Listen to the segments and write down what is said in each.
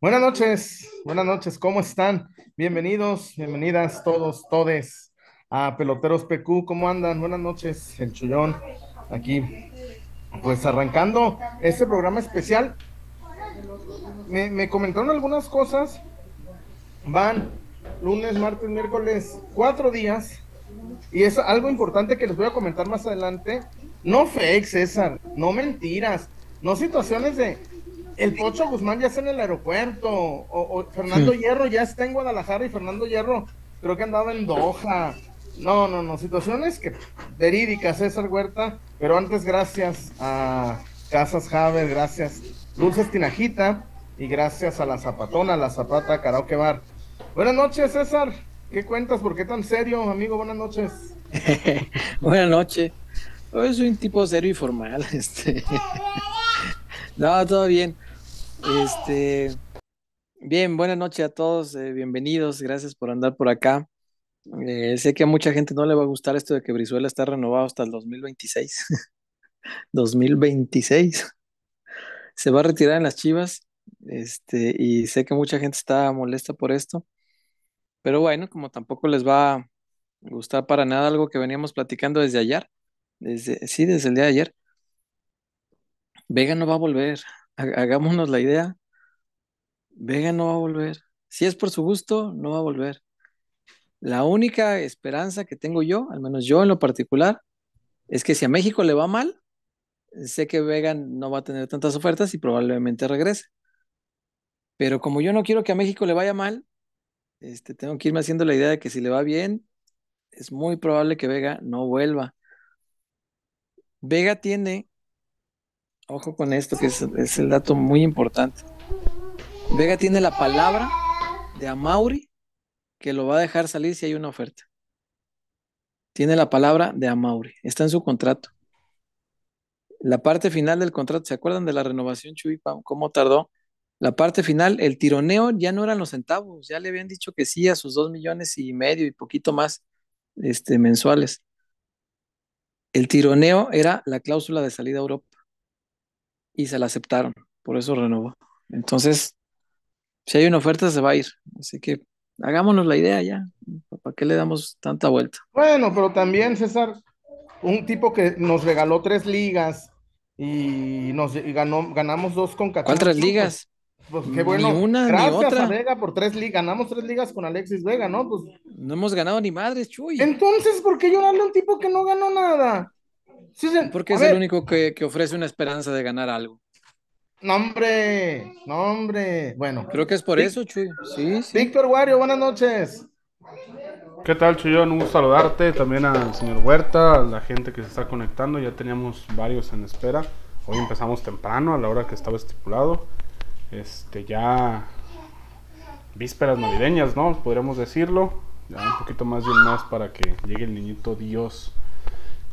Buenas noches, buenas noches, ¿cómo están? Bienvenidos, bienvenidas todos, todes a Peloteros PQ, ¿cómo andan? Buenas noches, el Chullón, aquí, pues arrancando este programa especial. Me, me comentaron algunas cosas, van lunes, martes, miércoles, cuatro días, y es algo importante que les voy a comentar más adelante. No fake, César, no mentiras, no situaciones de el Pocho Guzmán ya está en el aeropuerto, o, Fernando Hierro ya está en Guadalajara y Fernando Hierro creo que andaba en Doha. No, no, no, situaciones que verídicas, César Huerta, pero antes gracias a Casas Haber, gracias Dulces Tinajita y gracias a la Zapatona, la Zapata Karaoke Bar. Buenas noches, César. ¿Qué cuentas? ¿Por qué tan serio, amigo? Buenas noches. Buenas noches. Hoy soy un tipo serio y formal. Este. no, todo bien. Este, bien, buenas noches a todos, eh, bienvenidos, gracias por andar por acá. Eh, sé que a mucha gente no le va a gustar esto de que Brizuela está renovado hasta el 2026. 2026. Se va a retirar en las Chivas, este, y sé que mucha gente está molesta por esto, pero bueno, como tampoco les va a gustar para nada algo que veníamos platicando desde ayer, desde, sí, desde el día de ayer, Vega no va a volver, hagámonos la idea, Vega no va a volver. Si es por su gusto, no va a volver. La única esperanza que tengo yo, al menos yo en lo particular, es que si a México le va mal, sé que Vega no va a tener tantas ofertas y probablemente regrese. Pero como yo no quiero que a México le vaya mal, este, tengo que irme haciendo la idea de que si le va bien, es muy probable que Vega no vuelva. Vega tiene Ojo con esto, que es, el dato muy importante. Vega tiene la palabra de Amauri que lo va a dejar salir si hay una oferta. Tiene la palabra de Amauri, está en su contrato. La parte final del contrato, ¿se acuerdan de la renovación, Chuy? ¿Cómo tardó? La parte final, el tironeo ya no eran los centavos, ya le habían dicho que sí a sus dos millones y medio y poquito más este, mensuales. El tironeo era la cláusula de salida a Europa y se la aceptaron, por eso renovó. Entonces, si hay una oferta, se va a ir. Así que hagámonos la idea ya. ¿Para qué le damos tanta vuelta? Bueno, pero también, César, un tipo que nos regaló tres ligas y nos ganó, ganamos dos con ¿Cuál tres ligas? Pues, qué bueno. Ni una, Gracias ni otra. a Vega por tres ligas. Ganamos tres ligas con Alexis Vega, ¿no? Pues. No hemos ganado ni madres, Chuy. Entonces, ¿por qué llorarle a un tipo que no ganó nada? Porque es el único que, ofrece una esperanza de ganar algo. No, hombre, no, hombre. Bueno. Creo que es por eso, Chuy. Sí, sí. Víctor Wario, buenas noches. ¿Qué tal, Chuyón? Un gusto saludarte. También al señor Huerta, a la gente que se está conectando. Ya teníamos varios en espera. Hoy empezamos temprano, a la hora que estaba estipulado. Este, ya. Vísperas navideñas, ¿no? Podríamos decirlo. Ya un poquito más de un mes para que llegue el niñito Dios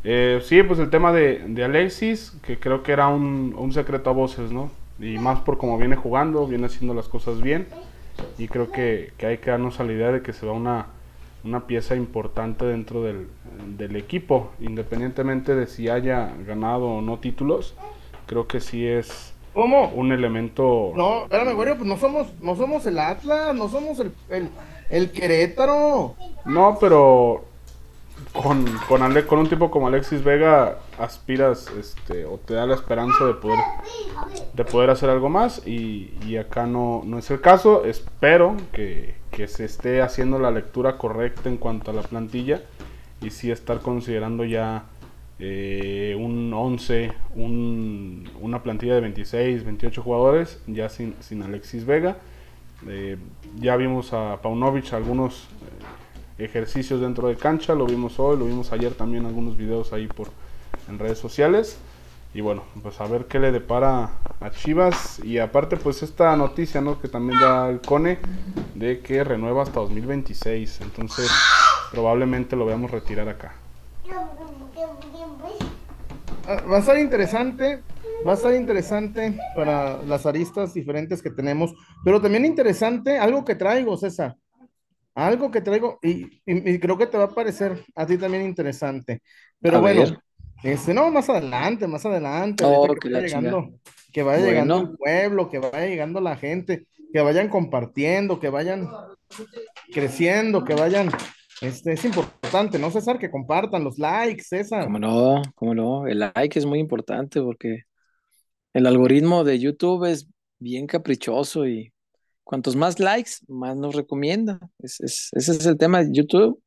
eh, sí, pues el tema de, Alexis, que creo que era un, secreto a voces, ¿no? Y más por cómo viene jugando, viene haciendo las cosas bien. Y creo que, hay que darnos a la idea de que se va una, una pieza importante dentro del, equipo, independientemente de si haya ganado o no títulos. Creo que sí es un elemento. No, espérame, güey, pues no somos, no somos el Atlas, no somos el, el, el Querétaro. No, pero con, con, con un tipo como Alexis Vega aspiras este, o te da la esperanza de poder, de poder hacer algo más y, acá no, no, es el caso. Espero que, se esté haciendo la lectura correcta en cuanto a la plantilla y sí estar considerando ya eh, un 11, un, una plantilla de 26, 28 jugadores ya sin, sin Alexis Vega. Eh, ya vimos a Paunovic algunos ejercicios dentro de cancha, lo vimos hoy, lo vimos ayer también algunos videos ahí por en redes sociales. Y bueno, pues a ver qué le depara a Chivas. Y aparte, pues esta noticia, ¿no? Que también da el Cone de que renueva hasta 2026. Entonces, probablemente lo veamos retirar acá. Ah, va a ser interesante, va a ser interesante para las aristas diferentes que tenemos, pero también interesante algo que traigo, César. Algo que traigo, y, creo que te va a parecer a ti también interesante. Pero bueno, este, no, más adelante, más adelante. Oh, que, vaya llegando, que vaya llegando el pueblo, que vaya llegando la gente. que vayan compartiendo, que vayan creciendo, que vayan. Este, es importante, ¿no, César? Que compartan los likes, César. Cómo no, cómo no. El like es muy importante porque el algoritmo de YouTube es bien caprichoso y cuantos más likes, más nos recomienda. ese es el tema YouTube.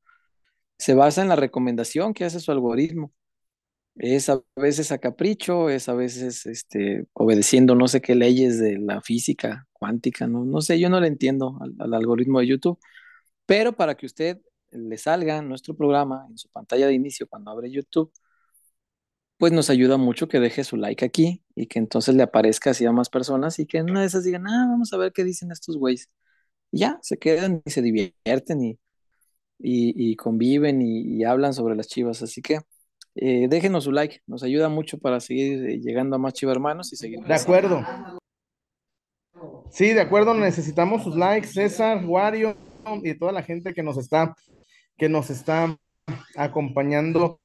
Se basa en la recomendación que hace su algoritmo. Es a veces a capricho, es a veces este, obedeciendo no sé qué leyes de la física cuántica, no, no sé, yo no le entiendo al, algoritmo de YouTube, pero para que usted le salga nuestro programa en su pantalla de inicio cuando abre YouTube, pues nos ayuda mucho que deje su like aquí y que entonces le aparezca así a más personas y que en una de esas digan, ah, vamos a ver qué dicen estos güeyes. Y ya, se quedan y se divierten y, y, conviven y, hablan sobre las chivas. Así que eh, déjenos su like, nos ayuda mucho para seguir eh, llegando a más chivermanos y seguir. De acuerdo. Sí, de acuerdo, necesitamos sus likes, César, Wario y toda la gente que nos está, que nos está acompañando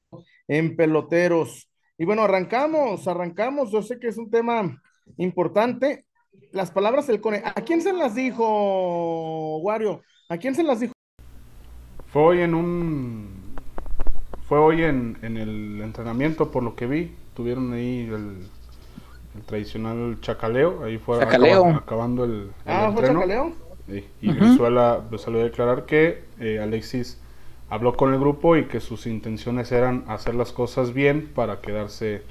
en peloteros. Y bueno, arrancamos, arrancamos. Yo sé que es un tema importante. Las palabras del Cone. ¿A quién se las dijo, Wario? ¿A quién se las dijo? Fue hoy en un. Fue hoy en, en el entrenamiento, por lo que vi. Tuvieron ahí el, tradicional chacaleo. Ahí fue acabando el, ah, ¿fue chacaleo? y uh salió a declarar que eh, Alexis habló con el grupo y que sus intenciones eran hacer las cosas bien para quedarse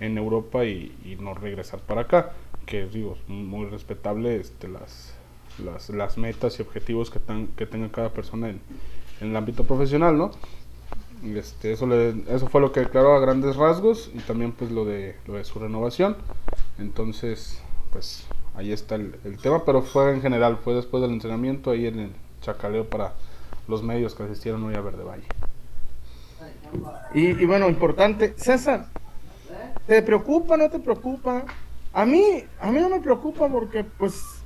en Europa y, no regresar para acá. Que digo, muy respetable este, las, las, las metas y objetivos que, que tenga cada persona en, en, el ámbito profesional, ¿no? Este, eso, le, eso fue lo que declaró a grandes rasgos y también pues lo de, lo de su renovación. Entonces, pues ahí está el, el tema, pero fue en general, fue después del entrenamiento ahí en el Chacaleo para los medios que asistieron hoy a Verde Valle. Y, bueno, importante, César, ¿te preocupa, no te preocupa? A mí, a mí no me preocupa porque pues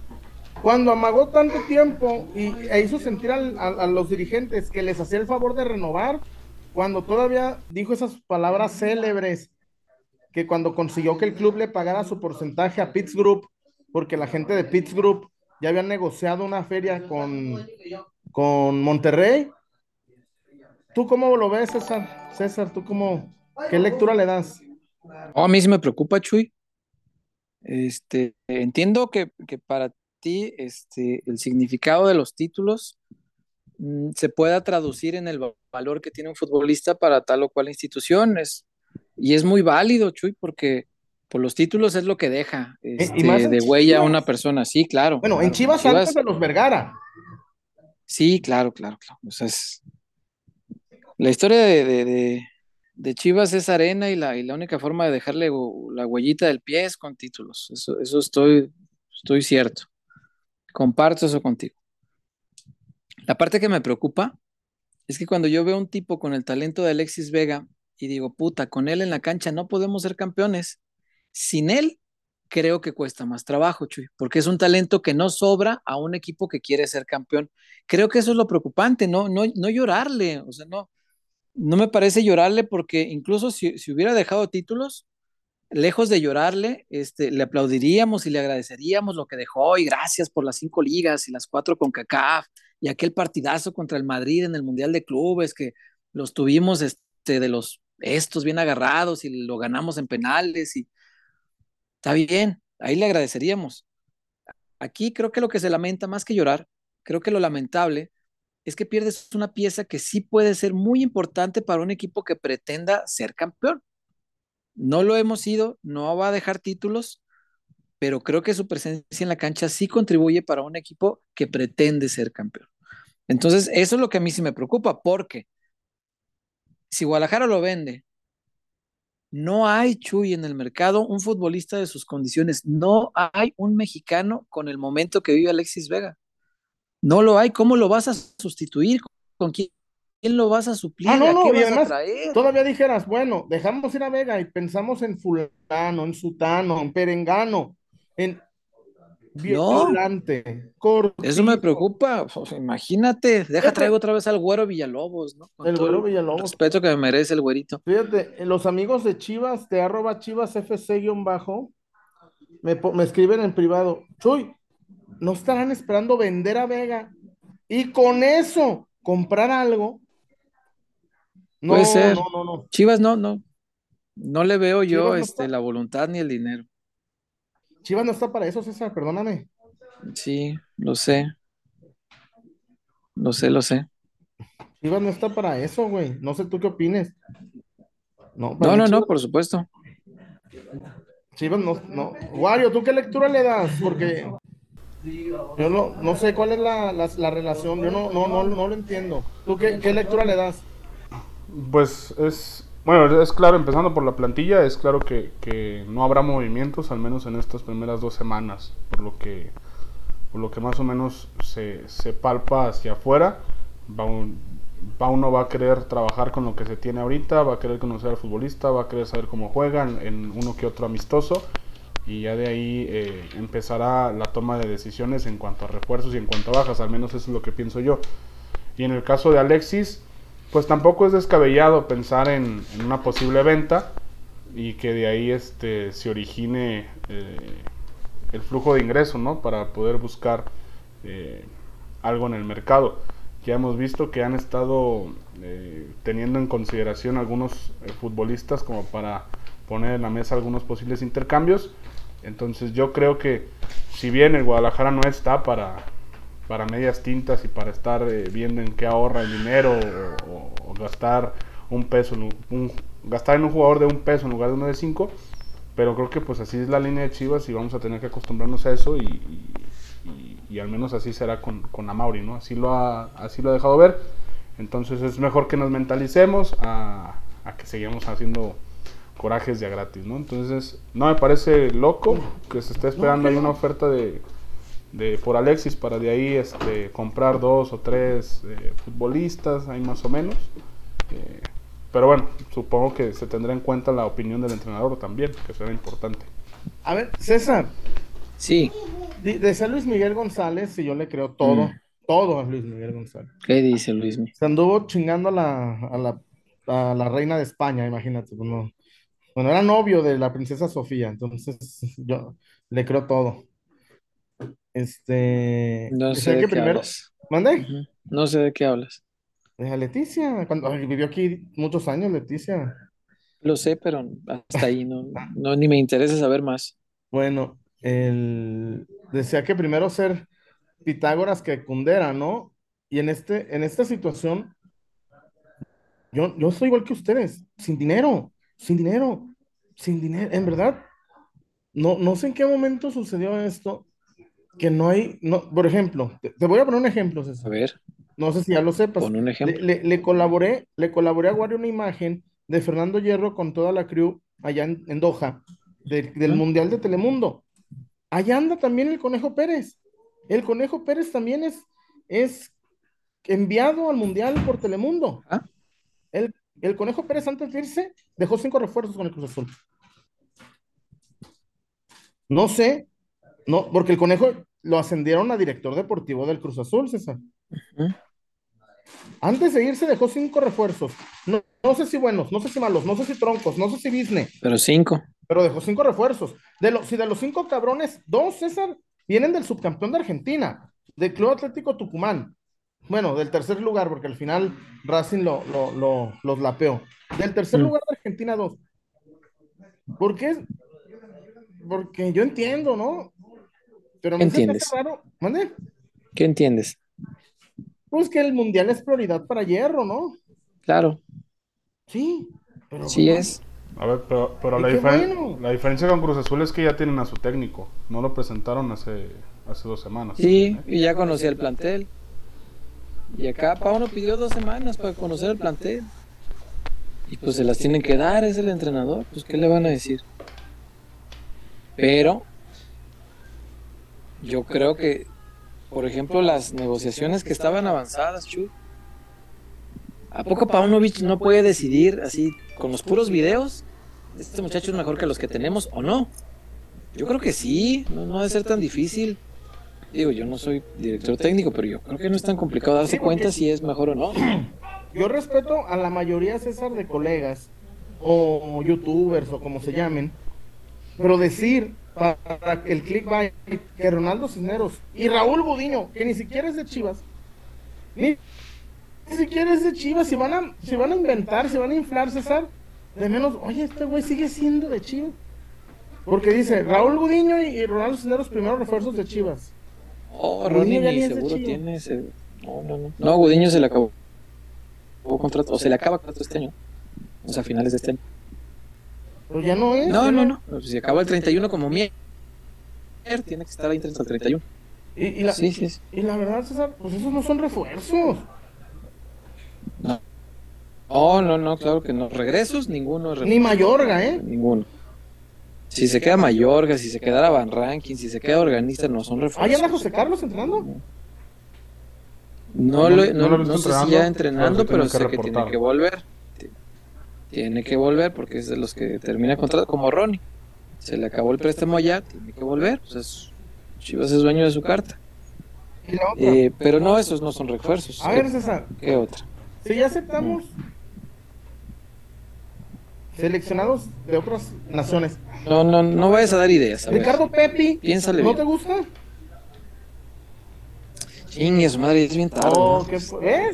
cuando amagó tanto tiempo y, e hizo sentir a, los dirigentes que les hacía el favor de renovar, cuando todavía dijo esas palabras célebres, que cuando consiguió que el club le pagara su porcentaje a Pitts Group, porque la gente de Pitts Group ya había negociado una feria con, con Monterrey. ¿Tú cómo lo ves, César? César, ¿tú cómo, qué lectura le das? a mí sí me preocupa, Chuy. Este, entiendo que, para ti este, el significado de los títulos mm, se pueda traducir en el valor que tiene un futbolista para tal o cual institución. y es muy válido, Chuy, porque por los títulos es lo que deja eh, este, de huella a una persona. Sí, claro. Bueno, en Chivas, Chivas antes de los Vergara. Sí, claro, claro, claro. La historia de, Chivas es arena y la, y la, única forma de dejarle la huellita del pie es con títulos. Eso, eso estoy, estoy cierto. Comparto eso contigo. La parte que me preocupa es que cuando yo veo un tipo con el talento de Alexis Vega y digo, puta, con él en la cancha no podemos ser campeones. Sin él creo que cuesta más trabajo, Chuy, porque es un talento que no sobra a un equipo que quiere ser campeón. Creo que eso es lo preocupante, no, no, no llorarle, o sea, no, no me parece llorarle porque incluso si, hubiera dejado títulos, lejos de llorarle, este, le aplaudiríamos y le agradeceríamos lo que dejó y gracias por las cinco ligas y las cuatro con CACAF y aquel partidazo contra el Madrid en el Mundial de Clubes que los tuvimos este, de los estos bien agarrados y lo ganamos en penales y Está bien, ahí le agradeceríamos. Aquí creo que lo que se lamenta más que llorar, creo que lo lamentable es que pierdes una pieza que sí puede ser muy importante para un equipo que pretenda ser campeón. No lo hemos sido, no va a dejar títulos, pero creo que su presencia en la cancha sí contribuye para un equipo que pretende ser campeón. Entonces, eso es lo que a mí sí me preocupa, porque si Guadalajara lo vende no hay Chuy en el mercado un futbolista de sus condiciones. No hay un mexicano con el momento que vive Alexis Vega. No lo hay. ¿Cómo lo vas a sustituir? ¿Con quién, lo vas a suplir? Ah, no, no, y además, todavía dijeras, bueno, dejamos ir a Vega y pensamos en fulano, en sutano, en perengano, en violante, Eso me preocupa. imagínate, deja traigo otra vez al güero Villalobos, ¿no? el güero Villalobos. respeto que me merece el güerito. Fíjate, los amigos de Chivas, de arroba Chivas FC-bajo, me, me escriben en privado, Chuy, no estarán esperando vender a Vega y con eso comprar algo. No, Puede ser. No, no, no. Chivas no, no. No le veo yo este, la voluntad ni el dinero. Chivas no está para eso, César, perdóname. Sí, lo sé. Lo sé, lo sé. Chivas no está para eso, güey. No sé tú qué opines. No, no, no, por supuesto. Chivas no, no. Wario, ¿tú qué lectura le das? Porque yo no, no sé cuál es la, la, relación, yo no, no, no, no lo entiendo. ¿Tú qué, qué lectura le das? Pues es, bueno, es claro, empezando por la plantilla, es claro que, que, no habrá movimientos, al menos en estas primeras dos semanas, por lo que, por lo que más o menos se, se palpa hacia afuera. Va, va a querer trabajar con lo que se tiene ahorita, va a querer conocer al futbolista, va a querer saber cómo juegan en uno que otro amistoso y ya de ahí eh, empezará la toma de decisiones en cuanto a refuerzos y en cuanto a bajas, al menos eso es lo que pienso yo. Y en el caso de Alexis, pues tampoco es descabellado pensar en, una posible venta y que de ahí este, se origine eh, el flujo de ingreso, ¿no? Para poder buscar eh, algo en el mercado. Ya hemos visto que han estado teniendo en consideración algunos futbolistas como para poner en la mesa algunos posibles intercambios entonces yo creo que si bien el Guadalajara no está para, para medias tintas y para estar eh, viendo en qué ahorra el dinero o, gastar un peso, un, gastar en un jugador de un peso en lugar de uno de cinco, pero creo que pues así es la línea de Chivas y vamos a tener que acostumbrarnos a eso y, y, al menos así será con, con Amauri, ¿no? Así lo, ha, así lo ha dejado ver. Entonces es mejor que nos mentalicemos a, a que sigamos haciendo corajes ya gratis, ¿no? Entonces, no me parece loco que se esté esperando ahí una oferta de, de por Alexis para de ahí este, comprar dos o tres eh, futbolistas, ahí más o menos. Eh, pero bueno, supongo que se tendrá en cuenta la opinión del entrenador también, que será importante. A ver, César. Sí. Decía Luis Miguel González, y yo le creo todo, mm. todo a Luis Miguel González. ¿Qué dice Luis Miguel? Se anduvo chingando a la, a la, a la reina de España, imagínate. Pues no, bueno, era novio de la princesa Sofía, entonces yo le creo todo. Este. No sé de qué hablas. ¿Mande? No sé de qué hablas. De Leticia, cuando vivió aquí muchos años, Leticia. Lo sé, pero hasta ahí no, no ni me interesa saber más. Bueno, el, decía que primero ser Pitágoras que Cundera, ¿no? Y en, este, en esta situación, yo, yo soy igual que ustedes, sin dinero sin dinero, sin dinero, en verdad, no, no sé en qué momento sucedió esto, que no hay, no, por ejemplo, te, voy a poner un ejemplo, César. A ver. No sé si ya lo sepas. Pon un ejemplo. Le, colaboré, le colaboré a Wario una imagen de Fernando Hierro con toda la crew allá en, Doha, del Mundial de Telemundo. Allá anda también el Conejo Pérez. El Conejo Pérez también es, es enviado al Mundial por Telemundo. ¿Ah? El, el Conejo Pérez antes de irse dejó cinco refuerzos con el Cruz Azul. No sé, no, porque el Conejo lo ascendieron a director deportivo del Cruz Azul, César. Antes de irse dejó cinco refuerzos. No, no, sé si buenos, no sé si malos, no sé si troncos, no sé si business. Pero cinco. Pero dejó cinco refuerzos. De los, si de los cinco cabrones, dos, César, vienen del subcampeón de Argentina, del Club Atlético Tucumán. Bueno, del tercer lugar, porque al final Racing lo, lo, los lapeó. Del tercer mm. lugar de Argentina 2. ¿Por qué? Porque yo entiendo, ¿no? Pero ¿Qué entiendes? Raro. ¿Qué entiendes? Pues que el mundial es prioridad para Hierro, ¿no? Claro. Sí. Pero sí es. A ver, pero, la, la, diferencia con Cruz Azul es que ya tienen a su técnico. No lo presentaron hace, hace dos semanas. Sí, y ya conocía el plantel. Y acá Pauno pidió dos semanas para conocer el plantel. Y pues se las tienen que dar, es el entrenador. Pues ¿qué le van a decir? Pero yo creo que, por ejemplo, las negociaciones que estaban avanzadas, Chu, ¿a poco Paunovic no puede decidir así con los puros videos? ¿Este muchacho es mejor que los que tenemos o no? Yo creo que sí, no, no debe ser tan difícil. Digo, yo no soy director técnico, pero yo creo que no es tan complicado darse cuenta si es mejor o no. Yo respeto a la mayoría, César, de colegas o youtubers o como se llamen, pero decir para que el click vaya que Ronaldo Cisneros y Raúl Budiño, que ni siquiera es de Chivas, ni, siquiera es de Chivas, si van a, si van a inventar, si van a inflar, César, de menos, oye, este güey sigue siendo de Chivas. Porque dice Raúl Gudiño y, Ronaldo Cisneros primeros refuerzos de Chivas. Oh, Ronnie seguro tiene ese... No, no, no. No, Gudiño se le acabó contrato, o se le acaba contrato este año. O sea, a finales de este año. Pero ya no es. No, no, no. Si acaba el 31 como Mier, tiene que estar ahí hasta el 31. Y, y, la, sí, sí, sí. y la verdad, César, pues esos no son refuerzos. No. Oh, no, no, claro que no. Regresos, ninguno. Ni Mayorga, ¿eh? Ninguno. Si se queda Mayorga, si se quedara Van Ranking, si se queda Organista, no son refuerzos. ¿Ah, ya anda José Carlos entrenando? No, lo, no, no, sé si ya entrenando, pero sé que tiene que volver. Tiene que volver porque es de los que termina contrato, como Ronnie. Se le acabó el préstamo ya, tiene que volver. Pues Chivas es dueño de su carta. Eh, pero no, esos no son refuerzos. A ver, César. ¿Qué otra? Si ya aceptamos seleccionados de otras naciones. No, no, no vayas a dar ideas. Ricardo Pepi, Piénsale ¿no te gusta? Chingue, su madre, es bien tarde. Oh, ¿qué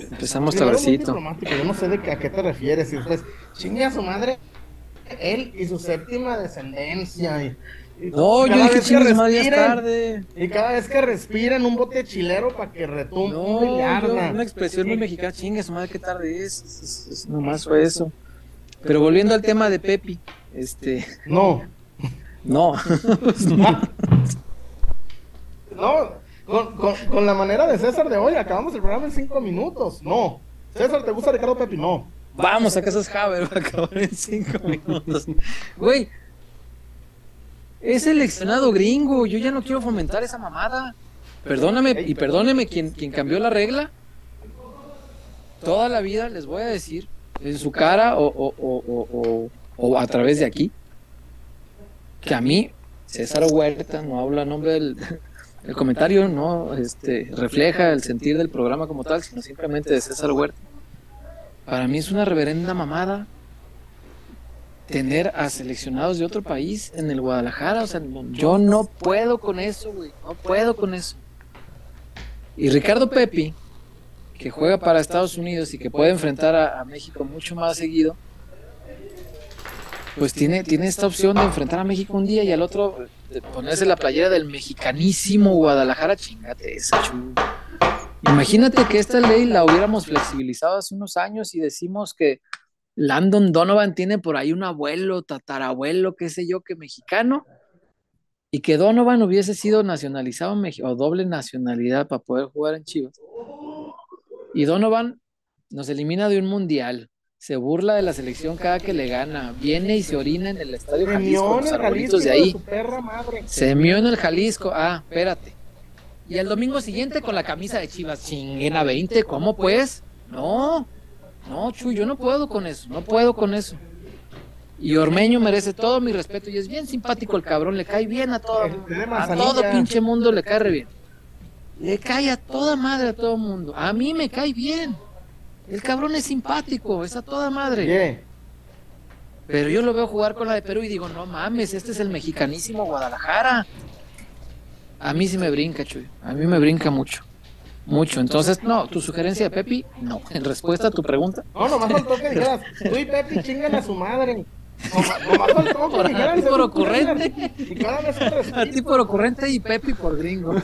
Empezamos tardecito. Yo no sé de qué, a qué te refieres. Si ustedes, chingue a su madre, él y su séptima descendencia. Y, no, yo dije chingue su madre, es tarde. Y cada vez que respiran, un bote chilero para que retumbe. No, una expresión muy mexicana, chingue su madre, qué tarde es. Es, es. Nomás fue eso. Pero volviendo al tema de Pepi, este. No. No. no, con, con, con, la manera de César de hoy, acabamos el programa en cinco minutos. No. César, ¿te gusta Ricardo Pepi? No. Vamos, a casa es Haber va a acabar en cinco minutos. Güey, es seleccionado gringo. Yo ya no quiero fomentar esa mamada. Perdóname y perdóneme quien, quien cambió la regla. Toda la vida les voy a decir en su cara o, o, o, o, a través de aquí que a mí César Huerta no habla a nombre del, el comentario no este, refleja el sentir del programa como tal, sino simplemente de César Huerta. Para mí es una reverenda mamada tener a seleccionados de otro país en el Guadalajara. O sea, yo no puedo con eso, güey. No puedo con eso. Y Ricardo Pepi, que juega para Estados Unidos y que puede enfrentar a México mucho más seguido, pues tiene, tiene esta opción de enfrentar a México un día y al otro de ponerse la playera del mexicanísimo Guadalajara, chingate esa Imagínate que esta ley la hubiéramos flexibilizado hace unos años y decimos que Landon Donovan tiene por ahí un abuelo, tatarabuelo, qué sé yo, que mexicano, y que Donovan hubiese sido nacionalizado o doble nacionalidad para poder jugar en Chivas. Y Donovan nos elimina de un mundial, se burla de la selección cada que le gana, viene y se orina en el estadio Jalisco, los arbolitos de ahí. Se mió en el Jalisco, ah, espérate. Y el domingo siguiente con la camisa de Chivas, chinguena 20, ¿cómo pues? No, no, Chuy, yo no puedo con eso, no puedo con eso. Y Ormeño merece todo mi respeto y es bien simpático el cabrón, le cae bien a todo, a todo pinche mundo le cae re bien. Le cae a toda madre a todo mundo. A mí me cae bien. El cabrón es simpático, es a toda madre. Pero yo lo veo jugar con la de Perú y digo, no mames, este es el mexicanísimo Guadalajara. A mí sí me brinca, Chuy. A mí me brinca mucho. Mucho. Entonces, no, tu sugerencia de Pepi, no. En respuesta a tu pregunta. No, nomás faltó que dijeras, tú y Pepi chingan a su madre. Nomás faltó que dijeras. A ti por ocurrente. Y cada vez A ti por ocurrente y Pepi por gringo.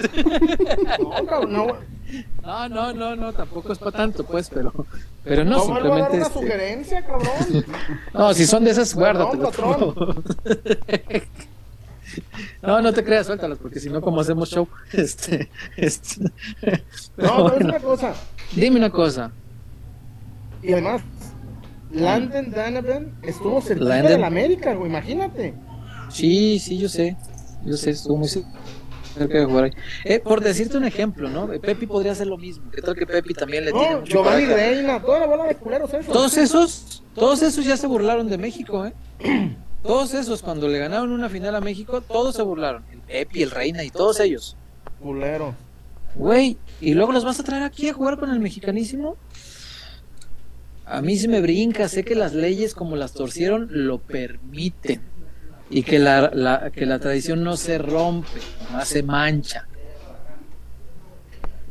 No, no. No, no, no, no, tampoco es para tanto, pues, pero, pero no, simplemente. una este... sugerencia, cabrón? No, si son de esas, guárdatelo. No, no te creas, suéltalas, porque si no, como hacemos show? Este, este... No, no, es una cosa. Dime una cosa. Y además, Landon Donovan estuvo cerca de la América, güey, imagínate. Sí, sí, yo sé. Yo sé, estuvo muy eh, por decirte un ejemplo, ¿no? Pepi podría hacer lo mismo. ¿Qué tal que Pepi también le tiene mucho Giovanni Reina, toda la bola de culeros esos. Todos esos, todos esos ya se burlaron de México, ¿eh? Todos esos, cuando le ganaron una final a México, todos se burlaron. El Pepi, el Reina y todos ellos. Culero. Güey, ¿y luego los vas a traer aquí a jugar con el mexicanísimo? A mí se me brinca, sé que las leyes como las torcieron lo permiten y que la, la- que la tradición no se rompe, no se mancha.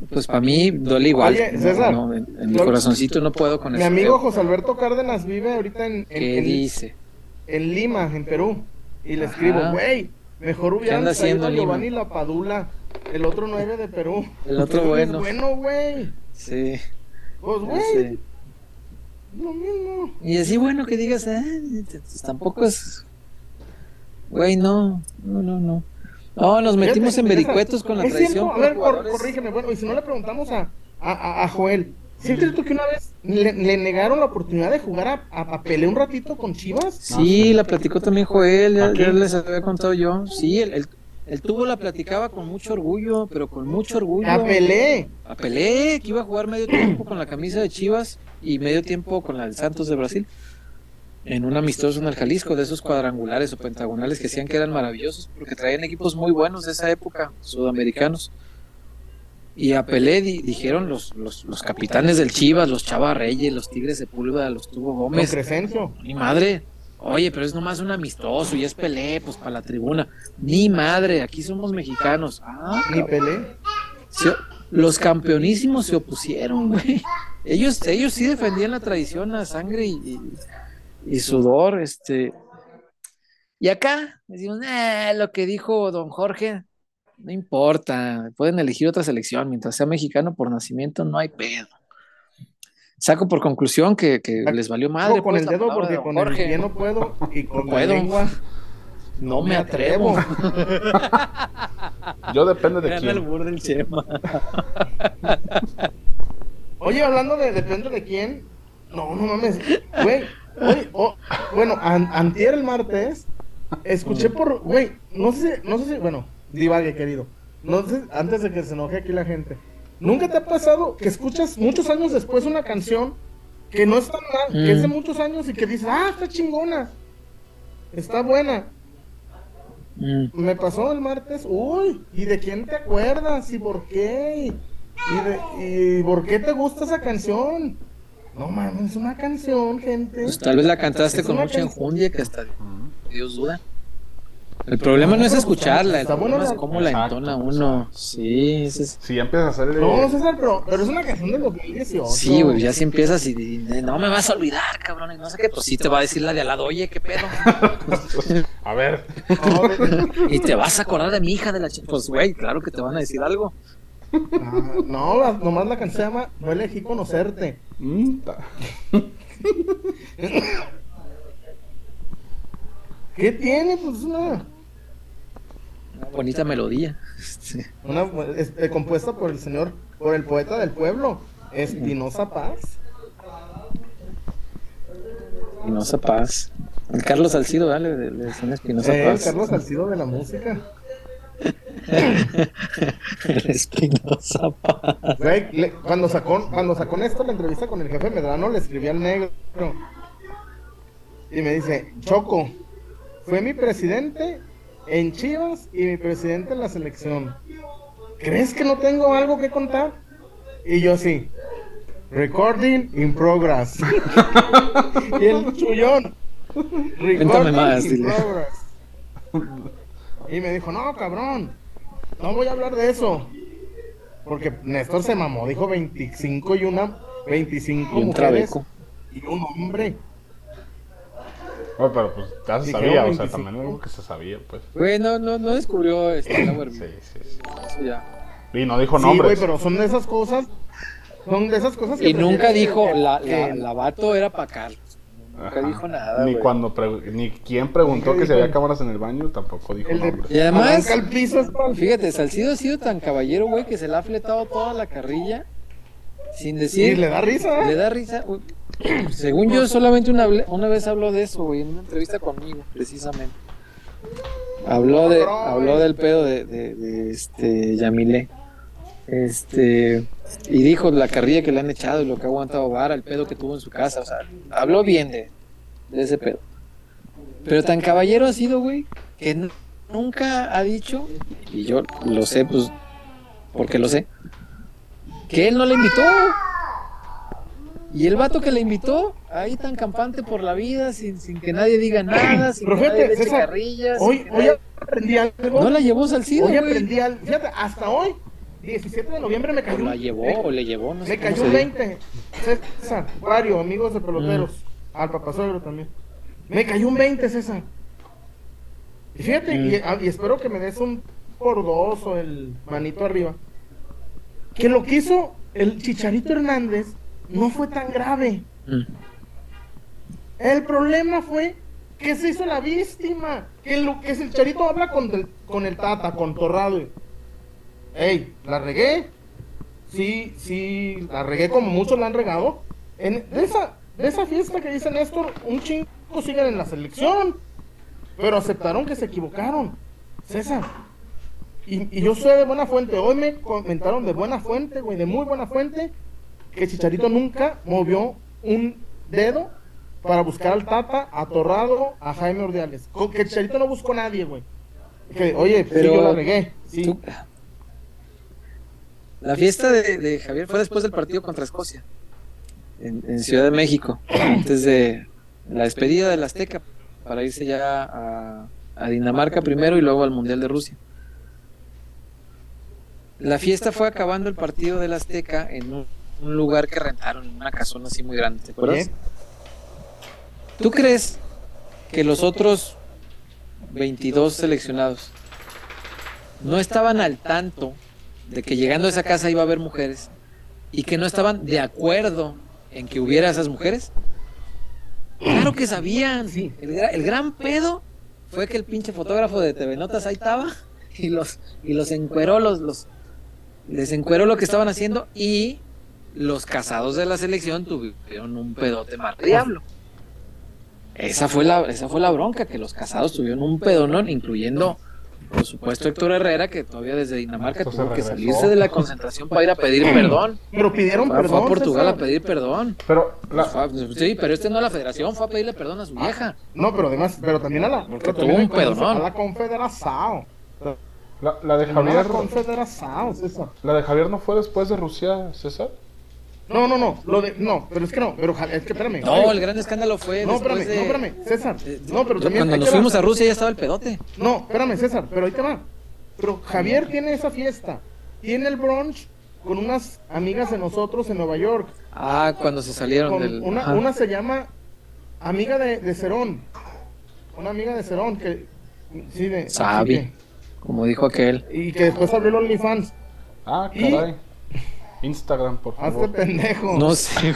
Pues para mí duele igual. Oye. César, No, en, en mi corazoncito no puedo con Mi eso. amigo José Alberto Cárdenas vive ahorita en, en- ¿Qué en- dice? En Lima, en Perú. Y le Ajá. escribo, güey, mejor hubieran traído a? Giovanni La Padula, el otro nueve de Perú. El otro Ese bueno. Es bueno, güey. Sí, Pues, güey, sé. lo mismo. Y así, bueno, que digas, pues, tampoco es. Güey, no, no, no, no. No, nos metimos en vericuetos con la a ver, cor- jugadores. corrígeme, bueno, y si no le preguntamos a, a, a- a Joel, ¿sí cierto que una vez le, le negaron la oportunidad de jugar a, a, a Pelé un ratito con Chivas? Sí, la platicó también Joel, ya les había contado yo. Sí, el, el, el tubo la platicaba con mucho orgullo, pero con mucho orgullo. A Pelé. A Pelé, que iba a jugar medio tiempo con la camisa de Chivas y medio tiempo con la del Santos de Brasil. En un amistoso en el Jalisco, de esos cuadrangulares o pentagonales que decían que eran maravillosos, porque traían equipos muy buenos de esa época, sudamericanos. Y a Pelé di- dijeron los, los, los capitanes del Chivas, los Chava Reyes, los Tigres de Púlveda, los Tubo Gómez. Crescencio. Mi madre, oye, pero es nomás un amistoso y es Pelé, pues para la tribuna. Ni madre, aquí somos mexicanos. Ah, Ni Pelé. se- los campeonísimos se opusieron, güey. Ellos, ellos sí defendían la tradición a sangre y, y- y sudor, este. Y acá decimos, "Eh, lo que dijo don Jorge, no importa, pueden elegir otra selección, mientras sea mexicano por nacimiento, no hay pedo. Saco por conclusión que, que les valió madre. Con pues, el dedo de porque con el Jorge. pie no puedo y con No la puedo. lengua No me atrevo. Yo depende de Gana el quién. burro del Chema. Oye, hablando de depende de quién. No, no mames. Güey, oye, oh, bueno, an- antier el martes escuché por, güey, no sé, no sé si, bueno, divague querido. No antes de que se enoje aquí la gente. ¿Nunca te ha pasado que escuchas muchos años después una canción que no es tan mal, que es de Mm. muchos años y que dices, ah, está chingona, está buena? Mm. Me pasó el martes, uy, ¿y de quién te acuerdas? ¿Y por qué? ¿Y, de- y por qué te gusta esa canción? No mames, es una canción, gente. Pues tal vez la cantaste con mucha enjundia que hasta Dios duda. El problema no es escucharla, el problema es cómo la entona uno. Sí, ese es- Si ya empiezas a hacer el... No, César, pero, pero es una canción del 2018. sí, güey, ya si empiezas y, y no me vas a olvidar, cabrón, y no sé qué, pues sí te va a decir la de al lado, oye, qué pedo. A ver. De- Y te vas a acordar de mi hija de la ch- Pues, güey, claro que te van a decir algo. Ah, no, la- nomás la canción se llama No elegí conocerte. Mm, ¿Qué tiene? Pues una, Bonita melodía. Una eh, compuesta por el señor, por el poeta del pueblo, Espinosa Paz. Espinosa Paz. El Carlos Salcido, ¿vale? Le, le decían Espinosa Eh, Paz. Carlos Salcido de la música. El Espinosa Paz. Le- cuando sacó, cuando sacó Néstor la entrevista con el jefe Medrano, le escribí al negro. Y me dice, Choco, fue mi presidente en Chivas y mi presidente en la selección. ¿Crees que no tengo algo que contar? Y yo sí. Recording in progress. y el chullón. Recording más, in progress. Y me dijo, no, cabrón. No voy a hablar de eso. Porque Néstor se mamó, dijo 25 y una, 25 Y un mujeres trabeco. y un hombre. Bueno, pero pues ya se sabía, o sea, 25. también algo que se sabía, pues. Güey, no, no, no descubrió este Lauer. Sí, sí, sí. Eso ya. Y no dijo Sí, güey, nombres. pero son de esas cosas. Son de esas cosas que Y nunca dijo, que- la, que- la, la vato era para Carlos. Nunca Ajá. dijo nada, Ni güey. cuando ni quien preguntó que si había cámaras en el baño, tampoco dijo el de nombres. Y además- el piso es para- Fíjate, Salcido ha sido tan caballero, güey, que se le ha fletado toda la carrilla sin Y decir. le da risa. Le da risa. Según yo, solamente una, una vez habló de eso, güey, en una entrevista conmigo, precisamente. Habló de, habló del pedo de, este Yamile. Este, y dijo la carrilla que le han echado y lo que ha aguantado Vara, el pedo que tuvo en su casa, o sea, habló bien de, de ese pedo. Pero tan caballero ha sido, güey, que nunca ha dicho, y yo lo sé, pues, porque lo sé, que él no le invitó. Y el vato que le invitó, ahí tan campante por la vida, sin, sin que nadie diga nada, sin Pero que fíjate, César, carrillas. Hoy, hoy nadie- aprendí algo. No la llevó Salcido, Hoy güey. aprendí algo. Fíjate, hasta hoy, 17 de noviembre, me cayó. La llevó o le llevó, no sé Me cayó un diga. 20. César, Wario, amigos de peloteros. Mm. Al papasuegro también. Me cayó un 20, César. Y fíjate, Mm. y, a- y espero que me des un por dos o el manito arriba. Que lo que hizo el Chicharito Hernández no fue tan grave. Mm. El problema fue que se hizo la víctima. Que lo que es el Charito habla con el, con el Tata, con Torrado. y, Ey, la regué. Sí, sí, la regué como muchos la han regado. En, de, esa, de esa fiesta que dice Néstor, un chingo siguen en la selección. Pero aceptaron que se equivocaron. César. Y, y yo soy de buena fuente. Hoy me comentaron de buena fuente, güey, de muy buena fuente, que Chicharito nunca movió un dedo para buscar al Tata, a Torrado, a Jaime Ordiales. Que Chicharito no buscó a nadie, güey. Que, oye, Pero sí, yo la regué. Sí. Tú- La fiesta de, de Javier fue después del partido contra Escocia, en, en Ciudad de México, antes de la despedida del Azteca, para irse ya a, a Dinamarca primero y luego al Mundial de Rusia. La fiesta fue acabando el partido del Azteca en un, un lugar que rentaron, en una casona así muy grande, ¿te acuerdas? ¿Tú crees que los otros 22 seleccionados no estaban al tanto de que llegando a esa casa iba a haber mujeres y que no estaban de acuerdo en que hubiera esas mujeres? Claro que sabían. Sí. El gran pedo fue que el pinche fotógrafo de TV Notas ahí estaba y los, y los encueró, los, los, les encueró lo que estaban haciendo y los casados de la selección tuvieron un pedote más diablo. Esa fue la, esa fue la bronca, que los casados tuvieron un pedonón, incluyendo, por supuesto, Héctor Herrera, que todavía desde Dinamarca tuvo que salirse de la concentración para ir a pedir perdón. pero pidieron Fue, fue perdón. a Portugal César. a pedir perdón. Pero la, Fue- sí, pero este no a la federación, fue a pedirle perdón a su vieja. No, pero además, pero también a la, Porque tuvo un pedonón. a la confederación. la, la de A la Javier, confederación, César. la de Javier no fue después de Rusia, César. No, no, no, lo de, no, pero es que no, pero es que espérame. No, el gran escándalo fue No, espérame, después de... no, espérame, César. No, pero también cuando nos va. fuimos a Rusia ya estaba el pedote. No, espérame, César, pero ahí te va. Pero Javier tiene esa fiesta. Tiene el brunch con unas amigas de nosotros en Nueva York. Ah, cuando se salieron Con del... una, ajá. una se llama amiga de, de Cerón. Una amiga de Cerón que. Sí, de. Sabi. Como dijo aquel. que- y que después abrió el OnlyFans. Ah, Y- caray. Instagram, por Hazte favor. pendejo. No sé,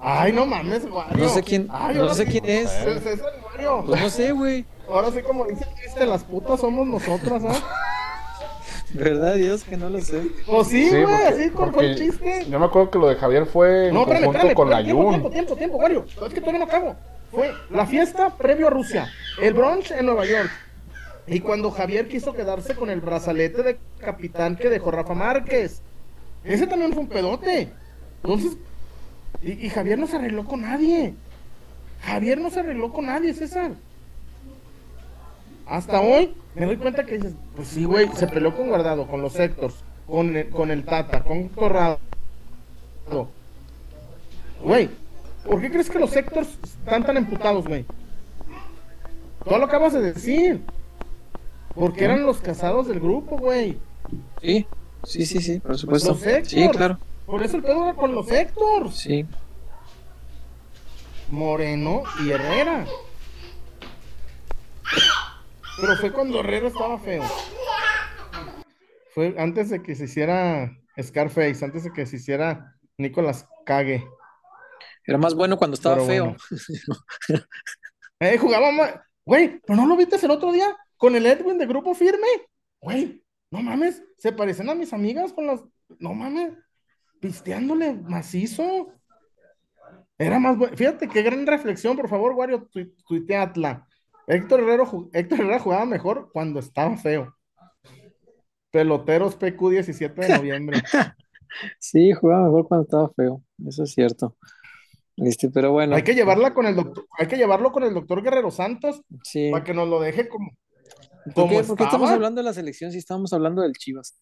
Ay, no mames, Wario. No sé quién- Ay, no ahora sé sí- quién es. Es, es el Wario. pues no sé, güey. Ahora sí, como dice el chiste, las putas somos nosotras, ¿ah? ¿Verdad, Dios, que no lo sé? O sí, güey, así fue el chiste. Yo me acuerdo que lo de Javier fue en No, espérame, conjunto espérame. con la tiempo, Jun. tiempo, tiempo, tiempo, Wario. Es que todavía no acabo. Fue la fiesta previo a Rusia, el brunch en Nueva York. Y cuando Javier quiso quedarse con el brazalete de capitán que dejó Rafa Márquez. Ese también fue un pedote. Entonces, y, Javier no se arregló con nadie. Javier no se arregló con nadie, César. Hasta hoy me doy cuenta que dices, pues sí, güey, se peleó con Guardado, con los Héctors, con el, con el Tata, con Torrado. Güey, ¿por qué crees que los Héctors están tan emputados, güey? Todo lo acabas de decir. Porque eran los casados del grupo, güey. Sí, sí, sí, sí, por supuesto. Los. Sí, claro. Por eso el pedo era con los Héctors. Sí. Moreno y Herrera. Pero fue cuando Herrera estaba feo. Fue antes de que se hiciera Scarface, antes de que se hiciera Nicolas Cague. Era más bueno cuando estaba feo. Eh, jugaba mal. Güey, pero no lo viste el otro día con el Edwin de Grupo Firme. Güey, no mames, se parecen a mis amigas con las. No mames, pisteándole macizo. Era más bueno. Fíjate qué gran reflexión, por favor, Wario, tu- tuiteatla. Héctor Herrera, ju- Héctor Herrera jugaba mejor cuando estaba feo. Peloteros PQ 17 de noviembre. Sí, jugaba mejor cuando estaba feo. Eso es cierto. Este, pero bueno. Hay que llevarla con el doctor, hay que llevarlo con el doctor Guerrero Santos Sí. para que nos lo deje como, ¿Por qué, por qué estamos hablando de la selección si estábamos hablando del Chivas?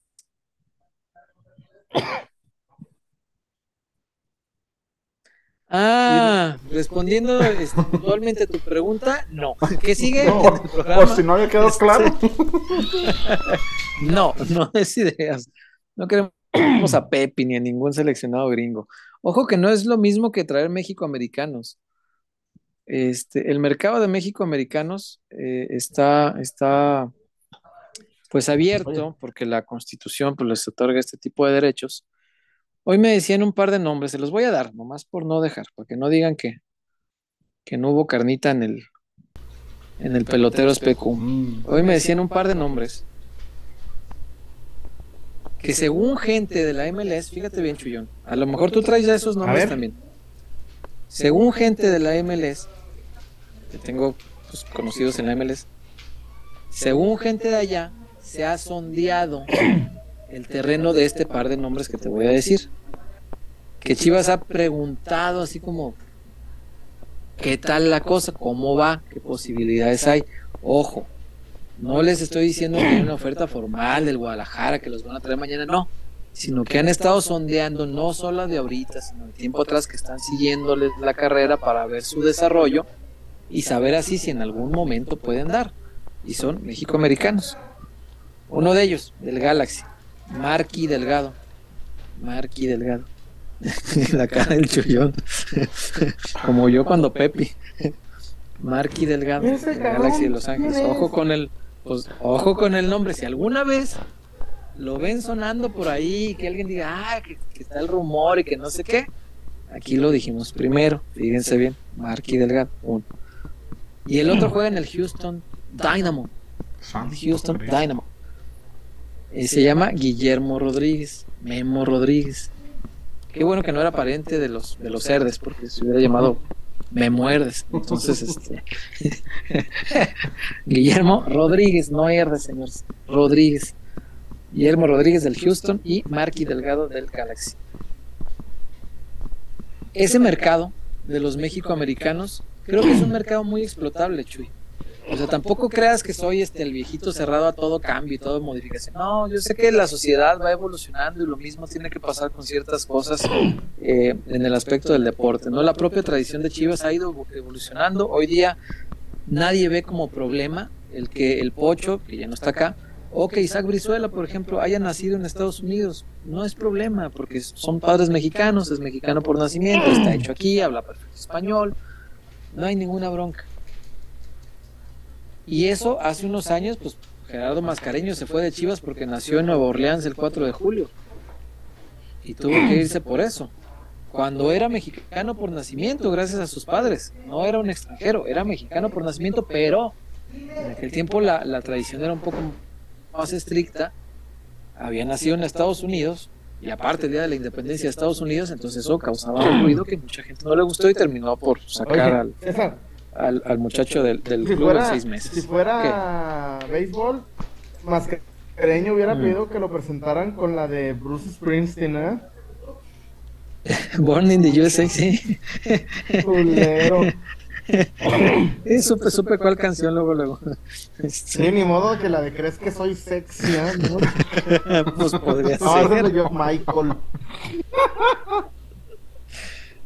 Ah, respondiendo este, puntualmente tu pregunta, no. ¿Qué sigue? No, por si no había quedado Este, claro. No, no es ideas. No queremos a Pepi ni a ningún seleccionado gringo. Ojo que no es lo mismo que traer México-americanos. Este, el mercado de México-americanos eh, está, está pues abierto porque la Constitución pues, les otorga este tipo de derechos. Hoy me decían un par de nombres, se los voy a dar, nomás por no dejar, para que no digan que, que no hubo carnita en el, en el peloteros PQ. Mm, Hoy me decían un par de nombres que según gente de la MLS, fíjate bien, Chuyón, a lo mejor tú traes ya esos nombres también. Según gente de la MLS, que tengo pues, conocidos en la MLS, según gente de allá, se ha sondeado el terreno de este par de nombres que te voy a decir. Que Chivas ha preguntado así como, ¿qué tal la cosa? ¿Cómo va? ¿Qué posibilidades hay? Ojo, no les estoy diciendo que hay una oferta formal del Guadalajara que los van a traer mañana, no, sino que han estado sondeando no solo de ahorita, sino de tiempo atrás que están siguiéndoles la carrera para ver su desarrollo y saber así si en algún momento pueden dar. Y son mexicoamericanos. Uno de ellos, del Galaxy, Marky Delgado. Marky Delgado. la cara del chullón. Como yo cuando Pepi. Marky Delgado, del Galaxy de Los Ángeles. Ojo con el, pues, ojo con el nombre. Si alguna vez lo ven sonando por ahí, que alguien diga, ah, que, que está el rumor y que no sé qué, aquí lo dijimos primero. Fíjense bien, Marky Delgado, uno. Y el otro juega en el Houston Dynamo. Houston Dynamo. Y se llama Guillermo Rodríguez, Memo Rodríguez. Qué bueno que no era pariente de los de los Cerdes, porque se hubiera llamado Me Muerdes. Entonces, este Guillermo Rodríguez, no Herdes, señores. Rodríguez. Guillermo Rodríguez del Houston y Marky Delgado del Galaxy. Ese mercado de los mexicoamericanos creo que es un mercado muy explotable, Chuy. O sea, tampoco creas que soy este el viejito cerrado a todo cambio y todo modificación. No, yo sé que la sociedad va evolucionando y lo mismo tiene que pasar con ciertas cosas eh, en el aspecto del deporte. No, la propia tradición de Chivas ha ido evolucionando. Hoy día nadie ve como problema el que el Pocho, que ya no está acá, o que Isaac Brizuela, por ejemplo, haya nacido en Estados Unidos. No es problema, porque son padres mexicanos, es mexicano por nacimiento, está hecho aquí, habla perfecto español, no hay ninguna bronca. Y eso hace unos años, pues Gerardo Mascareño se fue de Chivas porque nació en Nueva Orleans el 4 de julio. Y tuvo que irse por eso. Cuando era mexicano por nacimiento, gracias a sus padres. No era un extranjero, era mexicano por nacimiento, pero en aquel tiempo la, la tradición era un poco más estricta. Había nacido en Estados Unidos y aparte el día de la independencia de Estados Unidos, entonces eso causaba un ruido que mucha gente no le gustó y terminó por sacar Oye, al, César, al, al muchacho del, del si club en fuera, seis meses. si fuera béisbol, Mascareño hubiera Mm. pedido que lo presentaran con la de Bruce Springsteen, ¿eh? Born in the USA, sí. Culero. Sí, supe, supe cuál canción luego, luego. Sí, ni modo que la de crees que soy sexy, ¿eh? ¿no? pues podría No, ser. George Michael.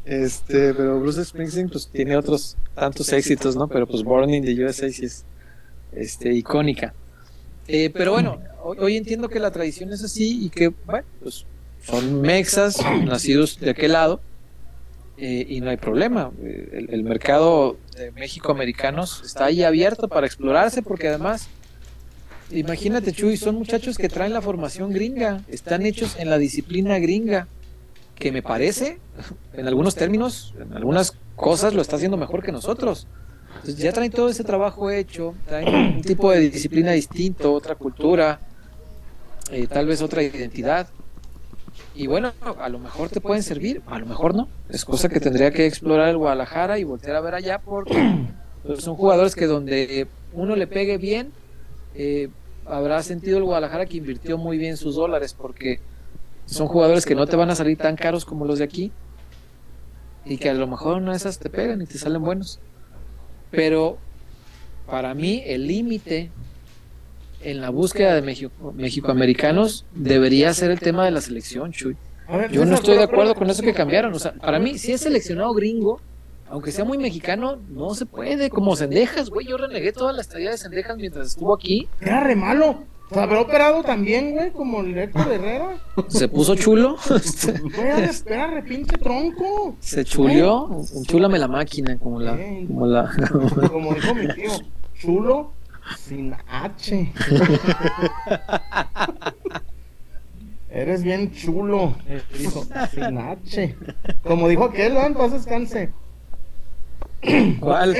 Este, pero Bruce Springsteen pues tiene otros tantos éxitos, ¿no? Pero pues Born in the USA sí es este, icónica. Eh, pero bueno, hoy, hoy entiendo que la tradición es así y que, bueno, pues son mexas, nacidos de aquel lado, eh, y no hay problema. Eh, El, el mercado de México-americanos está ahí abierto para explorarse porque además, imagínate Chuy, son muchachos que traen la formación gringa, están hechos en la disciplina gringa, que me parece, en algunos términos, en algunas cosas lo está haciendo mejor que nosotros. Entonces ya traen todo ese trabajo hecho, traen un tipo de disciplina distinto, otra cultura, eh, tal vez otra identidad. Y bueno, a lo mejor te pueden servir, a lo mejor no. Es cosa que tendría que explorar el Guadalajara y voltear a ver allá porque pues, son jugadores que donde uno le pegue bien, eh, habrá sentido el Guadalajara que invirtió muy bien sus dólares porque son jugadores que no te van a salir tan caros como los de aquí y que a lo mejor una de esas te pegan y te salen buenos. Pero para mí el límite en la búsqueda de México, mexicoamericanos debería ser el tema de la selección, Chuy. Yo no estoy de acuerdo con eso que cambiaron. O sea, para mí, si es seleccionado gringo, aunque sea muy mexicano, no se puede. Como Cendejas, güey. Yo renegué toda la estadía de Cendejas mientras estuvo aquí. Era re malo. Habrá operado también, güey, como el Héctor Herrera. Se puso chulo. Güey, era, era re pinche tronco. Se chuleó. Enchúlame la máquina, como la. Como la Como dijo mi tío, chulo sin H. Eres bien chulo, dijo, sin H. Como dijo aquel, ¿no? entonces descanse. ¿Cuál?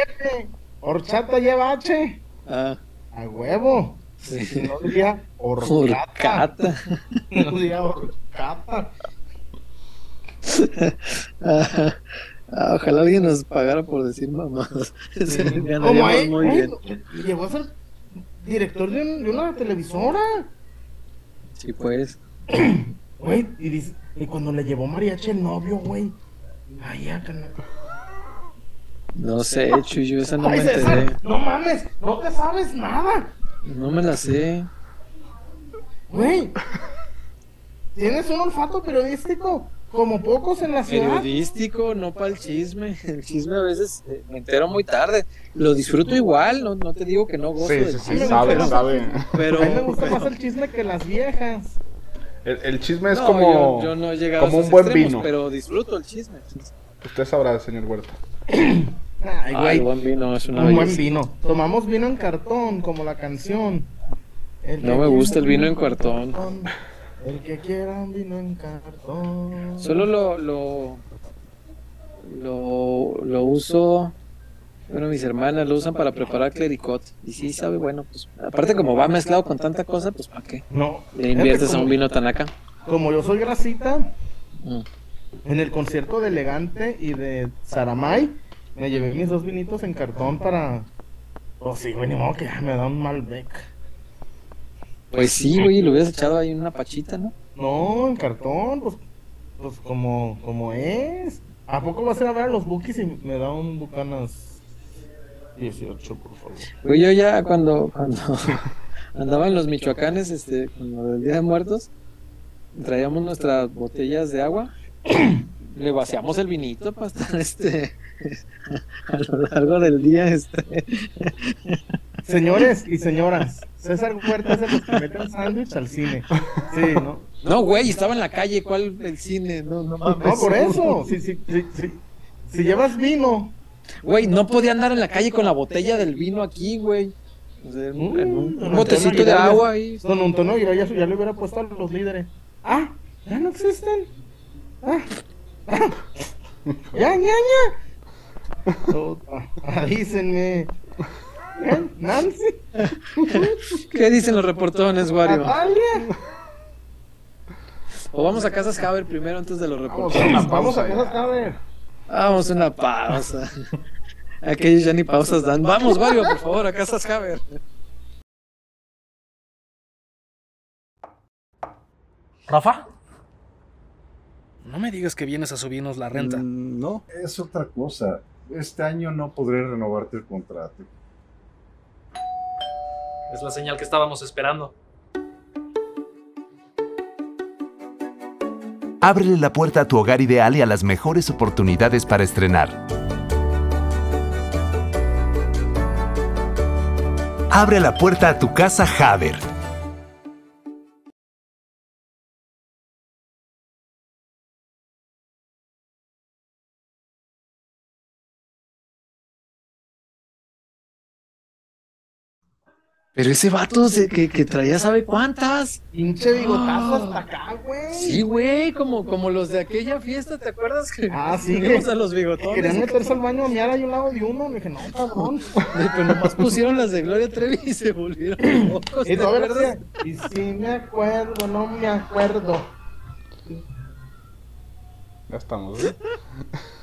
Horchata lleva H. Ah, A huevo. sí. Si no diría horcata. No diría horcata. Ah, ah, ojalá alguien nos pagara por decir mamás. Como Ganaríamos ahí, muy ay, bien. llegó a ser director de, un- de una televisora. Sí, pues. Güey, y, dice- y cuando le llevó mariachi el novio, güey. Ay, acá no. No sé, Chuyo, esa no me enteré. César, no mames, no te sabes nada. No me la sé. Güey. Tienes un olfato periodístico como pocos en la ciudad. Periodístico, no para el chisme. El chisme a veces eh, me entero muy tarde. Lo disfruto igual, no, no te digo que no gozo Sí, sí, sí, chisme, sabe, pero, sabe. pero- a mí me gusta pero- más el chisme que las viejas. El, el chisme es No, como, yo, yo no he llegado como a un buen extremos, vino. pero disfruto el chisme. Usted sabrá, señor Huerta. Ay, Ay, güey. el buen vino es una un buen vino. Tomamos vino en cartón, como la canción. El No me gusta el vino en cartón. El que quiera un vino en cartón. Solo lo, lo, lo, lo uso. Bueno, mis hermanas lo usan para preparar clericot. Y sí, sabe, bueno, pues aparte como va mezclado con tanta cosa, pues ¿para qué? No. Le inviertes a como, un vino tan acá. Como yo soy grasita, Mm. en el concierto de Elegante y de Saramay, me llevé mis dos vinitos en cartón para. Oh, sí, güey, ni modo que me da un Malbec. Pues sí, güey, lo hubieras echado ahí en una pachita, ¿no? No, en cartón, pues, pues como, como es. ¿A poco vas a ir a ver a los Bookies y me da un Bucanas 18, por favor? Güey, yo ya cuando, cuando andaba en los Michoacanes, este, con lo del Día de Muertos, traíamos nuestras botellas de agua, le vaciamos el vinito para estar este a lo largo del día, este. Señores y señoras, César Huerta es de los que meten sándwich al cine. Sí, ¿no? No, güey, estaba en la calle, ¿cuál el cine? No, no mames. No, por eso. Si, si, si, si, si llevas vino, Güey, no podía andar en la calle con la botella del vino aquí, güey. O sea, en un, un- Mm, un botecito de agua ahí. Don Antonio ya, ya, ya le hubiera puesto a los líderes. Ah, ya no existen. Ah, ah, ya, ya, ya. Puta, Avísenme. ¿Eh? Nancy, ¿Qué dicen los reportones, Wario? O vamos a Casas Haber primero antes de los reportones. Vamos a a ver. Vamos a una pausa. Aquellos ya ni pausas dan. Vamos, Wario, por favor, a Casas Haber. Rafa, no me digas que vienes a subirnos la renta. Mm, No, es otra cosa. Este año no podré renovarte el contrato. Es la señal que estábamos esperando. Ábrele la puerta a tu hogar ideal y a las mejores oportunidades para estrenar. Abre la puerta a tu casa Haber. Pero ese vato se- que, que traía, ¿sabe cuántas? Pinche bigotazo hasta acá, güey. Sí, güey, como, como los de aquella fiesta, ¿te acuerdas? Que Ah, sí, que- a los bigotones. Querían meterse al baño a miar ahí un lado de uno. Le dije, no, cabrón. Pero nomás pusieron las de Gloria Trevi y se volvieron locos, ¿te Y acuerdas? si me acuerdo, no me acuerdo. Ya estamos, ¿eh?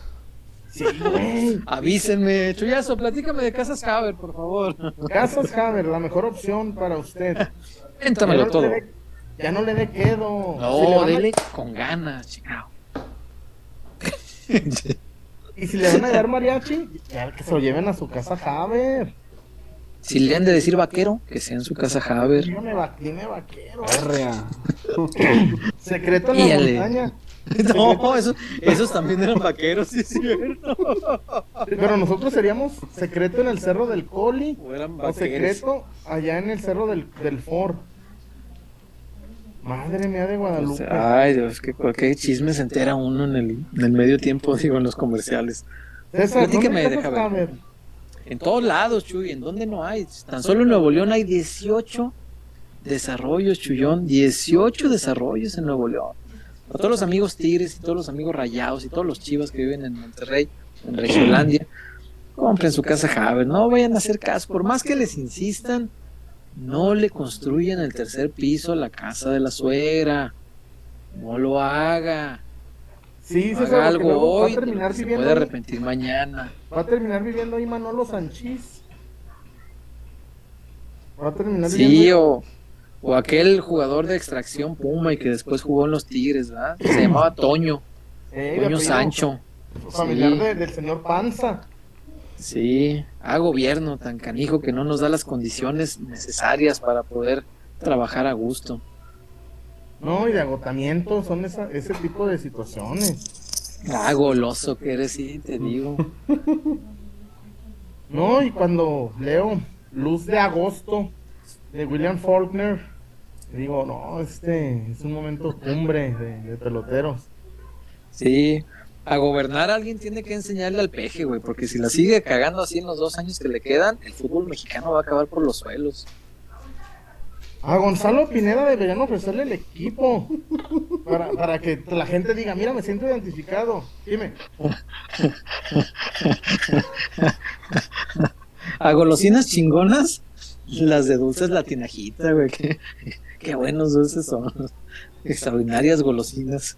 Sí, güey. Avísenme, Chuyazo, platícame de Casas Haber, por favor. Casas Haber, la mejor opción para usted. Cuéntamelo Ya no todo. le dé- ya no le dé quedo. Si No, a- dele con ganas, chingado. Y si le van a dar mariachi, ya que se lo lleven a su casa Haber. Si le han de decir vaquero, que sea en su casa Haber. Dime, va- dime vaquero. Secreto en la montaña. No, esos, esos también eran vaqueros, sí es cierto. Pero nosotros seríamos secreto en el cerro del Coli O eran o vaqueros. secreto allá en el cerro del, del Ford. Madre mía de Guadalupe. Ay, Dios, qué, qué chisme se entera uno en el, en el medio tiempo, digo, en los comerciales. César, platíqueme, ¿dónde deja ver. Saber? En todos lados, Chuy, ¿en dónde no hay? Tan solo en Nuevo León hay 18 desarrollos, Chuyón, 18 desarrollos en Nuevo León. A todos los amigos Tigres y todos los amigos Rayados y todos los Chivas que viven en Monterrey, en Regiolandia, compren su casa Haber, no vayan a hacer caso, por más que les insistan, no le construyan el tercer piso a la casa de la suegra, no lo haga, Sí, César, haga algo luego hoy, va a terminar se puede ahí- arrepentir mañana. Va a terminar viviendo ahí Manolo Sanchís. Va a terminar viviendo Sí, o, o aquel jugador de extracción Puma y que después jugó en los Tigres, ¿verdad? Se llamaba Toño, Eh, Toño Sancho. Familiar Sí. de- del señor Panza. Sí, a gobierno tan canijo que no nos da las condiciones necesarias para poder trabajar a gusto. No, y de agotamiento, son esa- ese tipo de situaciones. Ah, goloso que eres, sí, te digo. No, y cuando leo Luz de Agosto de William Faulkner, digo, no, este es un momento cumbre de, de peloteros. Sí, a gobernar alguien tiene que enseñarle al peje, güey, porque si la sigue cagando así en los dos años que le quedan, el fútbol mexicano va a acabar por los suelos. A Gonzalo Pineda deberían ofrecerle el equipo para, para que la gente diga, mira, me siento identificado. Dime, A golosinas chingonas, las de dulces la tinajita, güey. Qué, qué buenos dulces son. Extraordinarias golosinas.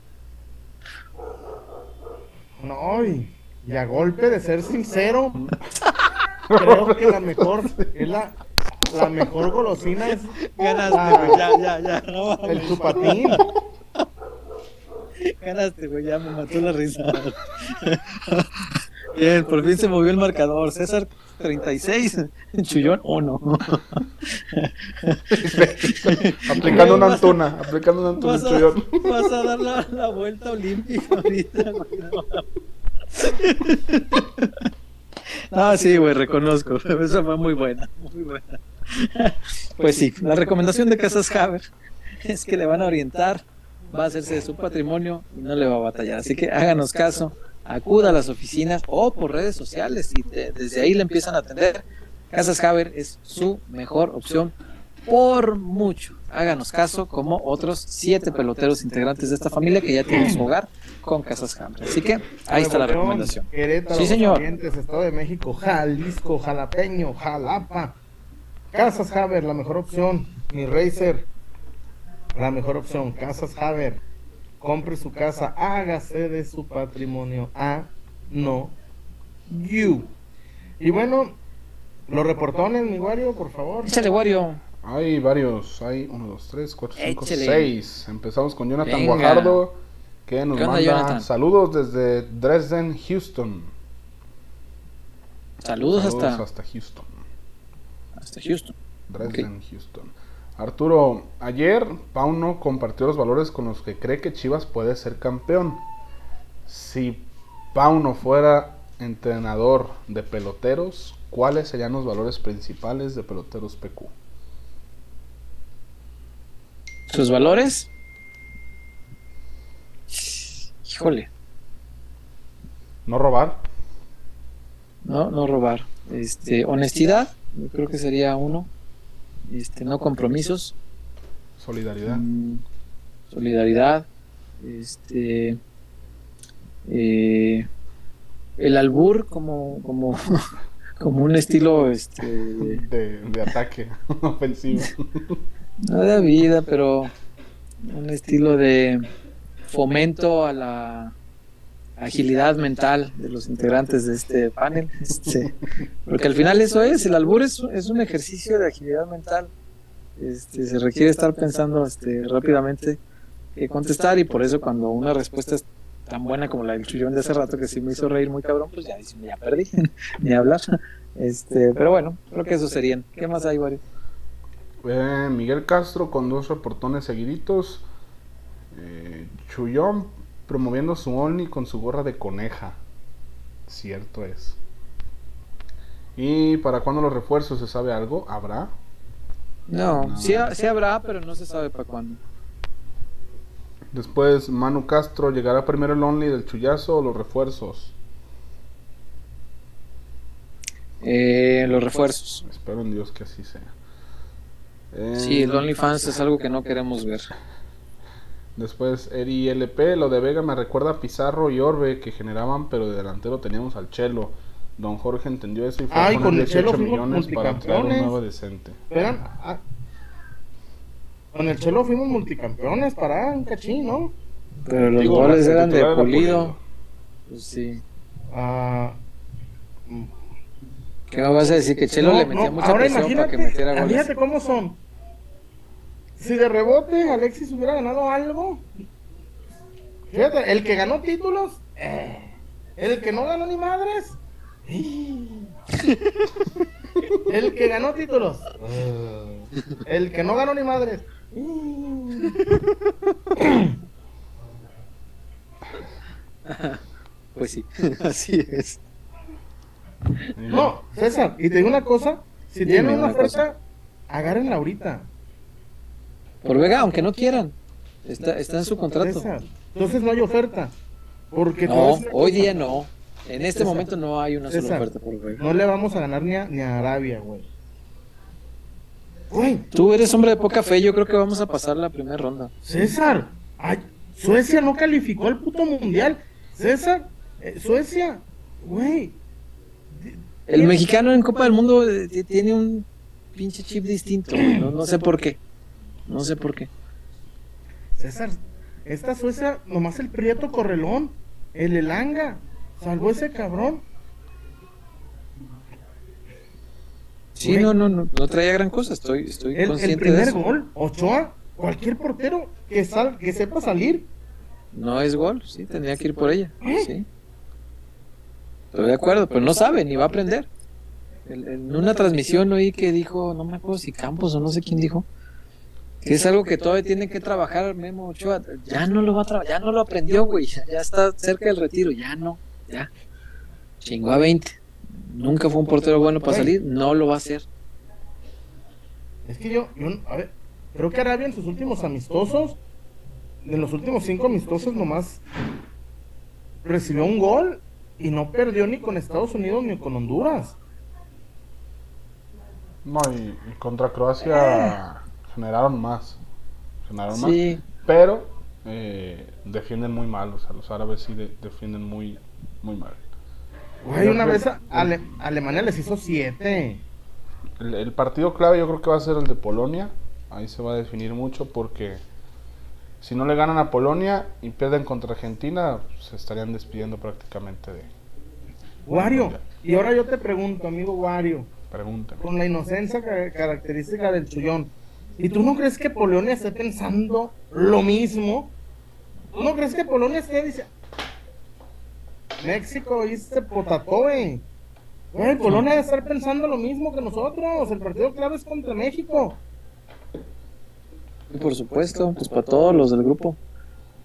no, y, y a golpe de ser sincero, creo que la mejor, es la, la mejor golosina es Ganaste, güey. Ya, ya, ya. No, el chupatín. Ganaste, güey. Ya me mató la risa. Bien, por fin se movió el marcador. César 36, Chullón 1. Aplicando una a- antuna, aplicando una antuna, Vas a, Chuyón. vas a dar la, la vuelta olímpica ahorita, güey. No, sí, güey, reconozco. Esa fue muy buena, muy buena. Pues sí, la recomendación de Casas Haber es que le van a orientar, va a hacerse de su patrimonio y no le va a batallar. Así que háganos caso, acuda a las oficinas o por redes sociales y de- desde ahí le empiezan a atender. Casas Haber es su mejor opción por mucho. Háganos caso, como otros siete peloteros integrantes de esta familia que ya tienen su hogar con Casas Haber. Así que ahí está la recomendación. Querétaro, Sí, señor. Estado de México, Jalisco, Jalapeño, Jalapa. Casas Haber, la mejor opción. Mi Racer, la mejor opción. Casas Haber. Compre su casa, hágase de su patrimonio. A, no, you. Y bueno, los reportones, mi Wario, por favor. Échale, Wario. Hay varios, hay 1, 2, 3, 4, 5, Échele. 6. Empezamos con Jonathan Venga. Guajardo, que nos ¿Qué onda, manda Jonathan? saludos desde Dresden, Houston. Saludos, hasta, hasta Houston. hasta Houston. Dresden, Houston. Arturo, ayer Pauno compartió los valores con los que cree que Chivas puede ser campeón. Si Pauno fuera entrenador de peloteros, ¿cuáles serían los valores principales de peloteros PQ? ¿Sus valores? Híjole, No robar, no, no robar. Este, honestidad, yo creo que sería uno. Este, no compromisos. solidaridad. Mm, solidaridad, este, eh, el albur como, como, como un estilo, este, De, de ataque ofensivo. no de vida, pero un estilo de fomento a la agilidad mental de los integrantes de este panel, este, porque al final eso es, el albur es, es un ejercicio de agilidad mental. Este, se requiere estar pensando este, rápidamente qué contestar y por eso cuando una respuesta es tan buena como la del chullón de hace rato que sí me hizo reír muy cabrón, pues ya, ya perdí, ni hablar. Este, pero bueno, creo que eso serían. ¿Qué más hay, Wario? Eh, Miguel Castro con dos reportones seguiditos. Eh, Chullón promoviendo su Only con su gorra de coneja. Cierto es. ¿Y para cuándo los refuerzos? ¿Se sabe algo? ¿Habrá? No, No. sí, ha- sí habrá, pero no se sabe para cuándo. Después, Manu Castro, ¿llegará primero el Only del Chullazo o los refuerzos? Eh, los refuerzos. Espero en Dios que así sea. Eh, Sí, el OnlyFans es algo que no queremos ver. Después, Eri LP, lo de Vega me recuerda a Pizarro y Orbe que generaban, pero de delantero teníamos al Chelo. Don Jorge entendió eso y fue Ay, con el 18 Chelo fuimos millones para traer un nuevo decente. Esperan. ah, con el Chelo fuimos multicampeones para un cachín, ¿no? Pero los Digo, goles eran de pulido. Pues sí. Ah, ¿Qué vas a decir? Que Chelo no, le metía no, mucha presión para que metiera goles. Fíjate cómo son. Si de rebote Alexis hubiera ganado algo. Fíjate, el que ganó títulos. eh, el que no ganó ni madres. El que ganó títulos. eh, El que no ganó ni madres. Pues sí, así es. No, César, y te digo una cosa. Si tienen una oferta, agárrenla ahorita. Por Vega, aunque no quieran. Está, está en su contrato. Entonces no hay oferta. Porque No, hoy día no. En este momento no hay una sola oferta por Vega. No le vamos a ganar ni a, ni a Arabia, güey. Güey, Tú eres hombre de poca fe, yo creo que vamos a pasar la primera ronda. César. ay, Suecia no calificó al puto mundial. César, eh, Suecia, güey. El mexicano en Copa del Mundo eh, tiene un pinche chip distinto. güey. No, no sé por qué. No sé por qué. César, esta Suecia, nomás el Prieto Correlón, el Elanga, salvó ese cabrón. Sí, Güey. no, no, no, no traía gran cosa. Estoy, estoy El, el consciente de primer eso. gol, Ochoa, cualquier portero que, sal, que sepa salir. No es gol, sí, tendría que ir por ella. ¿Eh? Sí. Estoy de acuerdo, pero no sabe ni va a aprender. En una transmisión oí que dijo, no me acuerdo si Campos o no sé quién dijo, que es algo que todavía tiene que trabajar Memo Ochoa. Ya no lo va a trabajar, ya no lo aprendió, güey. Ya, está cerca del retiro, ya no, ya. Chingó a 20. Nunca fue un portero bueno para salir, no lo va a hacer. Es que yo, yo, a ver, creo que Arabia en sus últimos amistosos, en los últimos cinco amistosos nomás recibió un gol y no perdió ni con Estados Unidos ni con Honduras. No, y, y contra Croacia generaron más. Generaron más. Pero eh, defienden muy mal. O sea, los árabes sí de- defienden muy, muy mal. Güey, una vez a Ale- Alemania les hizo siete. El, el partido clave yo creo que va a ser el de Polonia. Ahí se va a definir mucho porque si no le ganan a Polonia y pierden contra Argentina, se estarían despidiendo prácticamente de... Wario, y ahora yo te pregunto, amigo Wario, Pregúntame. con la inocencia ca- característica del chullón, ¿y tú no crees que Polonia esté pensando lo mismo? ¿Tú no crees que Polonia esté diciendo, México hice potatoe? Güey, Polonia debe estar pensando lo mismo que nosotros, el partido clave es contra México. por supuesto, pues para todos los del grupo.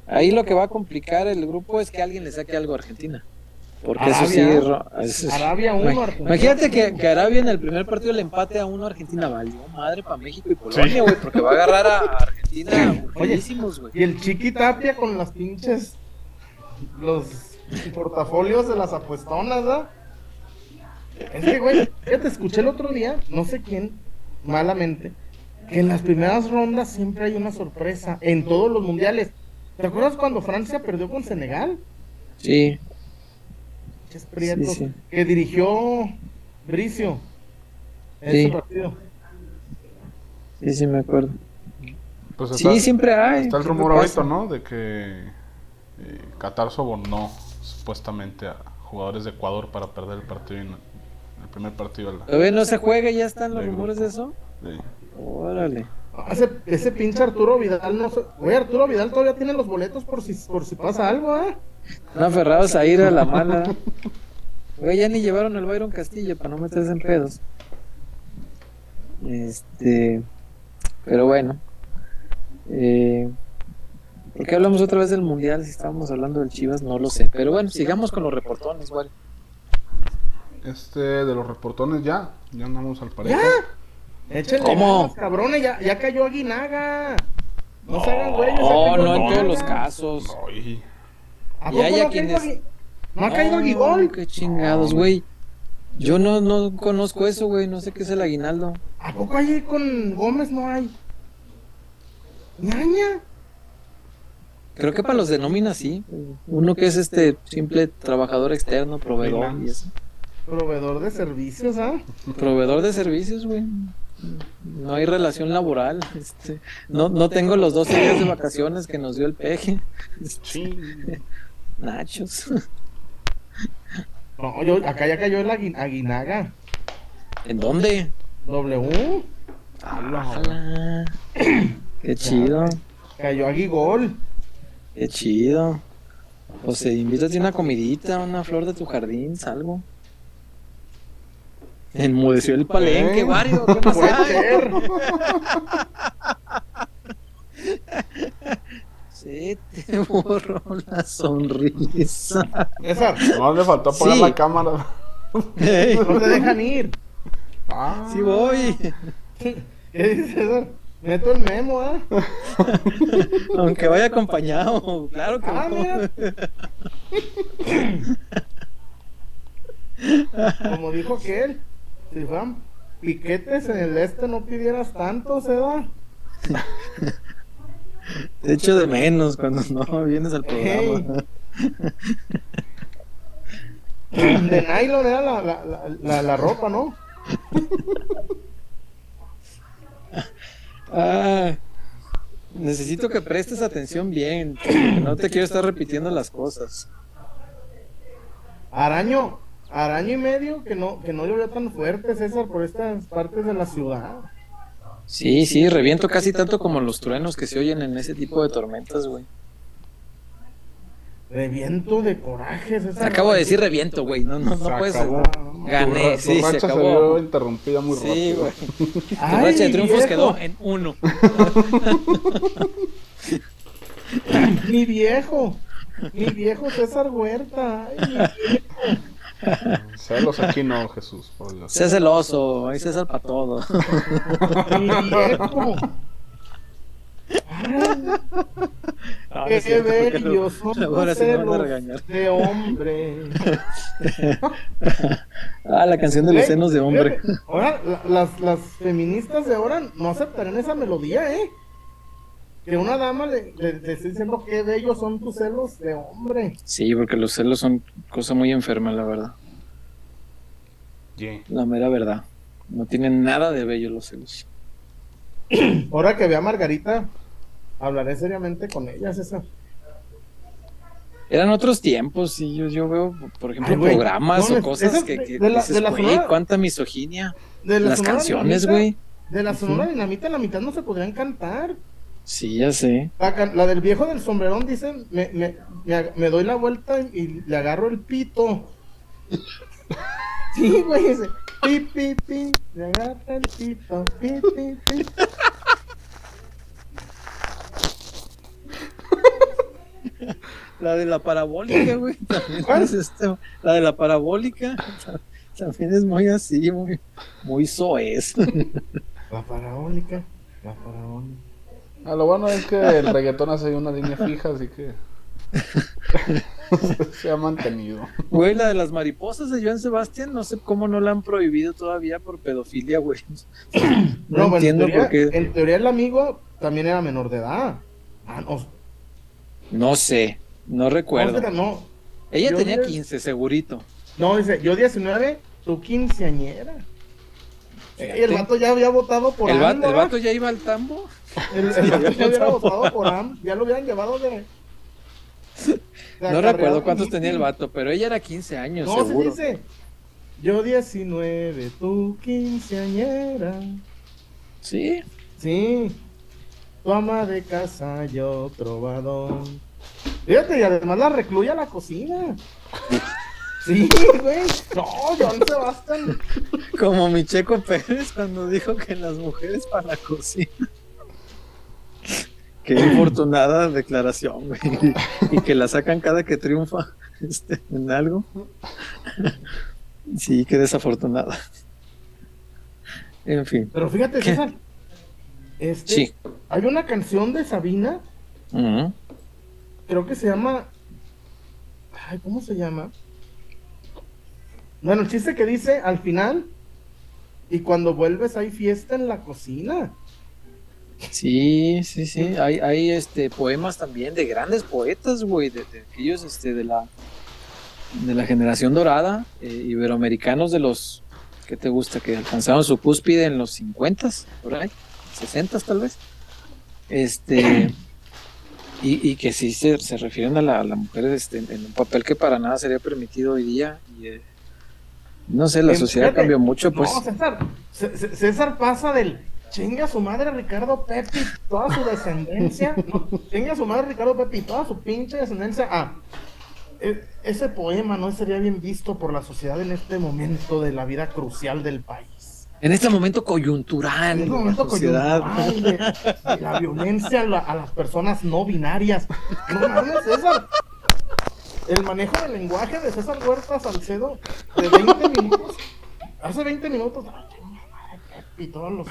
Ahí lo que va a complicar el grupo es que alguien le saque algo a Argentina. Porque eso sí. Arabia. ro- es- Arabia uno, Imag- Argentina. Imagínate que, que Arabia en el primer partido le empate a uno a Argentina. Valió madre para México y Polonia, Sí. güey, porque va a agarrar a Argentina güey. Y el Chiqui Tapia con las pinches. Los portafolios de las apuestonas, ¿verdad? Es que, güey, ya te escuché el otro día, no sé quién, malamente, que en las primeras rondas siempre hay una sorpresa en todos los mundiales. ¿Te acuerdas cuando Francia perdió con Senegal? Sí, Pinches prietos, Sí, sí. Que dirigió Bricio. Sí. Ese partido. sí, sí, me acuerdo. Pues Sí, siempre hay. Está el rumor ahorita, ¿no? De que eh, Qatar sobornó supuestamente a jugadores de Ecuador para perder el partido en el primer partido de la... Todavía no se juega ya están los rumores grupo. de eso. Sí. Órale. Ese, ese pinche Arturo Vidal no sé. Güey, Arturo Vidal todavía tiene los boletos por si, por si pasa algo, ¿eh? No aferrados a ir a la mala. Güey, ya ni llevaron al Byron Castillo para no meterse en pedos. Este. Pero bueno. Eh, ¿Por qué hablamos otra vez del mundial si estábamos hablando del Chivas? No lo sé. Pero bueno, sigamos con los reportones, igual. Este, de los reportones ya. Ya andamos al parejo. Échenle ¿Cómo? ganas, cabrones, ya, ya cayó Aguinaga. No se hagan güeyes. No, no en todos los casos. Ay, ¿A Y hay no a caído ¿No ha caído Aguigol? Qué chingados, güey. Yo no, no conozco eso, güey. No sé qué es el aguinaldo. ¿A poco ahí con Gómez no hay? Ñaña. Creo que para los de nómina sí. Uno que es este simple trabajador externo, proveedor y eso. Proveedor de servicios, ¿ah? Proveedor de servicios, güey. No hay relación laboral. Este, no, no tengo los 12 días de vacaciones que nos dio el peje. sí. Nachos. No, yo, acá ya cayó el Agui- Aguinaga. ¿En dónde? W. Ala. Qué chido. Cayó Aguigol. Qué chido. Pues eh, invítate una comidita, una flor de tu jardín, algo. Enmudeció el palenque, ¿Eh? Wario. ¿Qué Puede pasa? ser. Se te borró la sonrisa. César, No le faltó apagar Sí. la cámara. Ey, no te dejan ir. Ah, sí voy. ¿Qué dice César? Meto el memo, ¿ah? Aunque vaya acompañado, claro que Ah, no. mira. Como dijo aquel, si fueran piquetes en el este no pidieras tanto, se da. Te echo de menos cuando no vienes al programa. De nylon era la, la, la, la, la ropa, ¿no? Ah, necesito que prestes atención bien. No te quiero estar repitiendo las cosas. Araño, araño y medio que no, que no llovió tan fuerte, César, por estas partes de la ciudad. Sí, sí, reviento casi tanto como los truenos que se oyen en ese tipo de tormentas, güey. De viento, de coraje, César. Acabo de decir reviento, güey. No, no, Se no puedes. acabó. Gané, Tu sí, se racha acabó. vio interrumpida muy Sí, rápido. güey. Tu Ay, racha de triunfos viejo. quedó en uno. Mi viejo, mi viejo César Huerta. Ay, mi viejo. Celos aquí no, Jesús. por Dios. Sé celoso, ahí César para todo. Viejo. Qué bellos son Ahora los celos regañar. de hombre. Ah, la canción de los senos de hombre. Ahora, la- las, las feministas de ahora no aceptarán esa melodía, ¿eh? Que una dama le, le, le esté diciendo qué bellos son tus celos de hombre. Sí, porque los celos son cosa muy enferma, la verdad. Yeah. La mera verdad. No tienen nada de bello los celos. Ahora que vea a Margarita, hablaré seriamente con ella, César. Eran otros tiempos, sí. Yo, yo veo, por ejemplo, Ay, programas no, o cosas esas que, de- que de la- dices, de la "Güey, Sonora- cuánta misoginia. De la Las canciones, güey. De la Sonora Dinamita, la mitad no se podrían cantar. Sí, ya sé. La, del viejo del sombrerón dice, me, me, me, doy la vuelta y le agarro el pito. Sí, güey, dice, pi, pi, pi, le agarra el pito, pi, pi, pi. La de la parabólica, güey. También ¿Cuál? es este- la de la parabólica. También es muy así, muy, muy soez. La parabólica, la parabólica. Ah, lo bueno es que el reggaetón hace una línea fija, así que se ha mantenido. Güey, la de las mariposas de Joan Sebastián, no sé cómo no la han prohibido todavía por pedofilia, güey. No, No, bueno, entiendo en teoría, por qué. en teoría el amigo también era menor de edad. Ah, no, No sé, no recuerdo. no, no, Ella yo tenía diez- 15, segurito. no, dice, yo 19, tú quinceañera. Eh, el vato ya había votado por ¿El, va- el vato ya iba al tambo? El, el ya hubiera votado. votado por AM, ya lo hubieran llevado de. de No recuerdo cuántos tenía el vato, pero ella era 15 años, No, se seguro. dice. Yo 19, tú quinceañera. Sí, Sí. Tu ama de casa, yo trovador. Fíjate, y además la recluye a la cocina. Sí, güey. No, John Sebastián. como mi Checo Pérez cuando dijo que las mujeres para la cocina. Qué infortunada declaración, güey. Y que la sacan cada que triunfa este, en algo. Sí, qué desafortunada. En fin. Pero fíjate, ¿Qué? César. Este, Sí. Hay una canción de Sabina, creo que se llama. Ay, ¿cómo se llama? Bueno, el chiste que dice al final. Y cuando vuelves hay fiesta en la cocina. Sí, sí, sí. Hay, hay este poemas también de grandes poetas, güey, de, de aquellos este, de la de la generación dorada, eh, iberoamericanos de los que te gusta, que alcanzaron su cúspide en los 50 por ahí, 60 tal vez. Este y, y que sí se, se refieren a la, a la mujer este, en un papel que para nada sería permitido hoy día. Y, eh, no sé, la Em, sociedad cambió mucho, pues. No, César. César pasa del chinga a su madre Ricardo Pepi, toda su descendencia. no, chinga a su madre Ricardo Pepi, toda su pinche descendencia. a e- ese poema no sería bien visto por la sociedad en este momento de la vida crucial del país. En este momento coyuntural, En este la momento sociedad. coyuntural de, de la violencia a, la- a las personas no binarias. No mames, César. El manejo del lenguaje de César Huerta Salcedo de 20 minutos. Hace 20 minutos. ay, madre, Y todos los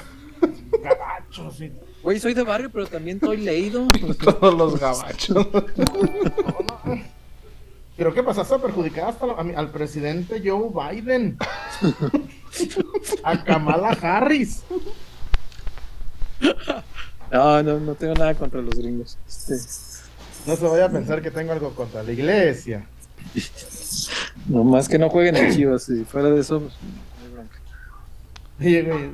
gabachos. Y, Güey, soy de barrio, pero también estoy leído. Todos los gabachos. no, no. Creo que pasaste a perjudicar hasta a al presidente Joe Biden. A Kamala Harris. No, no, no tengo nada contra los gringos. No se vaya a pensar que tengo algo contra la iglesia. no más que no jueguen en Chivas. Si fuera de eso, pues, no hay bronca. Oye, güey.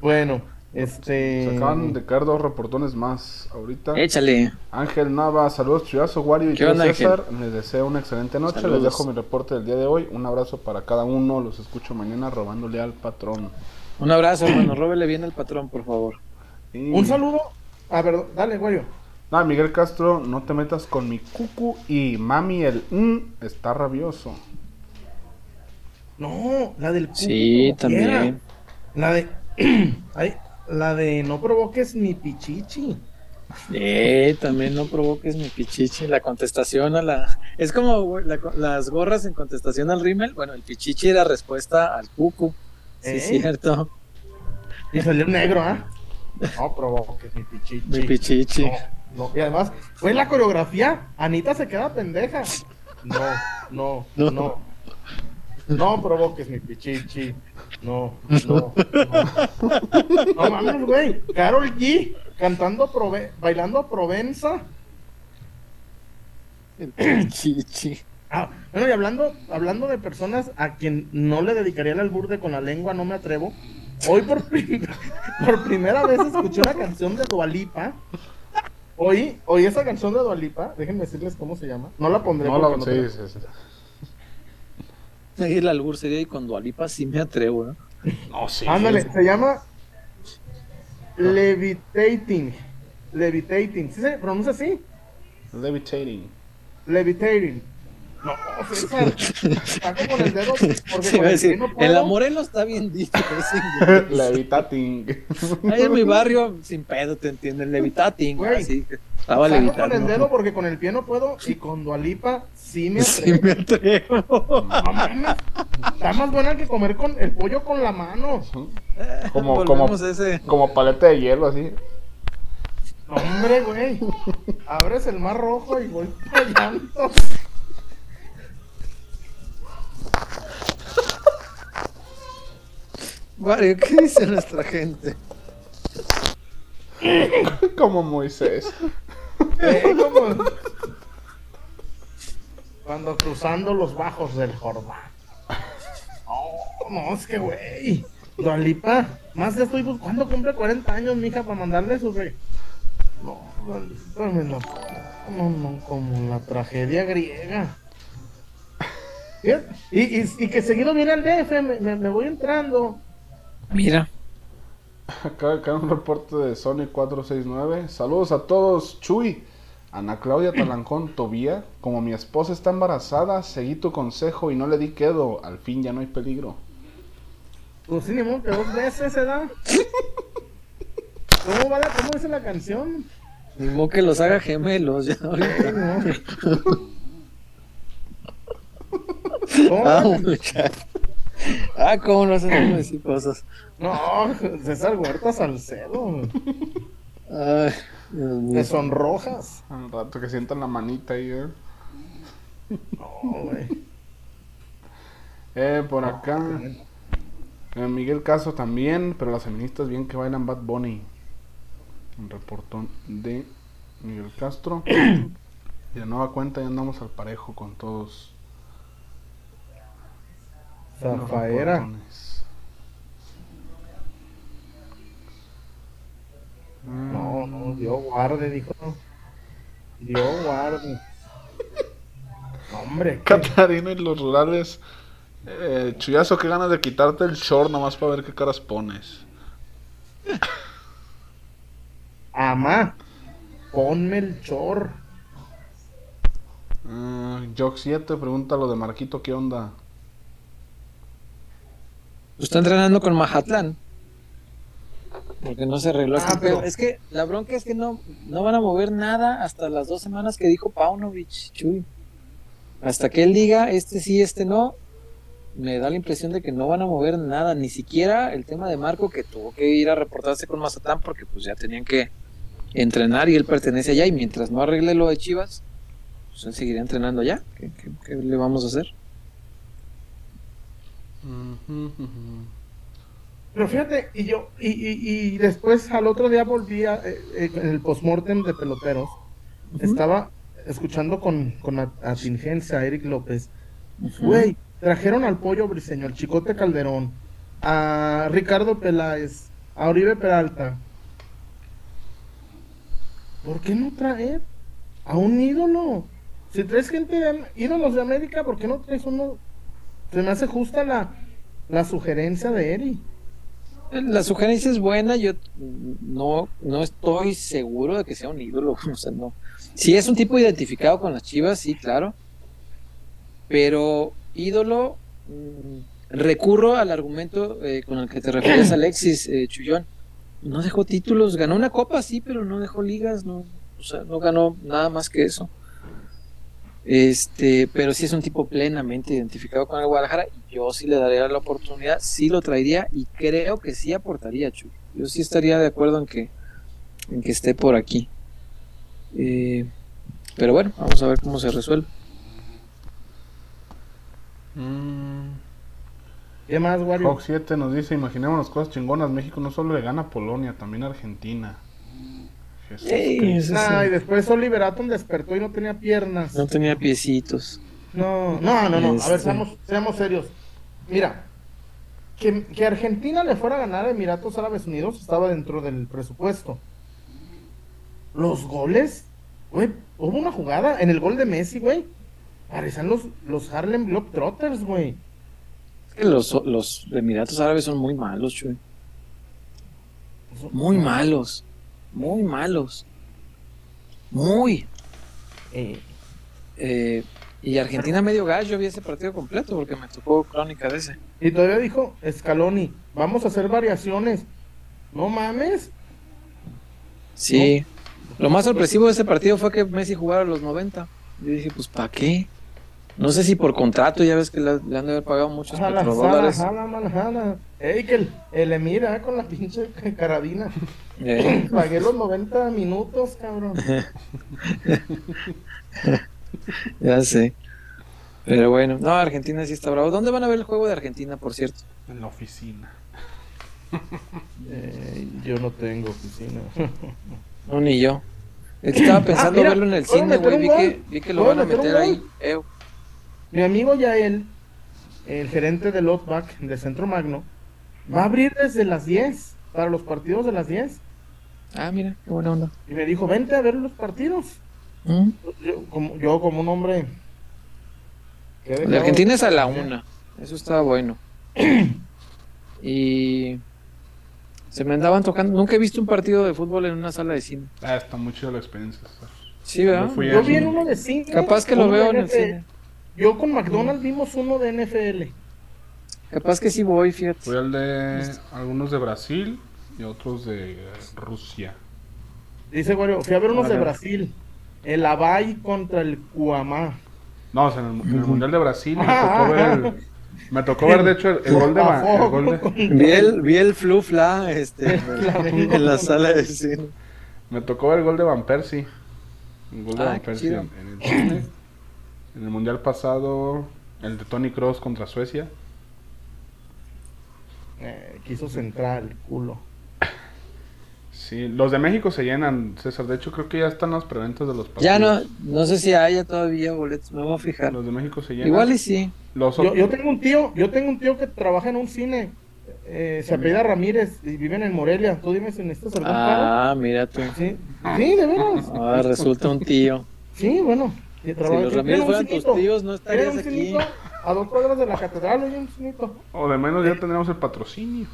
Bueno, este. Se acaban de caer dos reportones más ahorita. Échale. Ángel Nava, saludos Chuyazo, Wario y ¿Qué tío onda, César. Les deseo una excelente noche. Saludos. Les dejo mi reporte del día de hoy. Un abrazo para cada uno. Los escucho mañana robándole al patrón. Un abrazo, hermano. Róbele bien al patrón, por favor. Y- Un saludo. A ver, dale, güey. Nada, Miguel Castro, no te metas con mi cucu y mami el mm, está rabioso. No, la del cuco Sí, quiera. también. La de. Ay, la de no provoques mi pichichi. Eh, también no provoques mi pichichi. La contestación a la. Es como la las gorras en contestación al rímel. Bueno, el pichichi era respuesta al cucu. Sí, ¿Eh? cierto. Y salió negro, ¿ah? No provoques mi pichichi. Mi pichichi. No, no. Y además, fue la coreografía. Anita se queda pendeja. No, no, No. no. No, provoques mi pichichi. No, no, no. No mames, güey. Carol G cantando, Prove- bailando Provenza. El pichichi. Ah, bueno, y hablando, hablando de personas a quien no le dedicaría el albur de con la lengua, no me atrevo. Hoy por, prim- por primera vez escuché una canción de Dualipa. Oí, oí esa canción de Dualipa. Déjenme decirles cómo se llama. No la pondré No, la, no sí, sí. El albur sería y con Dualipa sí me atrevo, ¿no? No, sí. Ándale, se llama Levitating. Levitating. ¿Sí se pronuncia así? Levitating. Levitating. No, César. Saco con el dedo porque Sí, con a el decir, pie no en puedo. la Morelos está bien dicho. es. Levitating. Ahí en mi barrio, sin pedo, te entienden. Levitating. Güey. Así estaba Saco con levitando. el dedo porque con el pie no puedo y con Dualipa sí me Sí atrevo. me atrevo. No mames, Está más buena que comer con el pollo con la mano. Como, como, ese. como paleta de hielo, así. Hombre, güey. Abres el mar rojo y voy fallando. Mario, ¿qué dice nuestra gente? Como Moisés. Eh, como Cuando cruzando los bajos del Jordán. No, no, es que, güey. Dualipa, más ya estoy buscando. Cumple 40 años, mija, para mandarle su rey. No, Dualipa me la. No, no, como la tragedia griega. Fíjate, Y, y, y que seguido viene al DF, me, me- me voy entrando. Mira. Acá, acá un reporte de Sony 469. Saludos a todos. Chuy. Ana Claudia Talancón Tobía. Como mi esposa está embarazada, seguí tu consejo y no le di quedo. Al fin ya no hay peligro. Pues sí, ni modo que dos veces se da. ¿Cómo, va la, ¿Cómo es la canción? Ni modo que los haga gemelos ya ahorita. ¿Cómo Ah. Ah, cómo no hacen decir cosas. No, César Huerta Salcedo. Ay, Dios mío. Me sonrojas. Al rato que sientan la manita ahí, ¿eh? No, güey. Eh, por acá. eh, Miguel Caso también, pero las feministas bien que bailan Bad Bunny. Un reportón de Miguel Castro. y de nueva cuenta ya andamos al parejo con todos. Zafaera. No, no, Dios guarde, dijo. Dios guarde. Hombre, ¿qué? Catarina y los rurales. Eh, chuyazo, qué ganas de quitarte el short nomás para ver qué caras pones. Amá, ponme el chor. Uh, Jock 7 pregunta lo de Marquito, ¿qué onda? Está entrenando con Mazatlán. Porque no se arregló Ah, este pero-. Es que la bronca es que no, no van a mover nada hasta las dos semanas que dijo Paunovic, Chuy. Hasta que él diga este sí, este no, me da la impresión de que no van a mover nada, ni siquiera el tema de Marco que tuvo que ir a reportarse con Mazatlán porque pues ya tenían que entrenar y él pertenece allá y mientras no arregle lo de Chivas, pues él seguiría entrenando allá. ¿Qué, qué- qué le vamos a hacer? Pero fíjate, y yo, y, y, y después al otro día volví a, eh, eh, en el postmortem de peloteros. Estaba escuchando con, con atingencia a Eric López. Güey, trajeron al pollo briseño, al Chicote Calderón, a Ricardo Peláez, a Oribe Peralta. ¿Por qué no traer a un ídolo? Si traes gente de ídolos de América, ¿por qué no traes uno? Se me hace justa la, la sugerencia de Eric. La sugerencia es buena, yo no, no estoy seguro de que sea un ídolo, o sea, no. Si es un tipo identificado con las chivas, sí, claro. Pero ídolo, mm, recurro al argumento eh, con el que te refieres, Alexis eh, Chullón. No dejó títulos, ganó una copa, sí, pero no dejó ligas, no, o sea, no ganó nada más que eso. Este, pero sí es un tipo plenamente identificado con el Guadalajara. y Yo sí le daría la oportunidad, sí lo traería y creo que sí aportaría, Chuy. Yo sí estaría de acuerdo en que, en que esté por aquí. Eh, pero bueno, vamos a ver cómo se resuelve. Mm. ¿Qué más, Wario? Hawk 7 nos dice, imaginémonos cosas chingonas, México no solo le gana a Polonia, también a Argentina. Jesús sí. Nah, y después Oliver Atom despertó y no tenía piernas. No tenía piecitos. No, no, no, no. A ver, Este. seamos, seamos serios. Mira, que, que Argentina le fuera a ganar a Emiratos Árabes Unidos estaba dentro del presupuesto. Los goles, güey, hubo una jugada en el gol de Messi, güey. Parecían los, los Harlem Globetrotters, güey. Es que los, los Emiratos Árabes son muy malos, Chuy. Muy malos. Muy malos. Muy. Eh, Eh, y Argentina medio gallo, vi ese partido completo porque me tocó crónica de ese. y todavía dijo Scaloni, vamos a hacer variaciones. No mames. Sí. Lo más sorpresivo de ese partido fue que Messi jugara a los 90. Yo dije, pues, ¿para qué? No sé si por contrato, ya ves que le, le han de haber pagado muchos Jala, petrodólares. jala, jala. Ey, que el, el Emir, ah, con la pinche carabina. Eh, Pagué los 90 minutos, cabrón. ya sé. Pero bueno, no, Argentina sí está bravo. ¿Dónde van a ver el juego de Argentina, por cierto? En la oficina. Eh, yo no tengo oficina. No, ni yo. Estaba pensando mira, verlo en el ¿puedo cine, güey. Vi que, vi que lo ¿Puedo van a meter ahí. Mi amigo Yael, el gerente del Outback de Centro Magno, va a abrir desde las 10 para los partidos de las 10. Ah, mira, qué buena onda. Y me dijo, vente a ver los partidos. Mm. Yo como, yo como un hombre... de Argentina es a la una. Eso está bueno. Y se me andaban tocando. Nunca he visto un partido de fútbol en una sala de cine. Ah, está muy chida la experiencia. Sí, ¿verdad? Yo vi en uno de cine. Capaz que lo veo en el cine. Yo con McDonald's vimos uno de NFL. Capaz que sí voy, fíjate. Fui al de algunos de Brasil y otros de Rusia. Dice Wario, fui a ver unos de. Brasil. El Abay contra el Cuamá. No, o sea, en el, en el Mundial de Brasil me Ah, tocó ver, el- me tocó ver de hecho el, el gol de, Ma- el gol de- Vi el, vi el flufla este, en la sala de cine. me tocó ver el gol de Van Persie. El gol de Ah, Van Persie en el cine. En el Mundial pasado, el de Tony Cross contra Suecia. Eh, quiso centrar el culo. Sí, los de México se llenan, César. De hecho, creo que ya están las preventas de los partidos. Ya no, no sé si haya todavía boletos, me voy a fijar. Los de México se llenan. Igual y sí. Los Yo, tengo un tío, yo tengo un tío que trabaja en un cine. eh, se apellida Ramírez y vive en Morelia. Tú dime si necesitas algún paro. Ah, mira tú. Sí, sí, de veras. Ah, resulta un tío. Sí, bueno. Y Si los Ramírez fueran tus tíos, no estarías un aquí. A dos cuadras de la catedral, oye, un cinito. O de menos ya tendremos el patrocinio.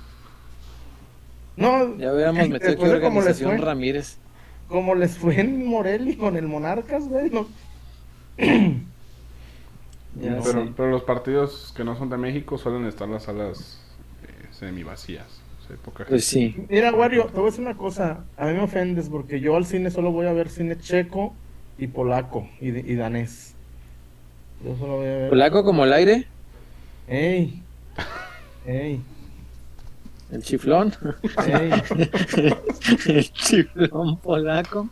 No, Ya hubiéramos metido aquí después de cómo les organización fue, Ramírez. como les fue en Morelia con el Monarcas, güey. No. Pero, sé. pero los partidos que no son de México suelen estar las salas eh, semi vacías. O sea, poca Pues sí. Mira, Wario, te voy a decir una cosa. A mí me ofendes porque yo al cine solo voy a ver cine checo y polaco y, y danés. Yo solo voy a ver. Polaco como el aire, ¡Ey! ¡Ey! el chiflón. ¡Ey! el chiflón polaco.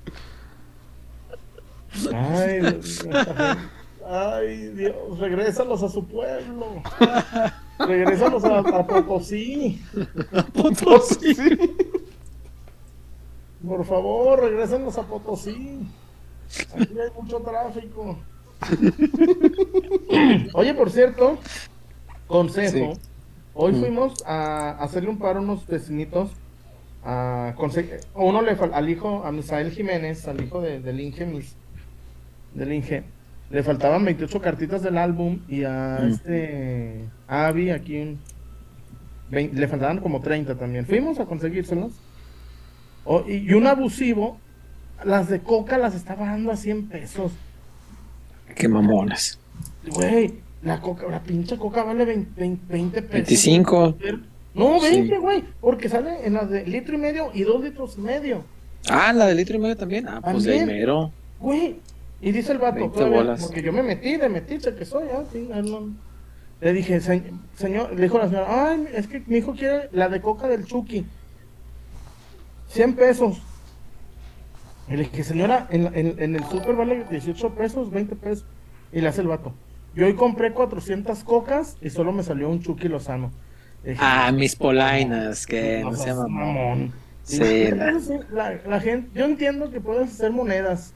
¡Ay, Dios! ¡Ay, Dios! ¡Regrésalos a su pueblo! ¡Regrésalos a, a Potosí! Potosí. Por favor, regrésanos a Potosí. Aquí hay mucho tráfico. Oye, por cierto, consejo. Sí. Hoy Mm. fuimos a hacerle un paro a unos vecinitos. A uno le al hijo, a Misael Jiménez, al hijo de, del Inge, mis, del Inge, le faltaban 28 cartitas del álbum y a Mm. este a Abby aquí un, le faltaban como 30 también. Fuimos a conseguírselas. O- y, y un abusivo, las de coca las estaba dando a 100 pesos. Qué mamonas. Güey, la coca, la pinche coca vale 20, 20 20 pesos. 25. No, Sí. 20, güey, porque sale en las de litro y medio y dos litros y medio. Ah, la de litro y medio también. Ah, pues de mero. Güey, y dice el vato, 20 todavía, bolas. porque yo me metí, de metiche que soy, ah, sí, ah, no. Le dije, "Se- señor, le dijo la señora, ay, es que mi hijo quiere la de coca del Chucky. 100 pesos. Y le dije, señora, en, en- en el super vale 18 pesos, 20 pesos. Y le hace el vato. Yo hoy compré 400 cocas y solo me salió un Chucky Lozano. Dije, Ah, mis polainas, que no se llama mamón. Sí, la- la, la gente, yo entiendo que puedes hacer monedas,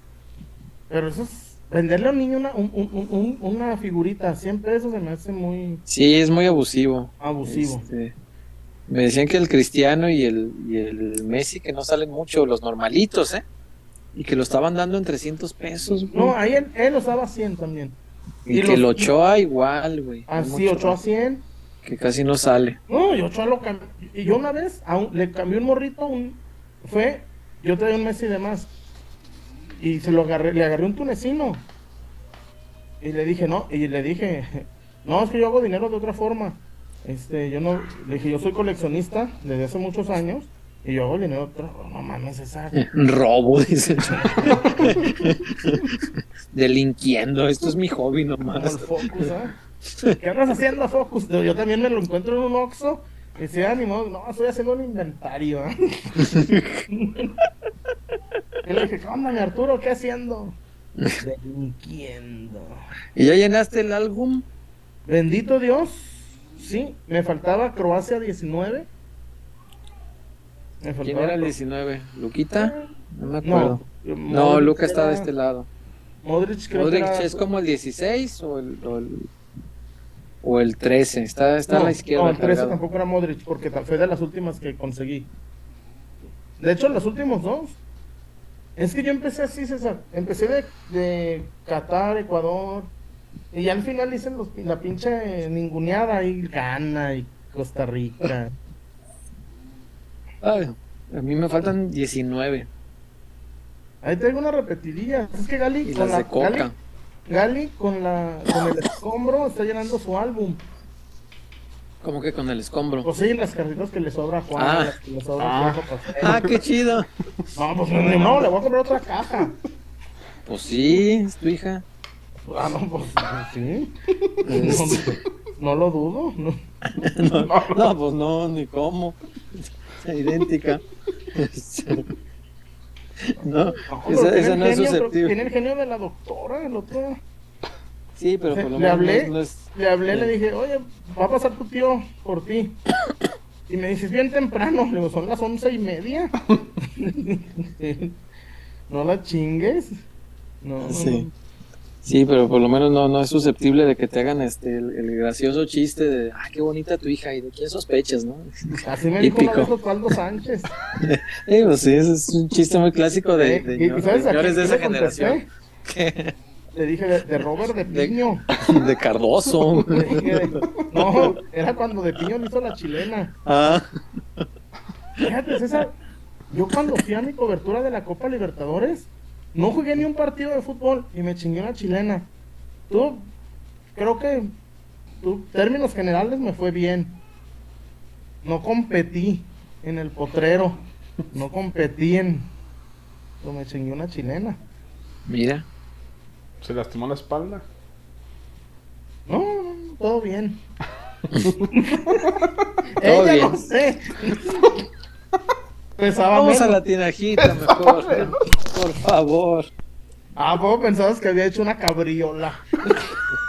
pero eso es venderle a un niño una, un- un- un- una figurita a 100 pesos se me hace muy Sí, es muy abusivo. abusivo. Este, me decían que el Cristiano y el, y el Messi, que no salen mucho, los normalitos, ¿eh? Y que lo estaban dando en 300 pesos, güey. No, ahí él, él los daba a 100 también. y y que el los- Ochoa igual, güey. Así, El 8 a 100. Que casi no sale. No, y Ochoa lo cambió. Y yo una vez a un- le cambié un morrito, un, fue, yo traía un mes y demás. Y se lo agarré, le agarré un tunecino. Y le dije, no, y le dije, no, es que yo hago dinero de otra forma. Este, yo no, le dije, yo soy coleccionista desde hace muchos años. Y yo otra forma. No mames, esa. Robo, dice. Delinquiendo, esto es mi hobby el nomás. Focus, ¿ah? ¿Qué andas haciendo, Focus? Yo también me lo encuentro en un Oxxo. Y se animó, no, estoy haciendo un inventario. ¿ah? y le dije, ¿qué onda, mi Arturo? ¿Qué haciendo? Delinquiendo. ¿Y ya llenaste el álbum? Bendito Dios. Sí, me faltaba Croacia 19. ¿Quién era el Cro- 19? ¿Luquita? No me No, acuerdo. No, Modric Luca está de era- este lado. Modric creo Modric que era- es como el 16 o el, o el, o el 13. Está, está a no, la izquierda. No, el 13 cargado. tampoco era Modric, porque fue de las últimas que conseguí. De hecho, los últimos dos. Es que yo empecé así, César. Empecé de, de Qatar, Ecuador. Y ya al final hice los- la pinche ninguneada y Ghana y Costa Rica. Ay, a mí me faltan 19. Ahí traigo una repetidilla. Es que Gali Y con la. Gali, Gali con la con el escombro está llenando su álbum. Como que con el escombro. Pues sí, las carritas que le sobra a Juan, Ah. las que le sobra Ah. a. Ah, qué chido. No, pues no, no, le voy a comprar otra caja. Pues sí, es tu hija. Ah, no, pues sí. Este, No, no lo dudo. No. no, no, pues no, ni cómo. Idéntica. Este, No, No, esa, no es susceptible. Tiene el genio de la doctora, el otro. Sí, pero por lo Le menos hablé, no, no es. le hablé, le dije, oye, va a pasar tu tío por ti. Y me dices, bien temprano. Le digo, son las once y media. no la chingues. No, no, Sí. Sí, pero por lo menos no, no es susceptible de que te hagan este el, el gracioso chiste de ah, qué bonita tu hija y de quién sospechas, ¿no? Así me dijo Osvaldo Sánchez. Sí, pues sí, ese es un chiste muy clásico de, de, y- de ¿sabes señores de esa generación. Le dije de, de Robert de Piño. De Cardoso. Le dije de- no, era cuando de Piño le hizo la chilena. Ah, Fíjate, César, yo cuando fui a mi cobertura de la Copa Libertadores, no jugué ni un partido de fútbol y me chingué una chilena. Tú, creo que, tú, términos generales me fue bien. No competí en el potrero, no competí en... Pero me chingué una chilena. mira. ¿Se lastimó la espalda? No, no, no, todo bien. Todo Ella bien. no sé. Pesaba Vamos a la tinajita mejor. Por favor. Ah, ¿cómo pensabas que había hecho una cabriola?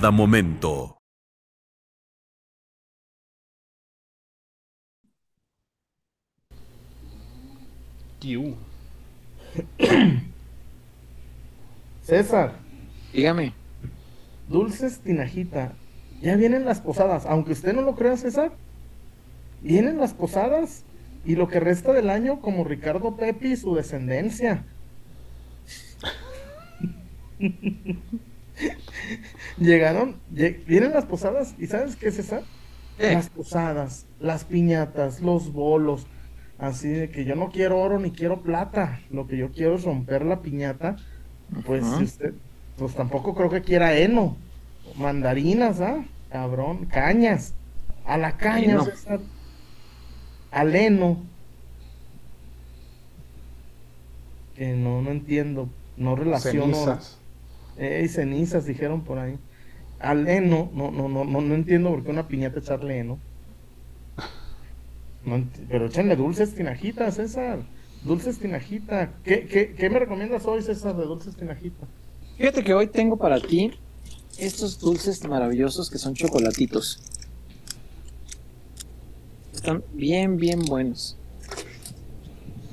cada momento. César, Dígame. dulces tinajita. Ya vienen las posadas, aunque usted no lo crea, César. Vienen las posadas y lo que resta del año como Ricardo Pepi y su descendencia. Llegaron, lle- vienen las posadas y ¿sabes qué, César? Eh. Las posadas, las piñatas, los bolos. Así de que yo no quiero oro ni quiero plata. Lo que yo quiero es romper la piñata. Pues si usted, pues tampoco creo que quiera heno. Mandarinas, ¿ah? Cabrón, cañas. A la caña. César. Al heno. Que no, no entiendo. No relaciono. Cenizas. Eh, y cenizas dijeron por ahí. Al heno, no, no, no, no, entiendo por qué una piñata echarle heno. Pero échenle dulces tinajitas, César. Dulces tinajita. ¿Qué, qué, qué me recomiendas hoy, César, de dulces tinajita? Fíjate que hoy tengo para ti estos dulces maravillosos que son chocolatitos. Están bien, bien buenos.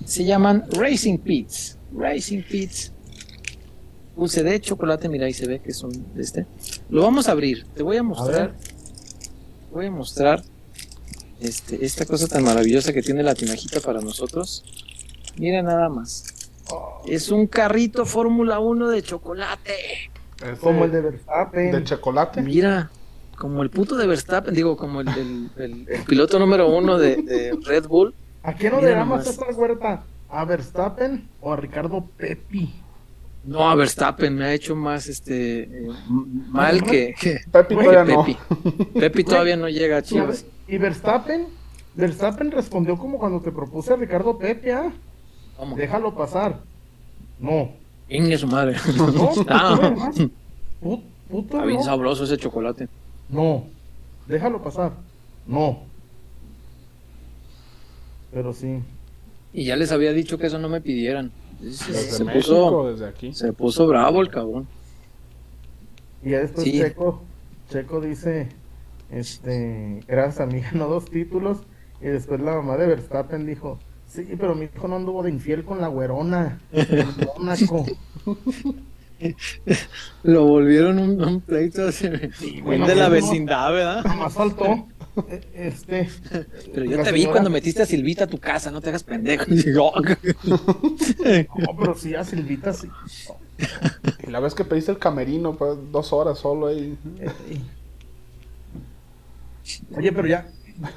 Se llaman Racing Pits. Racing Pits. Dulce de chocolate, mira ahí se ve que son de este. Lo vamos a abrir. Te voy a mostrar. Voy a mostrar este, esta cosa tan maravillosa que tiene la tinajita para nosotros. Mira nada más. Es un carrito Fórmula 1 de chocolate. Es Como el de, Verstappen. de chocolate. Mira, como el puto de Verstappen, digo, como el, el- el- el piloto número uno de, de Red Bull. ¿A quién no le da más nomás. César Huerta? ¿A Verstappen o a Ricardo Pepi? No, a Verstappen me ha hecho más este eh, mal que, que, Pepi todavía no. Pepi. Todavía no llega a Chivas. Y Verstappen, Verstappen respondió como cuando te propuse a Ricardo Pepi, ¿ah? Déjalo pasar. No. Inge su madre. No, Ah, Put- puto está bien no. sabroso ese chocolate. No. Déjalo pasar. No. Pero sí. Y ya les había dicho que eso no me pidieran. Se, Desde se México, puso, desde aquí. se puso bravo el cabrón. Y ya después Sí. Checo, Checo dice, este, gracias a mí ganó dos títulos. Y después la mamá de Verstappen dijo, sí, pero mi hijo no anduvo de infiel con la güerona. en Mónaco". Lo volvieron un, un pleito de no, la vecindad, ¿verdad? Más faltó. Este. Pero yo te vi cuando metiste a Silvita a tu casa, no te hagas pendejo. No, pero sí, a Silvita sí. Y la vez que pediste el camerino, pues dos horas solo ahí. Oye, pero ya,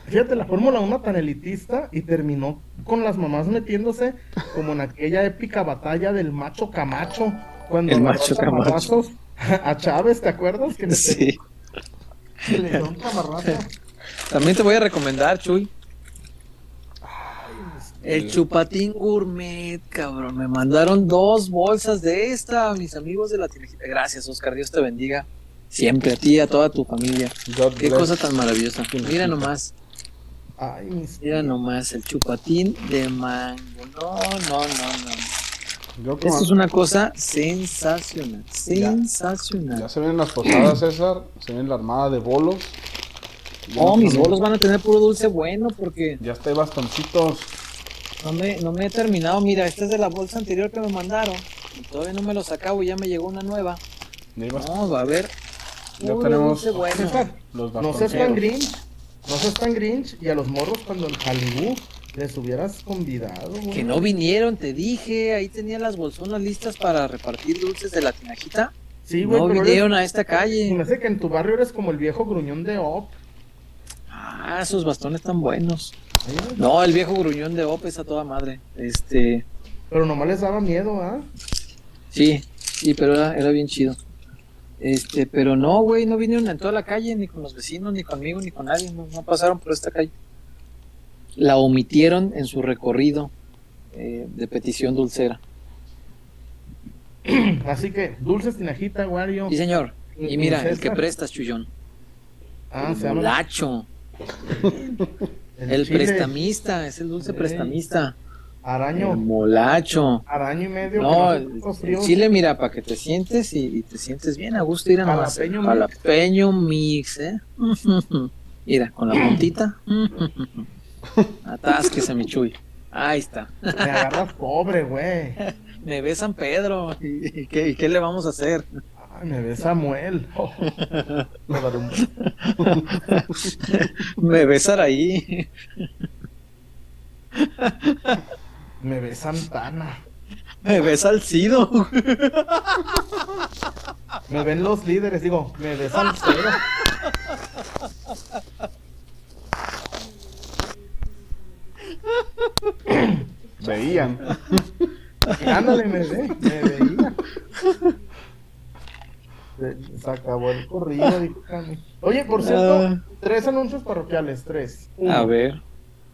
fíjate, la Fórmula 1 tan elitista y terminó con las mamás metiéndose como en aquella épica batalla del macho Camacho, cuando El macho camarrazos a Chávez, ¿te acuerdas? Que le, sí. que le dio un camarrazo. También te voy a recomendar, Chuy. El chupatín gourmet, cabrón. Me mandaron dos bolsas de esta, mis amigos de la Tinejita. Gracias, Oscar. Dios te bendiga. Siempre a ti y a toda tu familia. God Qué bless. cosa tan maravillosa. Mira nomás, Ay, mis... mira nomás, el chupatín de mango. No, no, no, no. Yo como- Esto es una cosa sensacional. Sensacional. Ya se vienen las posadas, César. Se viene la armada de bolos. Oh, no mis bolos van a tener puro dulce bueno porque Ya está, bastoncitos. no me, no me he terminado. Mira, esta es de la bolsa anterior que me mandaron. Y todavía no me los acabo y ya me llegó una nueva. No, va a haber. ya puro tenemos dulce bueno. Los no seas tan grinch, no seas tan grinch, y a los morros cuando en Hollywood les hubieras convidado, güey. Que no vinieron, te dije. Ahí tenía las bolsonas listas para repartir dulces de la tinajita. Sí, güey, no vinieron eres- a esta calle. me hace que en tu barrio eres como el viejo gruñón de Op. Ah, esos bastones tan buenos. No, el viejo gruñón de Op es a toda madre. Este. Pero nomás les daba miedo, ¿ah? Sí, sí, pero era, era bien chido. Este, pero no, güey, no vinieron en toda la calle, ni con los vecinos, ni conmigo, ni con nadie, no, no pasaron por esta calle. La omitieron en su recorrido eh, de petición dulcera. Así que, dulces tinajita, Wario. Sí, señor. Y ¿Y mira, el que prestas, Chuyón. Ah, el se llama. molacho, el prestamista, es el dulce prestamista. El Araño. molacho. Araño y medio. No, el, el chile, mira, para que te sientes y, y te sientes bien a gusto, ir a nomás. Jalapeño mix. Jalapeño mix, ¿eh? Mira, con la puntita. Atásquese, mi chuy. Ahí está. Me agarras pobre, güey. Me ve San Pedro. ¿Y, y qué, y qué le vamos a hacer? Me ve Samuel. Oh. Me un- Me ve Saraí. Me ve Santana. Me ve Salcido. Me ven los líderes, digo, me ve Salcedo. Veían. Ándale, me ve, me veía. Se, se acabó el corrido, dijo. Oye, por cierto, Ah. tres anuncios parroquiales, tres. Uno, A ver.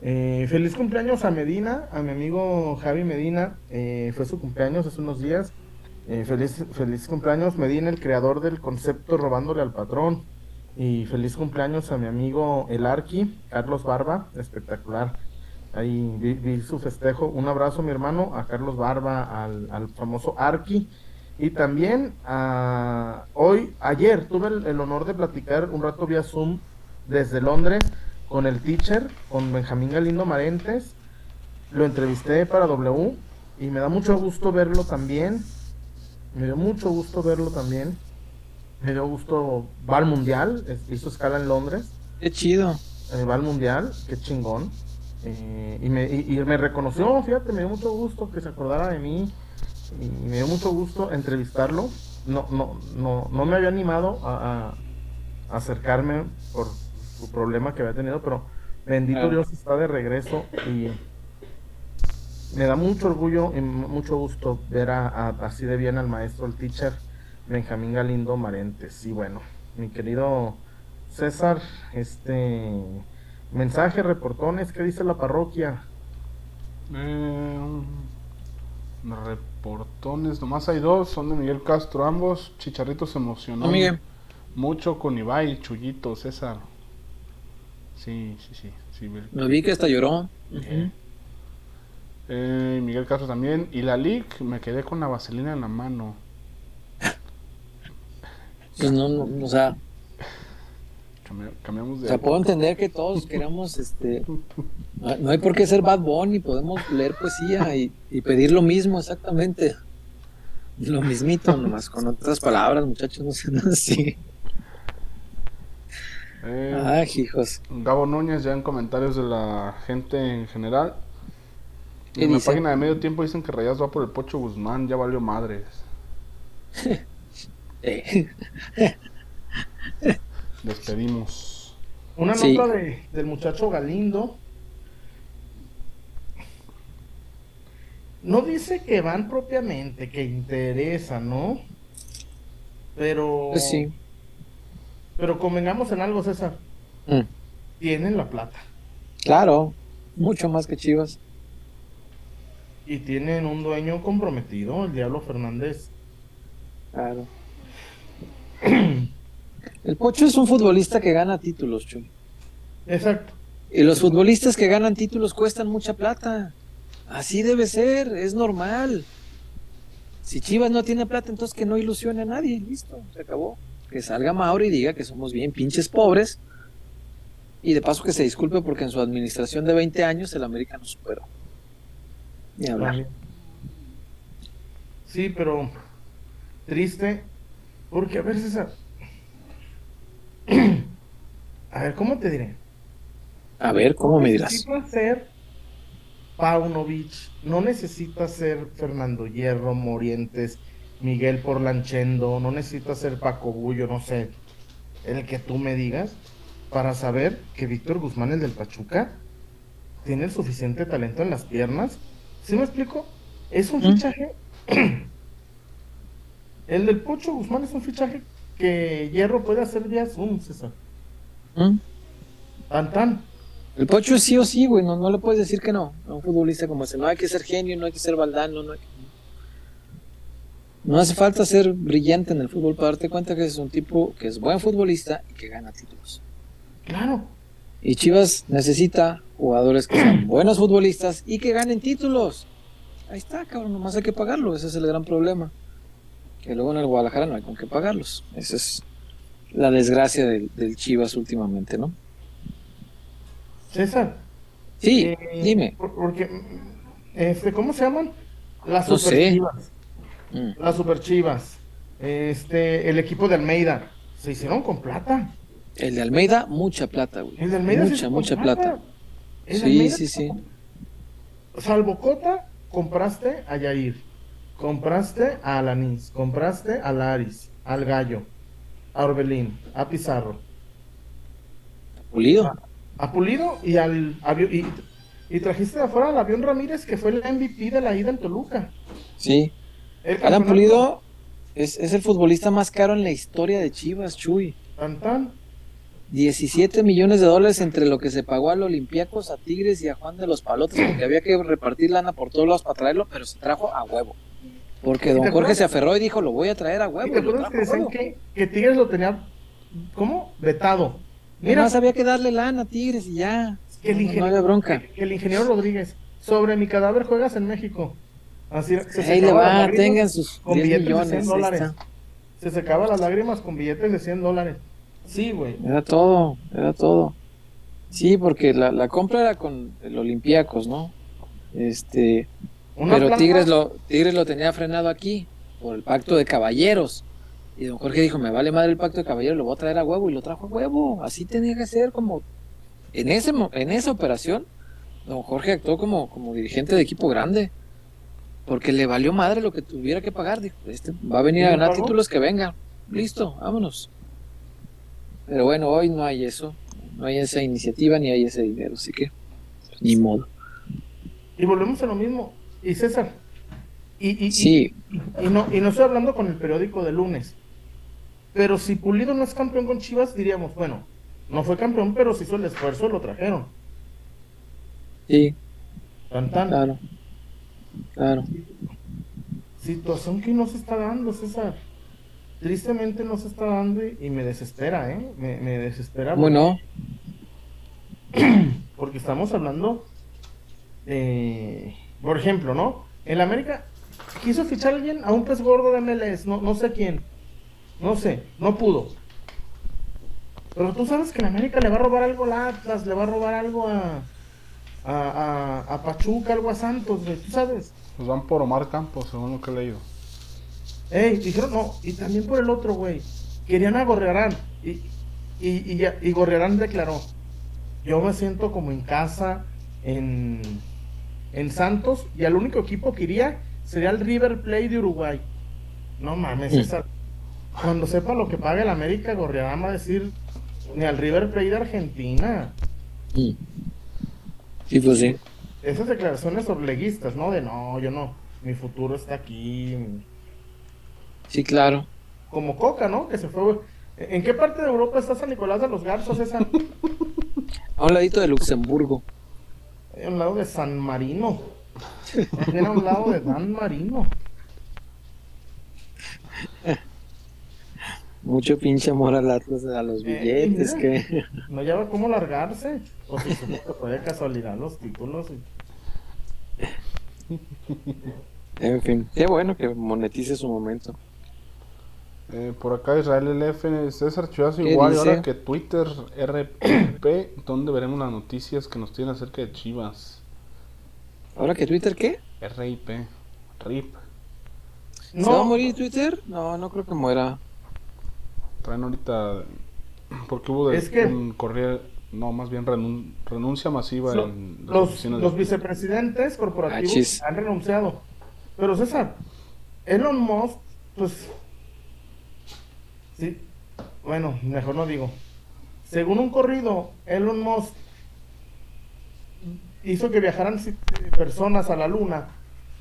eh, feliz cumpleaños a Medina, a mi amigo Javi Medina. eh, fue su cumpleaños hace unos días. Eh, feliz, feliz cumpleaños Medina, el creador del concepto Robándole al Patrón. Y feliz cumpleaños a mi amigo El Arqui, Carlos Barba, espectacular. Ahí vi, vi su festejo. Un abrazo, mi hermano, a Carlos Barba, al, al famoso Arqui. Y también a, hoy, ayer, tuve el, el honor de platicar un rato vía Zoom desde Londres con el teacher, con Benjamín Galindo Marentes. Lo entrevisté para W y me da mucho gusto verlo también. Me dio mucho gusto verlo también. Me dio gusto, va al mundial, hizo escala en Londres Qué chido. eh, va al mundial, qué chingón. Eh, y, me, y, y me reconoció, fíjate, me dio mucho gusto que se acordara de mí. Y me dio mucho gusto entrevistarlo. No, no, no, no me había animado a, a acercarme por su problema que había tenido, pero bendito. Dios está de regreso y me da mucho orgullo y mucho gusto ver a, a- así de bien al maestro, el teacher Benjamín Galindo Marentes. Y bueno, mi querido César, este mensaje, reportones, ¿qué dice la parroquia? Eh, reportones, nomás hay dos, son de Miguel Castro, ambos. Chicharritos se emocionó mucho con Ibai, Chuyito, César. Sí, sí, sí. sí Miguel. Lo vi que hasta lloró. Eh, Miguel Castro también. Y la LIC, me quedé con la vaselina en la mano. Pues no, no, o sea, Cambi- cambiamos o de. sea, puedo entender que todos queramos, este, no, no hay por qué ser Bad Bunny, podemos leer poesía y, y pedir lo mismo exactamente. Lo mismito, nomás con otras palabras, muchachos, no sean así. Eh, Ay, hijos. Gabo Núñez, ya en comentarios de la gente en general. ¿Qué En la página de medio tiempo dicen que Rayas va por el Pocho Guzmán, ya valió madres. Despedimos. Una Sí. nota de- del muchacho Galindo. No dice que van propiamente, que interesa, ¿no? Pero. Pues sí. Pero convengamos en algo, César. Mm, Tienen la plata. Claro, mucho más que Chivas. Y tienen un dueño comprometido, el Diablo Fernández. Claro. El Pocho es un futbolista que gana títulos, Chuy. Exacto. Y los futbolistas que ganan títulos cuestan mucha plata. Así debe ser, es normal. Si Chivas no tiene plata, entonces que no ilusione a nadie. Listo, se acabó. Que salga Mauro y diga que somos bien pinches pobres. Y de paso que se disculpe porque en su administración de 20 años el América no superó. Ni hablar. Sí, pero triste. Porque, a ver, César. A ver, ¿cómo te diré? A ver, ¿cómo me dirás? necesita ser Paunovic, no necesita ser Fernando Hierro, Morientes, Miguel Porlanchendo, no necesita ser Paco Bullo, no sé, el que tú me digas, para saber que Víctor Guzmán, el del Pachuca, tiene el suficiente talento en las piernas. ¿Sí me explico? Es un ¿Mm? fichaje. el del Pocho Guzmán es un fichaje que Hierro puede hacer vía Zoom, César. ¿Mm? Tan tan. El Pocho es sí o sí, güey, no, no le puedes decir que no. A un futbolista como ese. No hay que ser genio, no hay que ser baldano, no hay que- No hace falta ser brillante en el fútbol para darte cuenta que es un tipo que es buen futbolista y que gana títulos. Claro. Y Chivas necesita jugadores que sean buenos futbolistas y que ganen títulos. Ahí está, cabrón, nomás hay que pagarlo, ese es el gran problema. Que luego en el Guadalajara no hay con qué pagarlos. Esa es la desgracia del, del Chivas últimamente, ¿no? César. Sí, Eh, dime. por- Porque, este, ¿cómo se llaman? Las No super sé. chivas. Mm. Las super chivas. Este, el equipo de Almeida. Se hicieron con plata. El de Almeida, mucha plata, güey. El de Almeida Mucha, mucha plata. El Sí, Almeida sí, sí. Salvo Cota, compraste a Yair. Compraste a Alanis. Compraste a Laris. Al Gallo. A Orbelín. A Pizarro. Pulido. A Pulido y al avio- y, y trajiste de afuera al avión Ramírez, que fue el MVP de la ida en Toluca. Sí. El Alan Pulido es, es el futbolista más caro en la historia de Chivas, Chuy. Tan, tan. 17 millones de dólares entre lo que se pagó al Olympiacos, a Tigres y a Juan de los Palotes, porque había que repartir lana por todos lados para traerlo, pero se trajo a huevo. Porque ¿Y don Jorge se aferró y dijo, lo voy a traer a ¿Y huevo. te acuerdas que a decían huevo. que, que Tigres lo tenía, ¿cómo? Vetado. Mira, más había que darle lana a Tigres y ya. que el, no, no ingeniero, había bronca. que el ingeniero Rodríguez, sobre mi cadáver juegas en México. Así se Ahí le va, tengan sus con 10 billetes de millones. 100 ahí dólares. Se secaba las lágrimas con billetes de 100 dólares. Sí, güey. Era todo, era todo. Sí, porque la, la compra era con el Olympiacos, ¿no? Este, pero Tigres lo, Tigres lo tenía frenado aquí por el pacto de caballeros. Y don Jorge dijo, me vale madre el pacto de caballeros, lo voy a traer a huevo y lo trajo a huevo. Así tenía que ser como en ese en esa operación, don Jorge actuó como, como dirigente de equipo grande. Porque le valió madre lo que tuviera que pagar. Dijo, este va a venir a ¿Y lo ganar títulos que venga. Listo, vámonos. Pero bueno, hoy no hay eso. No hay esa iniciativa ni hay ese dinero. Así que, ni modo. Y volvemos a lo mismo. Y César. Y, y, Sí, y no, y no estoy hablando con el periódico de lunes. Pero si Pulido no es campeón con Chivas, diríamos, bueno, no fue campeón, pero se hizo el esfuerzo, lo trajeron. sí, Tan, tan. claro. Claro. Situación que no se está dando, César. Tristemente no se está dando y, me desespera, ¿eh? Me, me desespera. Bueno, Porque estamos hablando de, por ejemplo, ¿no? El América quiso fichar a alguien a un pez gordo de MLS, no, no sé quién. No sé, no pudo. Pero tú sabes que el América le va a robar algo a Atlas, le va a robar algo a, a, a, a Pachuca, algo a Santos, güey, tú sabes. Pues van por Omar Campos, según lo que he leído. Ey, dijeron no, y también por el otro, güey. Querían a Gorriarán. Y, y, y, ya- y Gorriarán declaró: Yo me siento como en casa en, en Santos y al único equipo que iría sería el River Plate de Uruguay. No mames. César. Cuando sepa lo que paga el América, Gorriarán va a decir: Ni al River Plate de Argentina. Sí, pues sí. Esas declaraciones orleguistas, ¿no? De no, yo no. Mi futuro está aquí. Sí, claro. Como Coca, ¿no? Que se fue. ¿En qué parte de Europa está San Nicolás de los Garzas, César? A un ladito de Luxemburgo. Un lado de San Marino. También a un lado de Dan Marino. Mucho pinche amor al Atlas, a los Eh, billetes, que... No lleva cómo largarse. O si se fue de casualidad los títulos. y- En fin, qué bueno que monetice su momento. Eh, por acá Israel LF, César ¿Qué igual, y dice? ahora que Twitter RP, ¿dónde veremos las noticias que nos tienen acerca de Chivas? ¿Ahora que Twitter qué? RIP, RIP. ¿Se va a No, morir Twitter? No, no creo que muera. Traen ahorita, porque hubo de, Es que- un correr, no, más bien renun- renuncia masiva en las los, los de- vicepresidentes corporativos Achis. han renunciado. Pero César, Elon Musk, pues. Sí. Bueno, mejor no digo. Según un corrido, Elon Musk hizo que viajaran si- personas a la luna.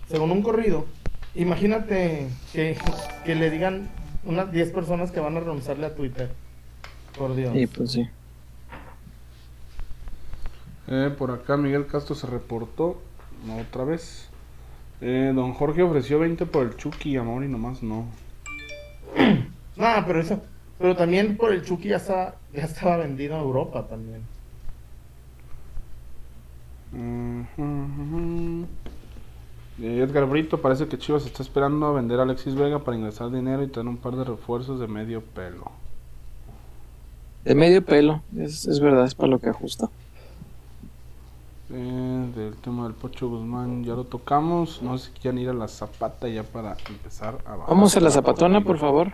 Según un corrido. Imagínate que, que le digan unas 10 personas que van a renunciarle a Twitter. Por Dios. Sí, pues sí. Eh, por acá Miguel Castro se reportó, otra vez. Eh, don Jorge ofreció 20 por el Chucky, amor, y nomás no. No, pero eso. Pero también por el Chucky ya estaba, ya estaba vendido a Europa también. Edgar Brito, parece que Chivas está esperando a vender a Alexis Vega para ingresar dinero y tener un par de refuerzos de medio pelo. De medio pelo, es, es verdad, es para lo que ajusta. Eh, del tema del Pocho Guzmán ya lo tocamos. No sé si quieren ir a la zapata ya para empezar a bajar. Vamos a la zapatona, por favor.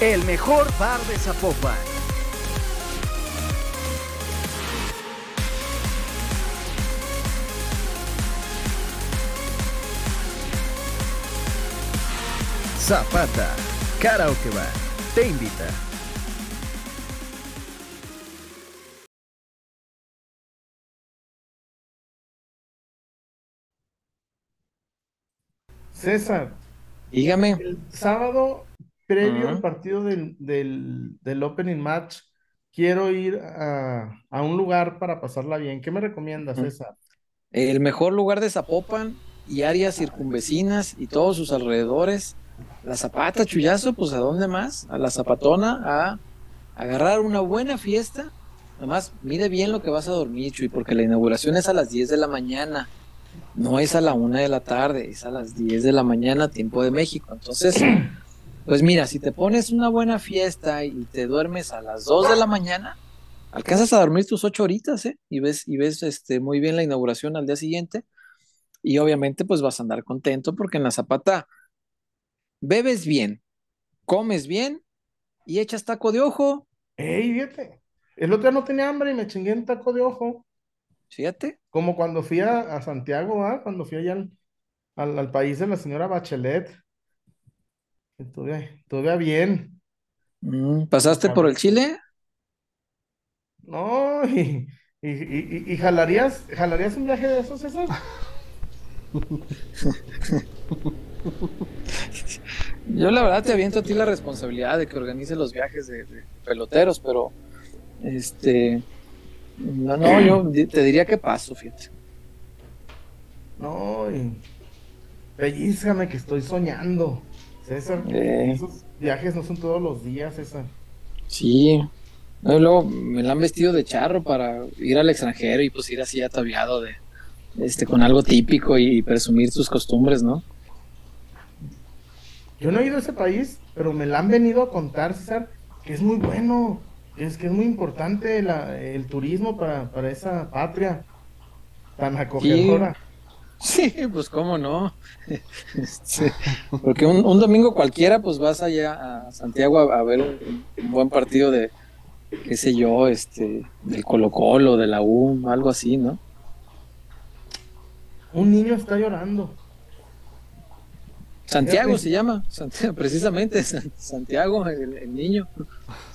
El mejor bar de Zapopan. Zapata, Karaoke Bar, te invita. César, Dígame. el sábado, previo al partido del, del, del Opening Match, quiero ir a, a un lugar para pasarla bien. ¿Qué me recomiendas. César? El mejor lugar de Zapopan y áreas circunvecinas y todos sus alrededores. La Zapata, Chuyazo, pues ¿a dónde más? A la Zapatona, a agarrar una buena fiesta. Además, mide bien lo que vas a dormir, Chuy, porque la inauguración es a las 10 de la mañana. No es a la 1 de la tarde, es a las 10 de la mañana, tiempo de México. Entonces, pues mira, si te pones una buena fiesta y te duermes a las 2 de la mañana, alcanzas a dormir tus 8 horitas, ¿eh? Y ves, y ves este, muy bien la inauguración al día siguiente. Y obviamente, pues vas a andar contento porque en la Zapata bebes bien, comes bien y echas taco de ojo. ¡Ey, fíjate! El otro día no tenía hambre y me chingué un taco de ojo. Fíjate. Como cuando fui a, a Santiago, ¿ah? Cuando fui allá al, al, al país de la señora Bachelet. Estuve, estuve bien. Mm, ¿Pasaste por el Chile? No, y, y, y, y- y jalarías, jalarías un viaje de esos, César. Yo la verdad te aviento a ti la responsabilidad de que organice los viajes de, de peloteros, pero este no, no, yo te diría que paso, fíjate. No, y pellízcame que estoy soñando. César, Eh. esos viajes no son todos los días, César. Sí. Luego me la han vestido de charro para ir al extranjero y pues ir así ataviado de este con algo típico y presumir sus costumbres, ¿no? Yo no he ido a ese país, pero me la han venido a contar, César, que es muy bueno, es que es muy importante la- el turismo para, para esa patria tan acogedora. Sí, pues cómo no. Este, porque un, un domingo cualquiera, pues vas allá a Santiago a, a ver un, un buen partido de, qué sé yo, este, del Colo Colo, de la U, algo así, ¿no? Un niño está llorando. Santiago se llama, Santiago, precisamente San- Santiago, el, el niño.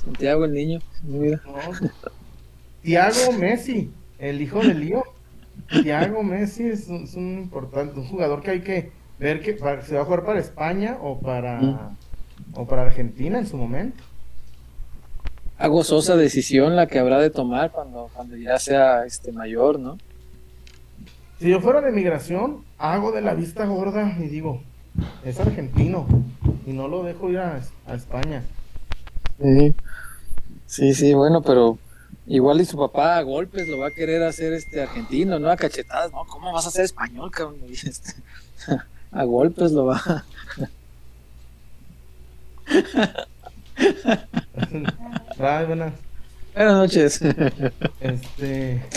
Santiago el niño. Mira. No. Tiago Messi, el hijo de Lío. Tiago Messi es un, es un importante, un jugador que hay que ver que para- se va a jugar para España o para Mm. o para Argentina en su momento. A gozosa decisión la que habrá de tomar cuando, cuando ya sea este mayor, ¿no? Si yo fuera de migración, hago de la vista gorda y digo, es argentino y no lo dejo ir a, a España. Sí. sí, sí, bueno, pero igual y su papá a golpes lo va a querer hacer este argentino, ¿no? A cachetadas, ¿no? ¿Cómo vas a ser español, cabrón? Este, a golpes lo va. Ay, buenas. Buenas noches. Este,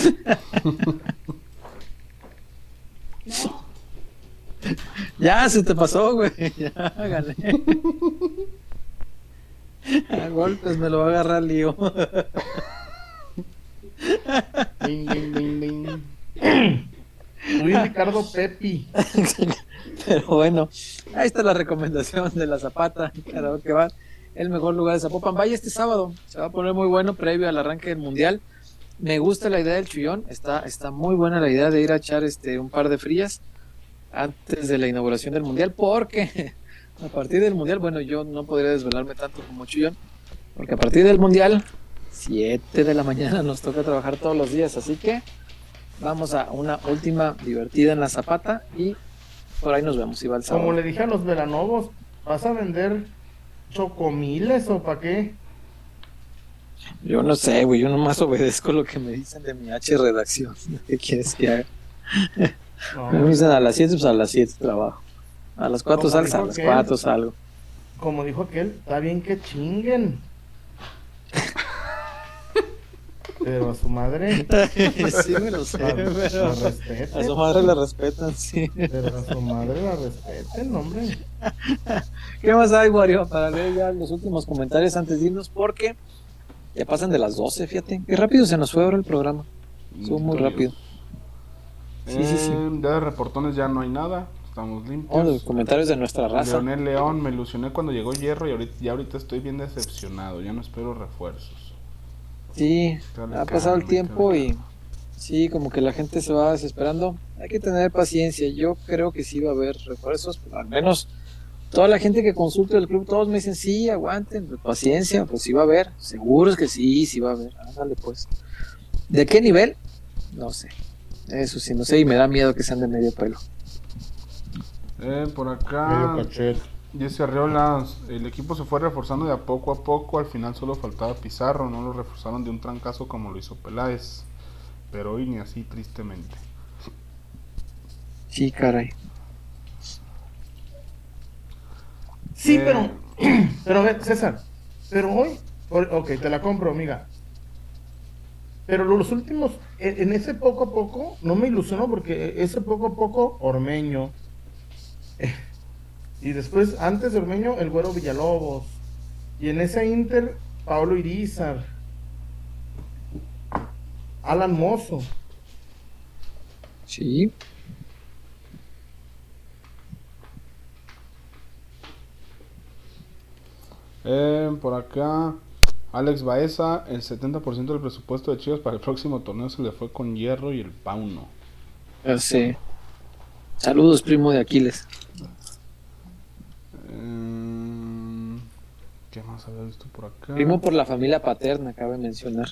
ya se te pasó, güey. Ya gané. A golpes me lo va a agarrar lío. Ding, ding, ding, ding. Luis Ricardo Pepi. Pero bueno, ahí está la recomendación de la Zapata, que va el mejor lugar de Zapopan. Vaya este sábado, se va a poner muy bueno previo al arranque del Mundial. Me gusta la idea del Chullón, está, está muy buena la idea de ir a echar este un par de frías antes de la inauguración del Mundial, porque a partir del Mundial, bueno, yo no podría desvelarme tanto como Chullón, porque a partir del Mundial, 7 de la mañana nos toca trabajar todos los días, así que vamos a una última divertida en la Zapata y por ahí nos vemos, Iván. Como le dije a los veranovos, ¿vas a vender chocomiles o para qué? Yo no sé, güey, yo nomás obedezco lo que me dicen de mi H redacción. ¿Qué quieres que haga? No, Me dicen a las 7, pues a las 7 trabajo. A las 4 Como salgo, a las aquel. 4 salgo. como dijo aquel, está bien que chinguen. Pero a su madre, sí, me lo sé, la, pero la a su madre la respetan, sí. Pero a su madre la respeten, hombre. ¿Qué más hay, Wario? Para leer ya los últimos comentarios antes de irnos, porque ya pasan de las 12, fíjate. Qué rápido se nos fue ahora el programa. Estuvo muy rápido. Sí, sí, sí. Eh, ya de reportones ya no hay nada. Estamos Oh, limpios. los comentarios de nuestra raza. Leonel León, me ilusioné cuando llegó Hierro y ahorita, ya ahorita estoy bien decepcionado. Ya no espero refuerzos. Sí, ha pasado el tiempo y sí, como que la gente se va desesperando. Hay que tener paciencia. Yo creo que sí va a haber refuerzos, al menos toda la gente que consulta el club, todos me dicen, sí, aguanten, pues, paciencia, pues sí va a haber. Seguros que sí, sí va a haber. Ándale pues. ¿De qué nivel? No sé. Eso sí, no sé, y me da miedo que sean de medio pelo. Eh, por Medio acá, cachete. Dice Arriola, el equipo se fue reforzando de a poco a poco, al final solo faltaba Pizarro, no lo reforzaron de un trancazo como lo hizo Peláez, pero hoy ni así tristemente. Sí, caray. Sí, Eh, pero, pero César, pero hoy, ok, te la compro, amiga. Pero los últimos, en, en ese poco a poco, no me ilusionó porque ese poco a poco, Ormeño. Y después, antes de Ormeño, el güero Villalobos. Y en ese Inter, Pablo Irizar. Alan Mozo. Sí. Eh, por acá, Alex Baeza, el 70% del presupuesto de Chivas para el próximo torneo se le fue con Hierro y el Pauno. Sé. Saludos, primo de Aquiles. Eh, ¿Qué más había visto por acá? Primo por la familia paterna, cabe mencionar.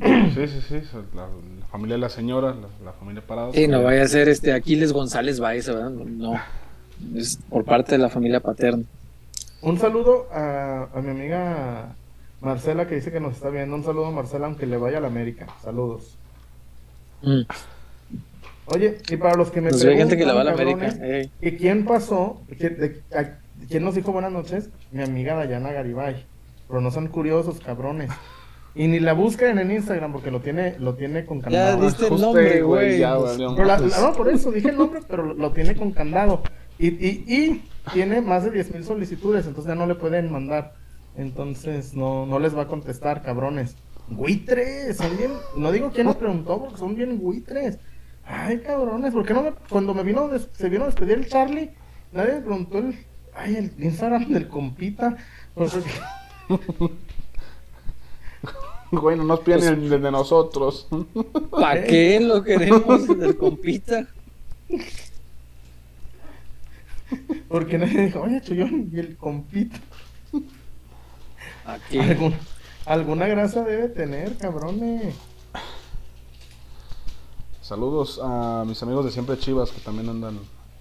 Sí, sí, sí. La, la familia de la señora, la, la familia parada. Sí, no vaya a ser este Aquiles González Baeza, ¿verdad? No, no. Es por parte de la familia paterna. Un saludo a, a mi amiga Marcela que dice que nos está viendo. Un saludo a Marcela, aunque le vaya a la América. Saludos. Mm. Oye, y para los que me Nos ve gente que le va a la preguntan, América. cabrones. ¿Y quién pasó? ¿Quién, de- a- quién nos dijo buenas noches? Mi amiga Dayana Garibay. Pero no son curiosos, cabrones. Y ni la busquen en Instagram porque lo tiene, lo tiene con Ya candado. diste el nombre, güey, ya, no, por eso dije el nombre, pero lo, tiene con candado. Y, y, y tiene más de 10.000 solicitudes, entonces ya no le pueden mandar. Entonces no, no les va a contestar, cabrones. Buitres, son bien. No digo quién nos preguntó, porque son bien buitres. Ay, cabrones, ¿por qué no me, cuando me vino, se vino a despedir el Charlie, nadie me preguntó el, ay, el Instagram del compita? Pues, Güey, no nos piden el, el de nosotros. ¿Para qué lo queremos del compita? porque nadie dijo, oye, Chuyón, y el compita. ¿A qué? Algún- alguna grasa debe tener, cabrones. Saludos a mis amigos de Siempre Chivas que también andan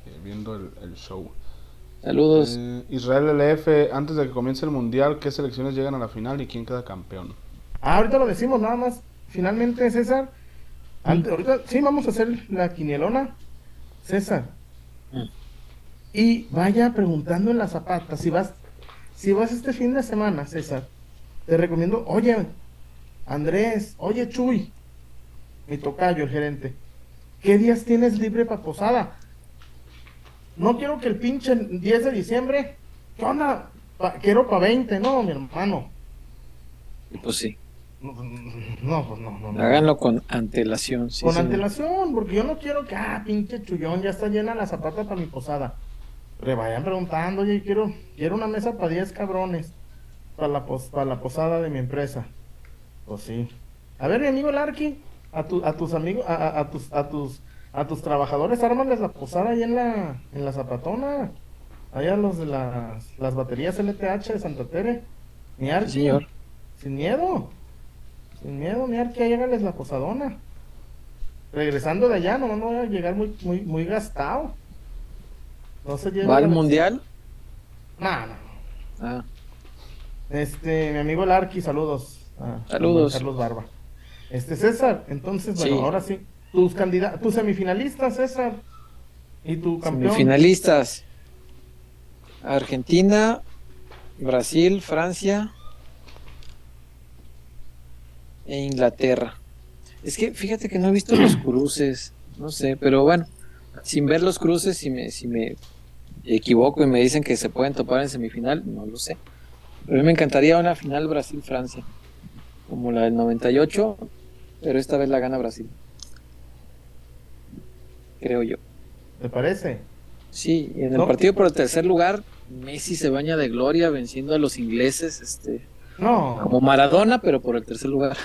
eh, viendo el, el show. Saludos. Eh, Israel LF, antes de que comience el mundial, ¿qué selecciones llegan a la final y quién queda campeón? Ah, ahorita lo decimos nada más. Finalmente, César. ante- ahorita sí vamos a hacer la quinielona. César. Mm. Y vaya preguntando en la zapata. Si vas, si vas este fin de semana, César, te recomiendo, oye, Andrés, oye, Chuy, mi tocayo, el gerente, ¿qué días tienes libre para posada? No quiero que el pinche 10 de diciembre, ¿qué onda? Pa- quiero para 20, no, mi hermano. Pues sí. No, pues no, no, no. Háganlo con antelación. sí, Con señor. antelación, porque yo no quiero que, ah, pinche chullón, ya está llena la zapata para mi posada. Le vayan preguntando, oye, quiero, quiero una mesa para 10 cabrones para la, pos- para la posada de mi empresa. Pues sí. A ver, mi amigo Larky, a, tu, a tus amigos, a, a- a tus, a tus, a tus trabajadores, ármales la posada ahí en la, en la zapatona. Allá los de las, las baterías LTH de Santa Tere. Sí, señor. Sin miedo. Sin miedo, mi Arqui, ahí hágales la posadona. Regresando de allá, no, no voy a llegar muy, muy, muy gastado. No se lleve ¿Va al mundial? No, no. Ah, Este, mi amigo Larky, saludos. a- a Saludos. Carlos Barba. Este, César, entonces, bueno, Sí. ahora sí. Tus candidatos, tus semifinalistas, César. Y tu campeón. semifinalistas. Argentina, Brasil, Francia e Inglaterra. Es que fíjate que no he visto los cruces, no sé, pero bueno, sin ver los cruces, si me, si me equivoco y me dicen que se pueden topar en semifinal, no lo sé. Pero a mí me encantaría una final Brasil-Francia, como la del 98, pero esta vez la gana Brasil. Creo yo. ¿Te parece? Sí, y en el No. partido por el tercer lugar, Messi se baña de gloria venciendo a los ingleses, este, No. como Maradona, pero por el tercer lugar.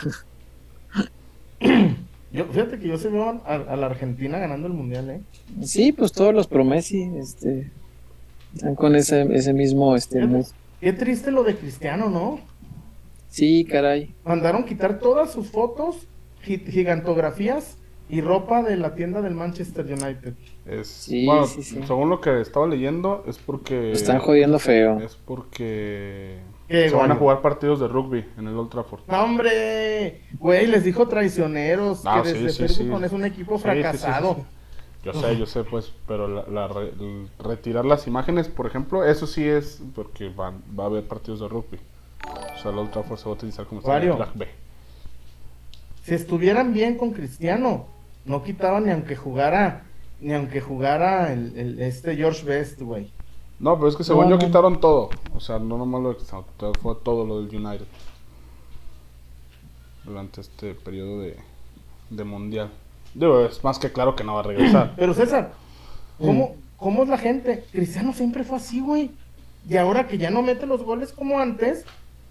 Yo, fíjate que yo se veo a, a la Argentina ganando el mundial, ¿eh? Sí, pues todos los pro Messi, este, están con ese, ese mismo, este, mood. Qué triste lo de Cristiano, ¿no? Sí, caray. Mandaron quitar todas sus fotos, gi- gigantografías y ropa de la tienda del Manchester United. Es, Sí, bueno, sí, sí. según lo que estaba leyendo, es porque. Lo están jodiendo feo. Es porque. ¿Qué, se van a jugar partidos de rugby en el Old Trafford. No, hombre, güey, les dijo traicioneros Ah, que sí, desde sí, sí. Ferguson es un equipo Sí, sí, sí, sí, fracasado. sí. Yo sé, yo sé, pues, pero la, la re- el retirar las imágenes, por ejemplo, eso sí es porque van, va a haber partidos de rugby. O sea, el Old Trafford se va a utilizar como Wario. estadio B. Si estuvieran bien con Cristiano, no quitaban ni aunque jugara, ni aunque jugara el, el- este George Best, güey. No, pero es que según No, yo no. quitaron todo. O sea, no nomás lo todo- fue todo lo del United. Durante este periodo de, de mundial. Digo, es más que claro que no va a regresar. Pero César, Mm. ¿cómo, ¿cómo es la gente? Cristiano siempre fue así, güey. Y ahora que ya no mete los goles como antes,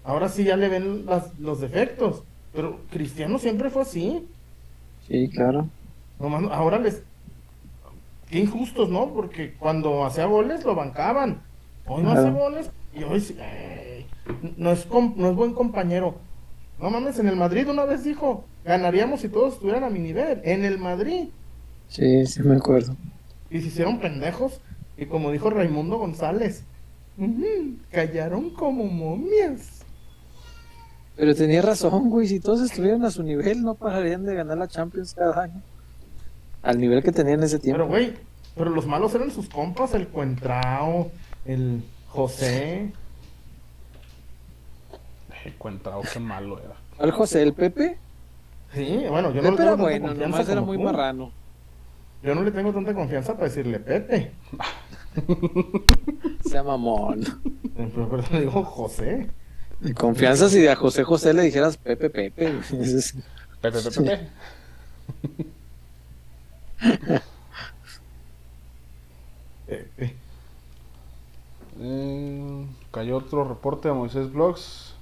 ahora sí ya le ven las- los defectos. Pero Cristiano siempre fue así. Sí, claro. Nomás no- ahora les. Qué injustos, ¿no? Porque cuando hacía goles lo bancaban. Hoy no hace goles y hoy sí. no es, com- no es buen compañero. No mames, en el Madrid una vez dijo, ganaríamos si todos estuvieran a mi nivel. En el Madrid. Sí, sí me acuerdo. Y se hicieron pendejos. Y como dijo Raimundo González, "Ujú, callaron como momias. Pero tenía razón, güey. Si todos estuvieran a su nivel, no pararían de ganar la Champions cada año. Al nivel que tenían en ese tiempo. Pero, güey, pero los malos eran sus compas, el Cuentrao, el José. Encuentrado, qué malo era. ¿Al José, el Pepe? Sí, bueno, yo no le Pepe era tengo tanta bueno, confianza nomás era muy tú. marrano. Yo no le tengo tanta confianza para decirle Pepe. Sea mamón. Pero, pero le digo José. Confianza si a José José le dijeras Pepe Pepe. Pepe, Pepe, Pepe. Eh, cayó otro reporte de Moisés Vlogs.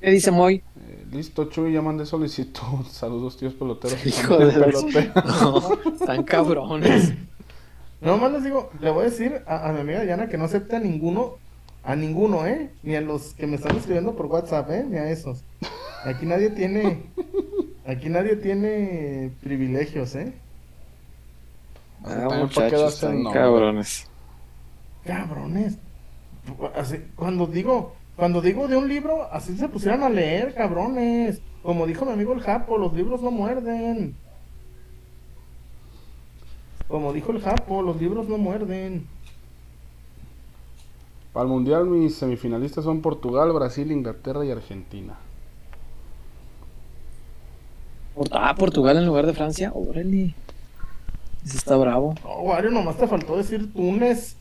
¿Qué dice Moy? Eh, listo, Chuy, ya mandé solicitud. Saludos, tíos peloteros. Hijo de la- Pelotero. No, están cabrones. No más les digo, le voy a decir a, a mi amiga Diana que no acepte a ninguno, a ninguno, ¿eh? Ni a los que me están escribiendo por WhatsApp, ¿eh? Ni a esos. Aquí nadie tiene, aquí nadie tiene privilegios, ¿eh? Ah, muchachos, están nombre. cabrones. Cabrones. Así, cuando digo, cuando digo de un libro, así se pusieran a leer, cabrones. Como dijo mi amigo el Japo, los libros no muerden. Como dijo el Japo, los libros no muerden. Para el mundial, mis semifinalistas son Portugal, Brasil, Inglaterra y Argentina. Ah, Portugal en lugar de Francia. Órale. Ese está bravo. No, Wario, nomás te faltó decir Túnez,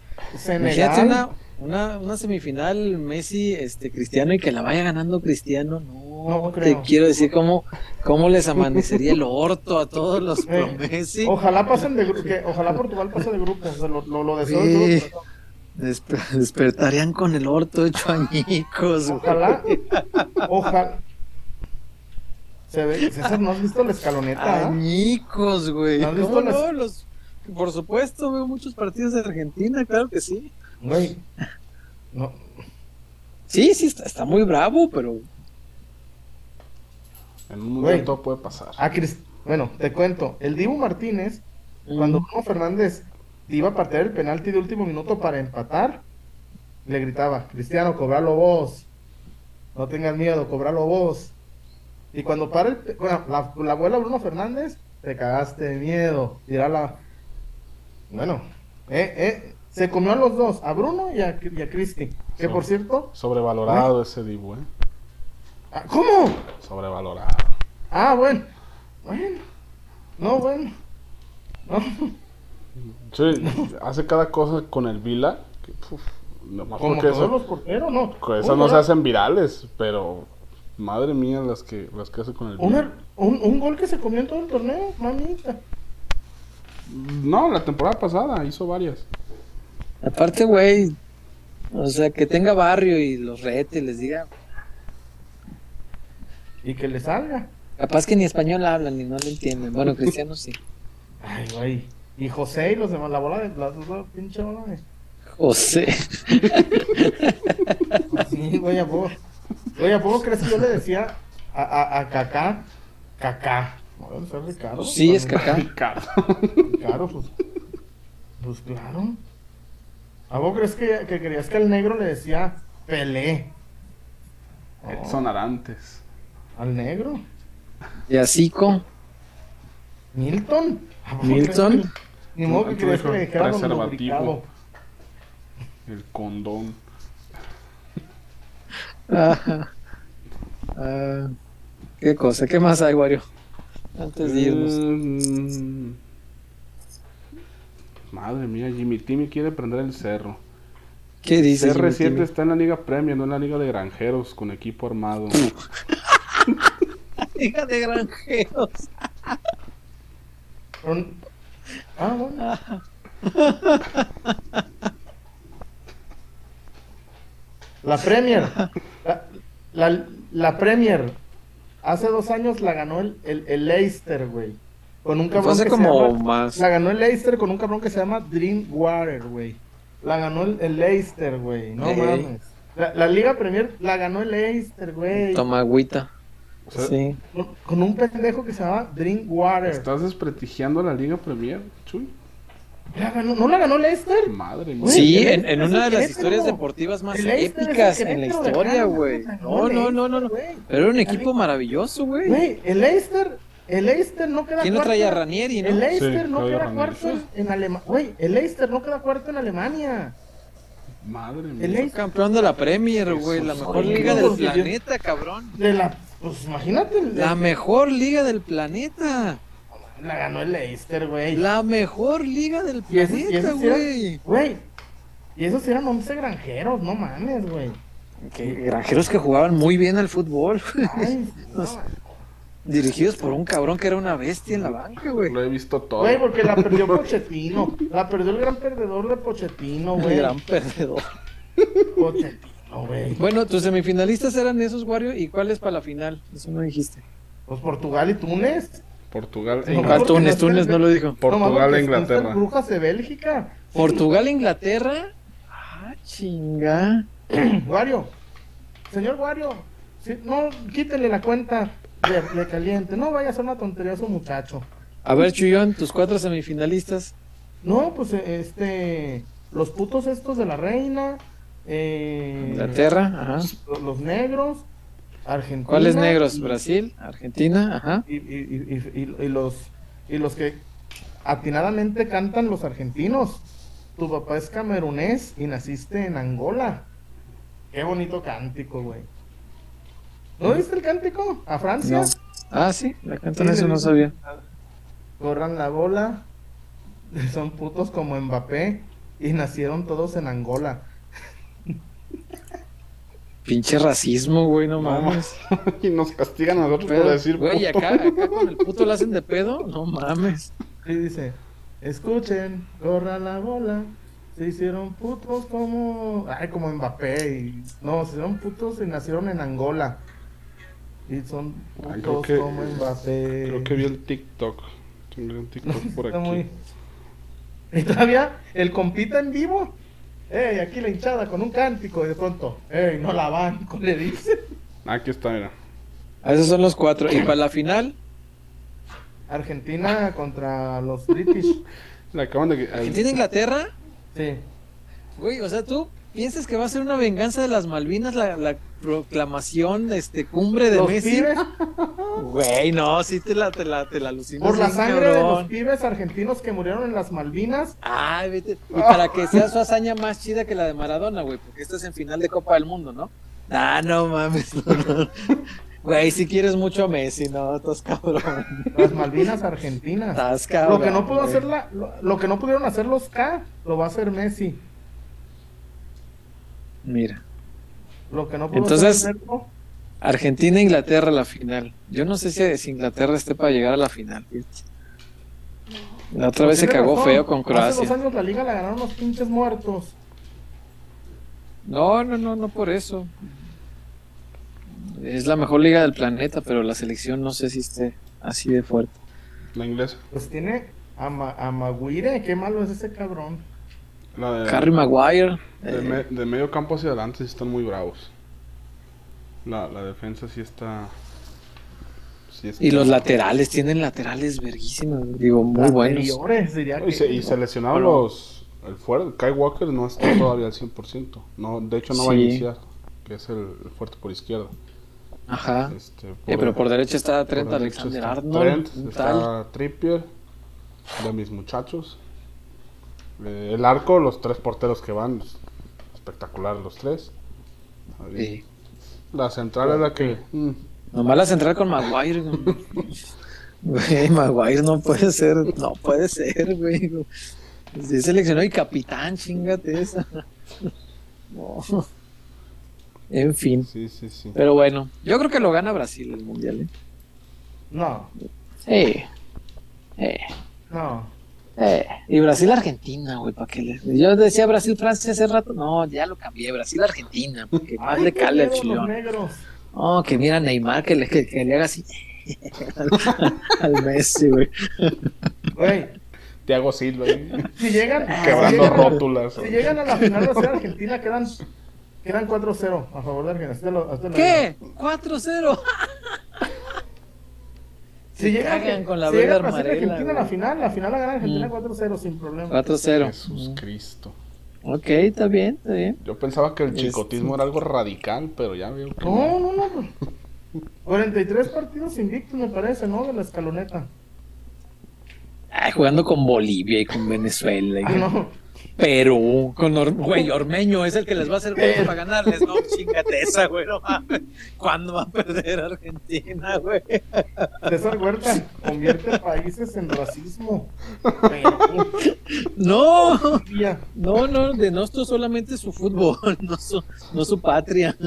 Imagínate Senegal. una, una, una semifinal Messi, este, Cristiano y que la vaya ganando Cristiano. No, No te creo. quiero decir cómo, cómo les amanecería el orto a todos los Eh, Messi. Ojalá pasen de grupo, ojalá Portugal pase de grupo, o sea, lo, lo, lo deseo de Sí. todo despertarían con el orto hecho añicos, güey. Ojalá, ojalá. Se ve, César, ¿no has visto la escaloneta? ah? Añicos, güey. ¿No has visto ¿Cómo las- no? Los- Por supuesto, veo muchos partidos de Argentina, claro que sí. Güey. No, Sí, sí, está, está muy bravo, pero En un todo puede pasar. Ah, bueno, te cuento. El Dibu Martínez, cuando. Bruno Fernández iba a patear el penalti de último minuto para empatar, le gritaba, Cristiano, cobralo vos. No tengas miedo, cobralo vos. Y cuando para el, bueno, la, la abuela Bruno Fernández, te cagaste de miedo. Era la... Bueno, eh, eh, se comió a los dos, a Bruno y a, y a Cristi. Que por cierto... Sobrevalorado ese Dibu, ¿eh? ah, ¿Cómo? Sobrevalorado. Ah, bueno. Bueno. No, bueno. No. Sí, hace cada cosa con el Vila. Que, uf, nomás Como porque todos eso- los porteros, ¿no? esas no se hacen virales, pero madre mía las que las que hace con el una- un, un gol que se comió en todo el torneo, mamita. No, la temporada pasada hizo varias. aparte, güey, o sea, que tenga barrio y los rete y les diga, Y que le salga. capaz que ni español hablan y no lo entienden. Bueno, Cristiano sí. Ay, güey. Y José y los demás, la bola de las dos, pinche bola de. José. Sí, güey, a poco. Güey, ¿a poco crees que yo le decía a, a, a Kaká? Kaká. No, debe ser Ricardo. Sí, es. Kaká. Ricardo. Claro, pues. Pues claro. ¿A vos crees que, que querías que al negro le decía Pelé? Edson Arantes. ¿Al negro? Yacico. ¿Milton? ¿A poco ¿Milton? crees que- Ni modo que querías que le dijera. El condón. Ah, ah, qué cosa, ¿qué más hay, Wario? Antes de irnos. Mm, Madre mía, Jimmy Timmy quiere prender el cerro. ¿Qué dices? CR7 Jimmy Timmy? está en la Liga Premier, no en la Liga de Granjeros, con equipo armado. Hija de granjeros. Ah, bueno. La Premier. La, la, la Premier. Hace dos años la ganó el, el, el Leicester, güey. Con un cabrón que como se llama... más. La ganó el Leicester con un cabrón que se llama Dreamwater, güey. La ganó el, el Leicester, güey. No Ey. mames. La, la Liga Premier la ganó el Leicester, güey. Toma agüita. O sea, Sí. Con, con un pendejo que se llama Drinkwater. ¿Estás desprestigiando la Liga Premier, Chuy? La ganó- ¿No la ganó Leicester? Madre mía. Sí, el en, en una de el las historias deportivas más El el épicas en la historia, güey. No, el no, no, no, no. Pero era un equipo maravilloso, güey. Güey, el Leicester, el Leicester no queda ¿Quién no cuarto. traía Ranieri, no? El Leicester Sí, no queda Ranieri. cuarto en, en Alemania. Güey, el Leicester no queda cuarto en Alemania. Madre El mía. Leicester Campeón de la Premier, güey. La mejor Oye, liga del Dios, Dios. planeta, cabrón. de la pues imagínate, el- La mejor liga del planeta. La ganó el Leicester, güey. La mejor liga del planeta, güey. Güey. Y esos eran 11 granjeros, no mames, güey. Que Granjeros que jugaban muy bien al fútbol. Ay, no, Dirigidos por un cabrón que era una bestia en la banca, güey. Lo he visto todo. Güey, porque la perdió Pochettino. La perdió el gran perdedor de Pochettino, El güey. gran perdedor. Pochettino, güey. Bueno, tus semifinalistas eran esos, Wario. ¿Y cuáles para la final? Eso no dijiste. Pues Portugal y Túnez. Portugal e No, ¿Cuál Inglaterra. Túnez? Túnez no lo dijo. Portugal e Inglaterra. brujas de Bélgica. Portugal, Inglaterra. Ah, chinga. Wario. Señor Wario. no, quítele la cuenta de, de caliente. No vaya a ser una tontería su muchacho. A ver, Chuyón, tus cuatro semifinalistas. No, pues este. Los putos estos de la reina. Eh, Inglaterra, ajá. los- Los negros. Argentina. ¿Cuáles negros? y- Brasil, Argentina, ajá. Y, los, y los que atinadamente cantan los argentinos. Tu papá es camerunés y naciste en Angola. Qué bonito cántico, güey. ¿No viste el cántico? ¿A Francia? No. Ah, sí, la cantan Sí, eso, no sabía. Corran la bola. Son putos como Mbappé. Y nacieron todos en Angola. Pinche racismo, güey, no No, mames. y nos castigan a nosotros Pedo. por decir Güey, puto. acá, acá con el puto lo hacen de pedo, no mames. Y dice, escuchen, corran la bola. Se hicieron putos como... Ay, como Mbappé. Y... No, se hicieron putos y nacieron en Angola. Y son Ay, putos que- como Mbappé. Creo que vi el TikTok. Tendré un TikTok por Está aquí. muy... Y todavía el compita en vivo. Ey, aquí la hinchada con un cántico. Y de pronto, ey, no la banco, le dice. Aquí está, mira. Ah, Esos son los cuatro. Y para la final, Argentina contra los British. Le acaban de. Argentina, Inglaterra. Sí. Güey, o sea, tú piensas que va a ser una venganza de las Malvinas la, la proclamación, este, cumbre de Los Messi. pibes, Güey, no, sí te la, te la, te la alucinas por la sangre de los pibes argentinos que murieron en las Malvinas. Ay, vete. Y para que sea su hazaña más chida que la de Maradona, güey, porque esta es en final de Copa del Mundo, ¿no? Ah, no mames. no, no. Güey, si quieres mucho a Messi, no, estás cabrón. Las Malvinas argentinas. Estás cabrón. Lo que no pudo hacer la, lo, lo que no pudieron hacer los K, lo va a hacer Messi. Mira, Lo que no Entonces- hacer Alberto, Argentina, Inglaterra, la final. Yo no sé si, si Inglaterra esté para llegar a la final. La otra vez se cagó razón. feo con Hace dos Croacia. años la liga la ganaron los pinches muertos. No, no, no, no por eso. Es la mejor liga del planeta, pero la selección no sé si esté así de fuerte. La inglesa. Pues tiene a, Ma- a Maguire, qué malo es ese cabrón. La de, Harry Maguire. de, eh, me- de medio campo hacia adelante sí están muy bravos. La, la defensa sí está. sí está- y los laterales, tienen laterales verguísimos, digo, muy buenos. Y que- se, y se lesionaron Bueno. los. El fuera, el Kai Walker no está todavía al 100%. No, de hecho, no va a iniciar. Que es el, el fuerte por izquierda. Ajá. Este, Eh, pero por derecha está Trent Alexander está Arnold, Trent, está. Trippier, de mis muchachos. Eh, el arco, los tres porteros que van, espectacular los tres. Sí. La central es la que. mm, Nomás la central con Maguire. güey. Maguire no puede ser, no puede ser, güey. Sí, seleccionó y capitán, chingate esa. No. En fin. sí, sí, sí. Pero bueno, yo creo que lo gana Brasil el mundial, ¿eh? No, Sí. Eh, no. Eh. Y Brasil-Argentina, güey, para que le... Yo decía Brasil-Francia hace rato. No, ya lo cambié, Brasil-Argentina, porque más le cale al negros. Oh, que mira a Neymar que le, que, que le haga así al, al Messi, güey. Güey, Thiago Silva, ahí, si llegan, si quebrando llegan, a, rótulas. si llegan a la final de ser Argentina, quedan Quedan 4-0 a favor de Argentina. Hazte lo- hazte lo- ¿Qué? 4-0. Si Se llega, cagan con la si llega Argentina a la final, la final la gana Argentina Mm. 4-0 sin problema. 4-0. Jesús Cristo. Ok, está bien, está bien. Yo pensaba que el Este- chicotismo era algo radical, pero ya veo que No, no, no. pues, 43 partidos invictos me parece, ¿no? De la escaloneta. Ay, jugando con Bolivia y con Venezuela y Ah, no. Perú, con Or- güey, Ormeño es el que les va a hacer para ganarles, no, chingate esa, güey, no mames. ¿Cuándo va a perder Argentina, güey? César Huerta convierte países en racismo. No, no, no, de nuestro solamente su fútbol, no su, no su patria.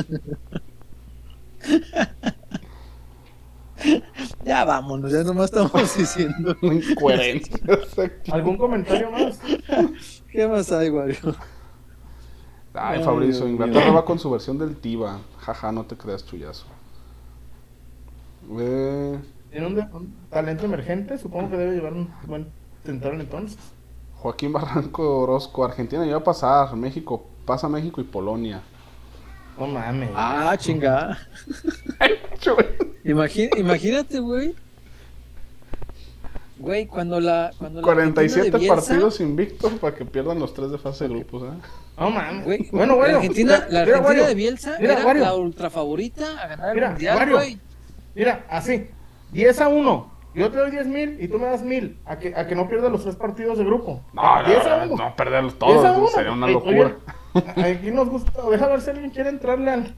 Ya vámonos, ya nomás estamos diciendo. incoherencias. ¿Algún comentario más? ¿Qué más hay, Wario? Ay, Ay, Fabricio, Dios Inglaterra mío. va con su versión del Tiva. Jaja, no te creas chullazo. Eh, Tiene un talento emergente, supongo que debe llevar un buen central entonces. Joaquín Barranco Orozco, Argentina ya va a pasar. México, pasa México y Polonia. No mames. Ah, chingada. Imagi- imagínate, güey. Güey, cuando la. Cuando la 47 Argentina de Bielsa- partidos invictos para que pierdan los tres de fase de grupos. ¿eh? No mames. Güey, bueno, la bueno. Argentina, mira, la mira, Argentina de Bielsa Mira, era Wario. la ultra favorita a ganar el Mira, mundial, Wario. güey. Mira, así. 10 a 1. Yo te doy 10 mil y tú me das mil. A que, a que no pierdas los tres partidos de grupo. No, 10 a no, 1. no, perderlos 10 a todos. 1. Sería una Oye, locura. Aquí nos gusta. Deja ver si alguien quiere entrarle al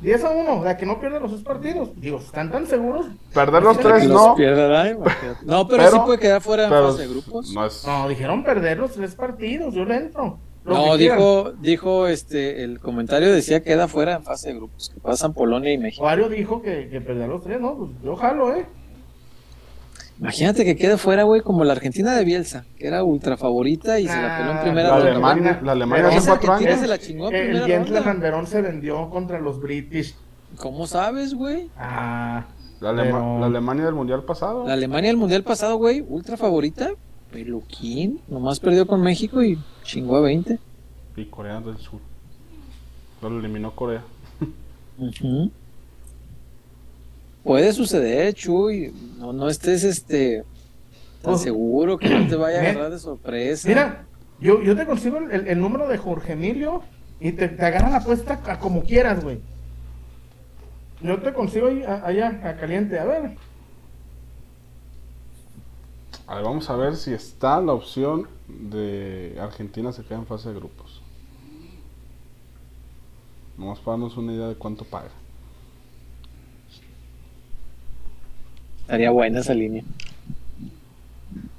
10 a 1. O sea, que no pierda los tres partidos. Digo, ¿están tan seguros? Perder los tres no. los pierda, ay, imagínate. No, pero, Pero- sí puede quedar fuera en pero fase de grupos. no es. No, dijeron perder los tres partidos. Yo le entro. Lo No, quieran. dijo, dijo este, el comentario decía que queda fuera en fase de grupos, que pasan Polonia y México. Wario dijo que, que perder los tres, ¿no? Pues yo jalo, ¿eh? Imagínate que quede fuera, güey, como la Argentina de Bielsa, que era ultra favorita y se la peló en Nah, primera La ronda. Alemania, la Alemania hace cuatro años. se la chingó en El primera Jens ronda. Landerón se vendió contra los British. ¿Cómo sabes, güey? Ah, La, Alema- Pero- la Alemania del mundial pasado. La Alemania del mundial pasado, güey, ultra favorita. Peluquín, nomás perdió con México y chingó a 20. Y Corea del Sur. Lo eliminó Corea. Ujú. Puede suceder, Chuy. No, no estés este tan Oh. seguro que no te vaya a agarrar de sorpresa. mira, yo, yo te consigo el, el- el número de Jorge Emilio y te, te agarra la apuesta a como quieras, güey. Yo te consigo ahí, a- allá, a caliente. A ver. A ver, vamos a ver si está la opción de Argentina se queda en fase de grupos. Vamos para darnos una idea de cuánto paga. Estaría buena esa línea.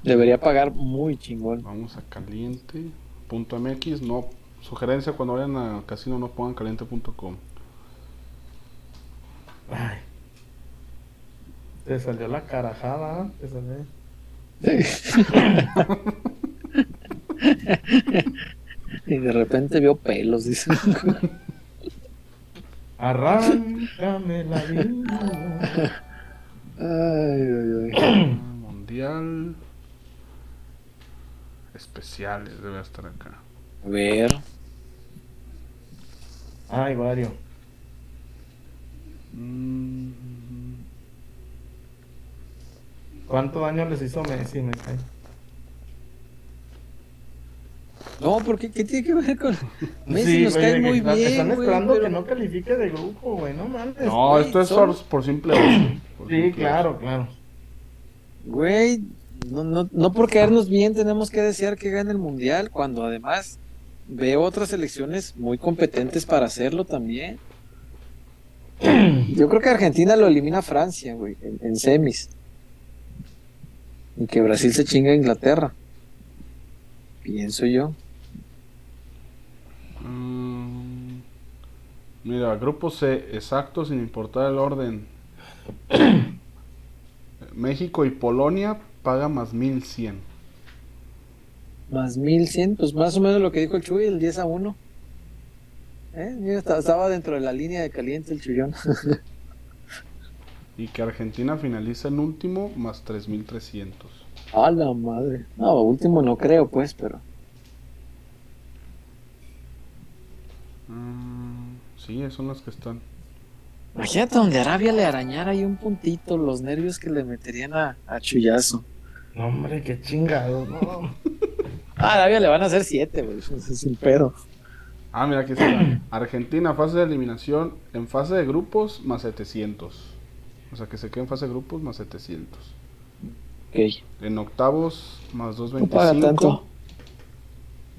Debería pagar muy chingón. Vamos a caliente. Punto MX, no. Sugerencia cuando vayan al casino no pongan caliente.com. Ay. Te salió la carajada, ¿eh? te salió. y de repente vio pelos, dice. Arráncame la vida. Ay, ay, ay. Mundial. Especiales, debe estar acá. A ver. Ay, Wario. Mm, ¿Cuánto daño les hizo Messi? Me cae. No, porque ¿qué tiene que ver con Messi? Sí, nos cae muy bien, Están esperando pero- que no califique de grupo, güey. No mames. No, esto es son- por, por simple por Sí, simple claro, claro. Güey, no, no, no por caernos bien tenemos que desear que gane el mundial, cuando además veo otras selecciones muy competentes para hacerlo también. Yo creo que Argentina lo elimina a Francia, güey, en, en semis. Y que Brasil se chinga a Inglaterra. Pienso yo. Mm, mira, grupo C, exacto, sin importar el orden. México y Polonia paga más 1100. Más 1100, pues más o menos lo que dijo el Chuy, el 10 a 1. ¿Eh? Mira, estaba- dentro de la línea de caliente el Chuyón. Y que Argentina finaliza en último más 3300. A la madre. No, último no creo, pues, pero. Mm, Sí, son las que están. Imagínate donde Arabia le arañara ahí un puntito, los nervios que le meterían a, a Chuyazo. No, hombre, qué chingado, no. A Arabia le van a hacer siete, güey. Es el pedo. Ah, mira, aquí está. Argentina, fase de eliminación en fase de grupos más 700. O sea, que se quede en fase de grupos más 700. Ok. En octavos más No paga 225. tanto.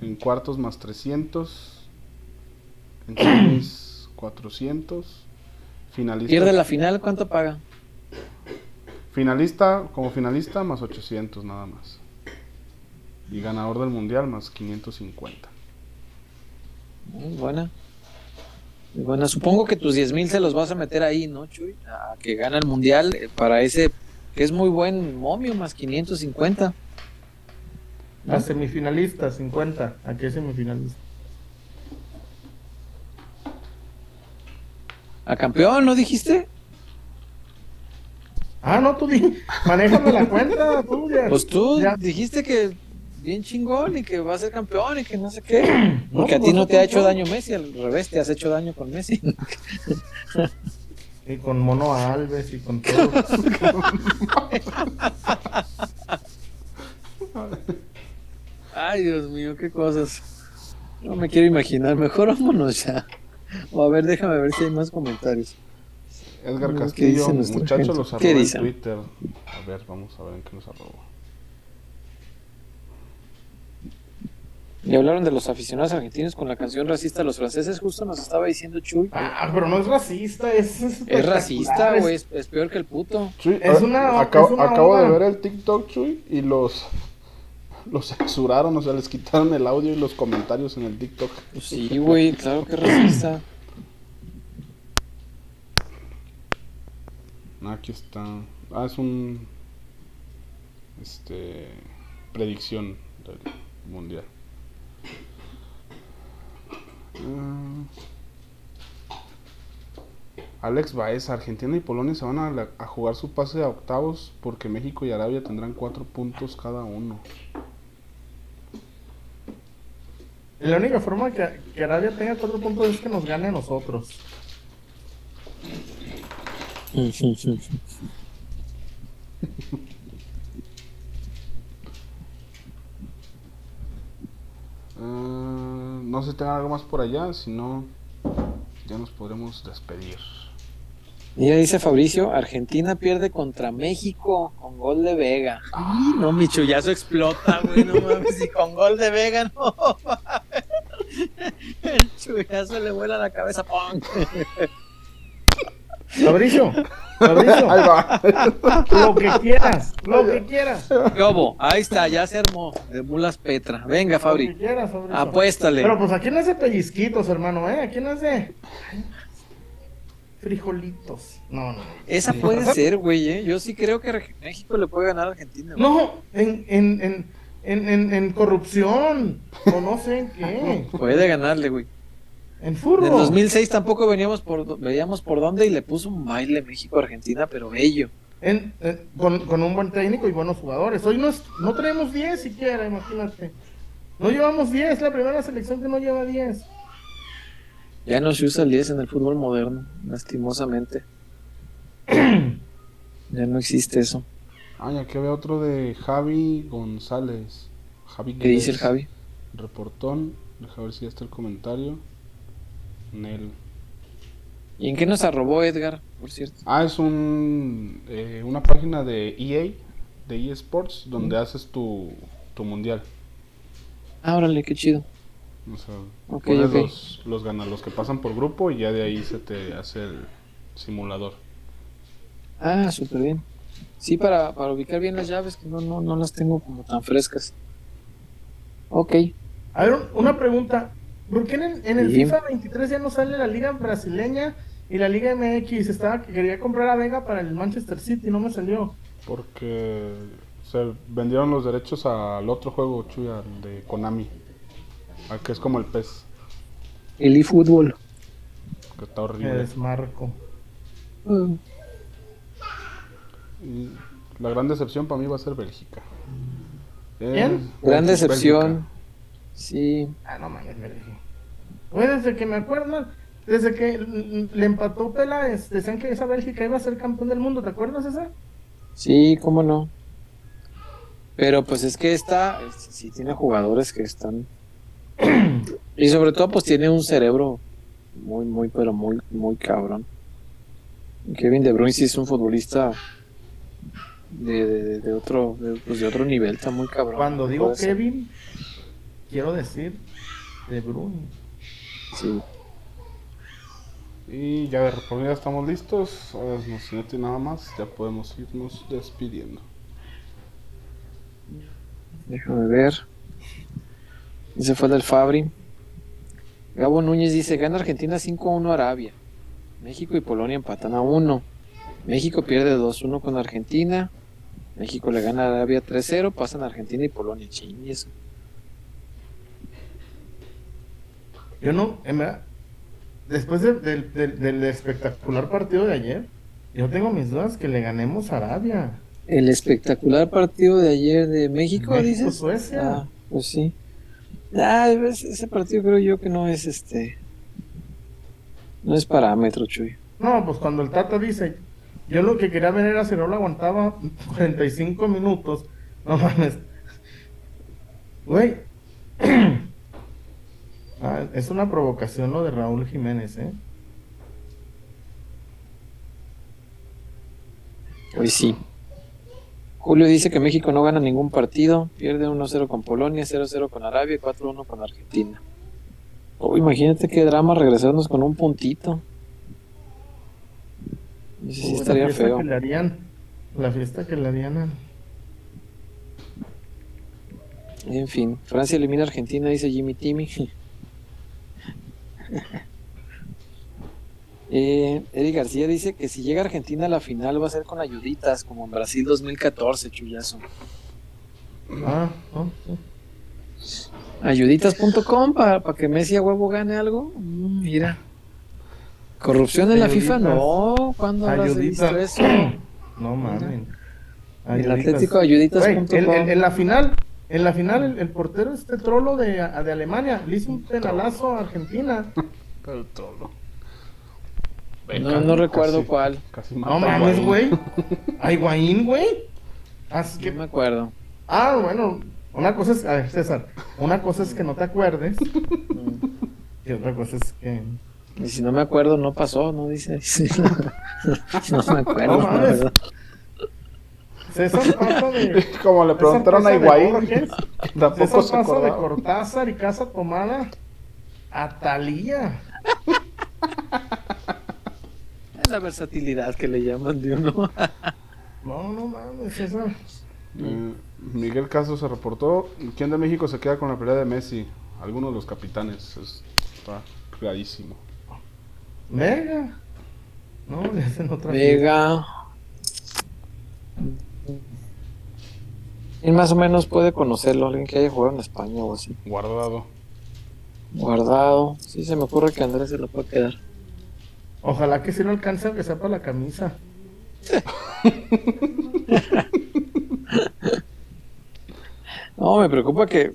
En cuartos más 300. En semis 400. Finalista, Pierde la final, ¿cuánto paga? finalista, como finalista más 800 nada más. Y ganador del mundial más 550. Muy buena. Muy buena. Supongo que tus 10 mil se los vas a meter ahí, ¿no, Chuy? A que gana el mundial eh, para ese, que es muy buen momio, más 550. A semifinalista, 50. ¿A qué semifinalista? A campeón, ¿no dijiste? Ah, no, tú di. Manéjame la cuenta, tú ya. Pues tú Ya. dijiste que bien chingón y que va a ser campeón y que no sé qué. Porque a No, ti pues, no te ha hecho daño Messi, al revés, te has hecho daño con Messi. Y con Mono Alves y con todo. Ay, Dios mío, qué cosas. No me quiero imaginar. Mejor vámonos ya. O a ver, déjame ver si hay más comentarios. Edgar ¿Qué Castillo, muchachos, gente? los ¿Qué arroba en dicen? Twitter. A ver, vamos a ver en qué los arroba. Y hablaron de los aficionados argentinos con la canción racista de los franceses. Justo nos estaba diciendo Chuy. Ah, pero no es racista, es. Es, Es racista, güey. Es, es peor que el puto. Chuy, Es a- una- acabo, es una acabo de ver el TikTok, Chuy, y los los censuraron, o sea, les quitaron el audio y los comentarios en el TikTok. Pues sí, güey, claro que racista. Aquí está. Ah, es un este predicción del mundial. Ah. Alex Baez, Argentina y Polonia se van a, la- a jugar su pase a octavos porque México y Arabia tendrán cuatro puntos cada uno. La única forma que, que Arabia tenga cuatro puntos es que nos gane a nosotros. Ah, no sé si tengan algo más por allá, si no, ya nos podremos despedir. Mira, dice Fabricio, Argentina pierde contra México con gol de Vega. Ay, no, mi chullazo explota, güey, no mames, y con gol de Vega, no. El chullazo le vuela la cabeza, ¡pum! Fabricio, Fabricio, Ahí va. lo que quieras, lo que quieras. ¿Qué hubo? Ahí está, ya se armó. De mulas Petra. Venga, Lo que Fabri, quieras, Fabricio. apuéstale. Pero pues aquí no es de pellizquitos, hermano, ¿eh? Aquí no es de. Frijolitos. No, no. Esa puede ser, güey, ¿eh? Yo sí creo que México le puede ganar a Argentina. güey. No, en, en, en, en, en, en corrupción. O no sé en qué. Puede ganarle, güey. En furro. En el 2006 tampoco veníamos por, veíamos por dónde y le puso un baile México-Argentina, pero bello. En- en- con, con un buen técnico y buenos jugadores. Hoy no, es- no tenemos 10 siquiera, imagínate. No llevamos 10, es la primera selección que no lleva 10. Ya no se usa el 10 en el fútbol moderno, lastimosamente. ya no existe eso. Ay, aquí había otro de Javi González. Javi ¿Qué dice el Javi? Reportón. Deja ver si ya está el comentario. Nel. ¿Y en qué nos arrobó Edgar, por cierto? Ah, es un, eh, una página de EA, de eSports, donde haces tu, tu mundial. Ah, órale, qué chido. O sea, Ok, pones ok. Los, los gana- los que pasan por grupo y ya de ahí se te hace el simulador. Ah, súper bien. Sí, para, para ubicar bien las llaves, que no, no, no las tengo como tan frescas. Ok. A ver, un- una pregunta. ¿Por qué en el, en el Sí. FIFA 23 ya no sale la Liga Brasileña y la Liga MX? Estaba que quería comprar a Vega para el Manchester City, no me salió. Porque se vendieron los derechos al otro juego, Chuya, de Konami. Al que es como el pez, El eFootball. que está Me horrible. desmarco. Mm. Y la gran decepción para mí va a ser Bélgica. Eh, ¿Quién? Gran Bélgica. decepción. Sí. Ah, no mames, me dejé. Güey, desde que me acuerdo, desde que le empató Peláez, decían que esa Bélgica iba a ser campeón del mundo, ¿te acuerdas esa? Sí, cómo no. Pero pues es que esta sí sí tiene jugadores que están. Y sobre todo, pues tiene un cerebro muy, muy, pero muy, muy cabrón. Kevin De Bruyne sí es un futbolista de, de- de otro, de, pues, de otro nivel, está muy cabrón. Cuando digo ser. Kevin, quiero decir De Bruyne. Sí. Y ya de ya estamos listos. Ahora no, si no tiene nada más, ya podemos irnos despidiendo. Déjame ver. Ese fue el del Fabri. Gabo Núñez dice, gana Argentina 5-1 a Arabia. México y Polonia empatan a 1. México pierde 2-1 con Argentina. México le gana a Arabia 3-0. Pasan Argentina y Polonia. Ching, y eso. Yo no, en verdad, después de- del- del- del espectacular partido de ayer, yo tengo mis dudas que le ganemos a Arabia. El espectacular partido de ayer de México, México, dices. Suecia. Ah, pues sí. Ah, ese partido creo yo que no es este. No es parámetro, Chuy. No, pues cuando el Tata dice, yo lo que quería ver era si no lo aguantaba 45 minutos. No mames. Güey. Ah, es una provocación lo de Raúl Jiménez, ¿eh? Hoy sí. Julio dice que México no gana ningún partido, pierde 1-0 con Polonia, 0-0 con Arabia y 4-1 con Argentina. Oh, imagínate qué drama regresarnos con un puntito. Sí Uy, estaría la fiesta feo. que le harían, la fiesta que le harían a- En fin, Francia elimina a Argentina, dice Jimmy Timmy. eh, Eric García dice que si llega Argentina a la final va a ser con ayuditas, como en Brasil 2014, chullazo. Ah, no, sí. Ayuditas.com para que Messi a huevo gane algo. Mm, mira. ¿Corrupción en la FIFA? Ayuditas. No. ¿Cuándo habrás visto Ayuditas. eso? No mames. El Atlético Ayuditas.com. Güey, en, la final, en la final, el, el portero este trolo de, de Alemania le hizo un penalazo a Argentina. El trolo. No, no recuerdo Casi- cuál. Casi No mames, güey. A Higuaín, güey. Así No me acuerdo. Ah, bueno. Una cosa es, a ver, César, una cosa es que no te acuerdes y otra cosa es que... Y si no me acuerdo, no pasó, no dice. Sí. no me acuerdo. No verdad. César pasa de... Como le preguntaron a Higuaín, tampoco César se pasa de. Cortázar y Casa Tomada a Talía. Es la versatilidad que le llaman de uno. No, no mames, César. Eh, Miguel Castro se reportó. ¿Quién de México se queda con la pelea de Messi? Alguno de los capitanes. Es- está clarísimo. Vega. No, le hacen otra Vega. Y más o menos puede conocerlo, alguien que haya jugado en España o así. Guardado. Guardado. Sí, se me ocurre que Andrés se lo puede quedar. Ojalá que sí lo alcance que sea para la camisa. No, me preocupa que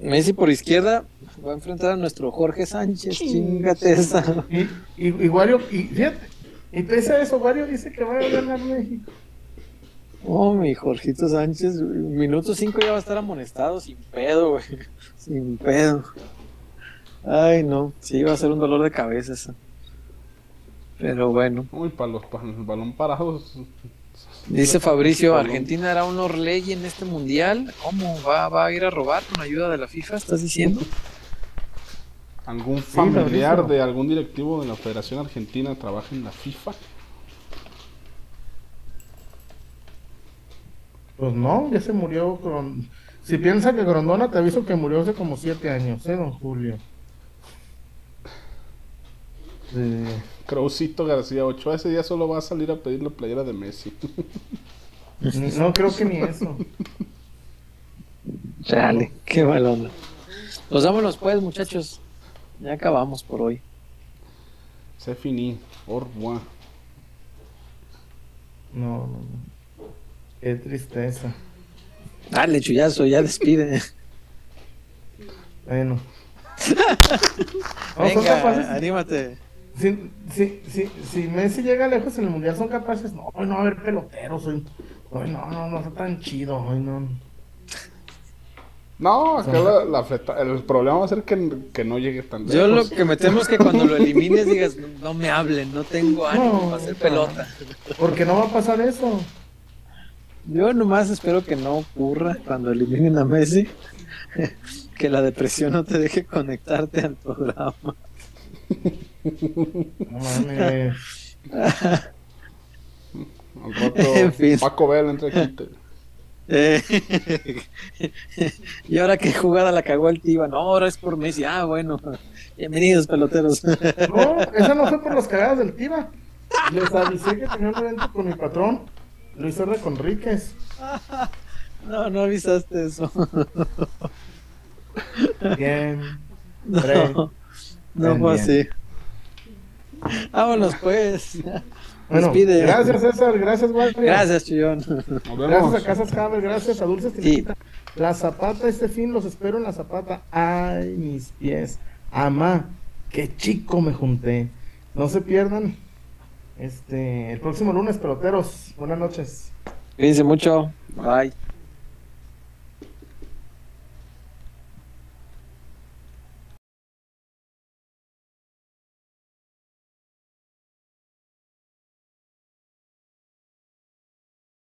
Messi por izquierda va a enfrentar a nuestro Jorge Sánchez. Chingate esa. Y, y, y Wario, y fíjate, y pese a eso, Wario dice que va a ganar México. Oh, mi Jorgito Sánchez, minuto 5 ya va a estar amonestado sin pedo, güey. Sin pedo. Ay, no, sí, va a ser un dolor de cabeza eso. Pero bueno, Uy, para los para el balón parados. dice Fabricio, Argentina hará un Orlegui en este mundial. ¿Cómo? ¿Va, ¿Va a ir a robar con ayuda de la FIFA? ¿Estás diciendo? ¿Algún familiar de algún directivo de la Federación Argentina trabaja en la FIFA? Pues no, ya se murió con... Si piensa que Grondona, te aviso que murió hace como siete años, ¿eh, don Julio? Krausito García Ochoa ese día solo va a salir a pedir la playera de Messi. no creo que ni eso. Chale, qué onda. Pues vámonos pues, muchachos. Ya acabamos por hoy. C'est fini. Au revoir. No, no, no. Qué tristeza. Dale, chullazo, ya despide. Bueno, No, son Venga, capaces. anímate. Si, si, si, si Messi llega lejos en el mundial, son capaces. No, hoy no va a haber peloteros. Hoy, hoy no, no, no está tan chido. Hoy no. No, acá la, la fleta- el problema va a ser que, que no llegue tan lejos. Yo lo que me temo es que cuando lo elimines digas, no, no me hablen, no tengo ánimo No, para hacer no. pelota. Porque no va a pasar eso. Yo nomás espero que no ocurra cuando eliminen a Messi, que la depresión no te deje conectarte al programa. No mames. Al rato, En fin. Paco Vela entra aquí. Eh, y ahora qué jugada la cagó el Tiva. No, ahora es por Messi. Ah, bueno. Bienvenidos, peloteros. No, esa no fue por las cagadas del Tiva. Les avisé que tenía un evento con mi patrón, Luis R. Conríquez. No, no avisaste eso. Bien. No, no fue así. Vámonos, pues. Bueno, Despide. gracias César, gracias Walter. Gracias. Nos Gracias a Casas Cabel, gracias a Dulces Tinita. La Zapata, este fin los espero en La Zapata. Ay, mis pies. Ama, qué chico me junté. No se pierdan. Este, el próximo lunes, peloteros. Buenas noches. Cuídense mucho. Bye.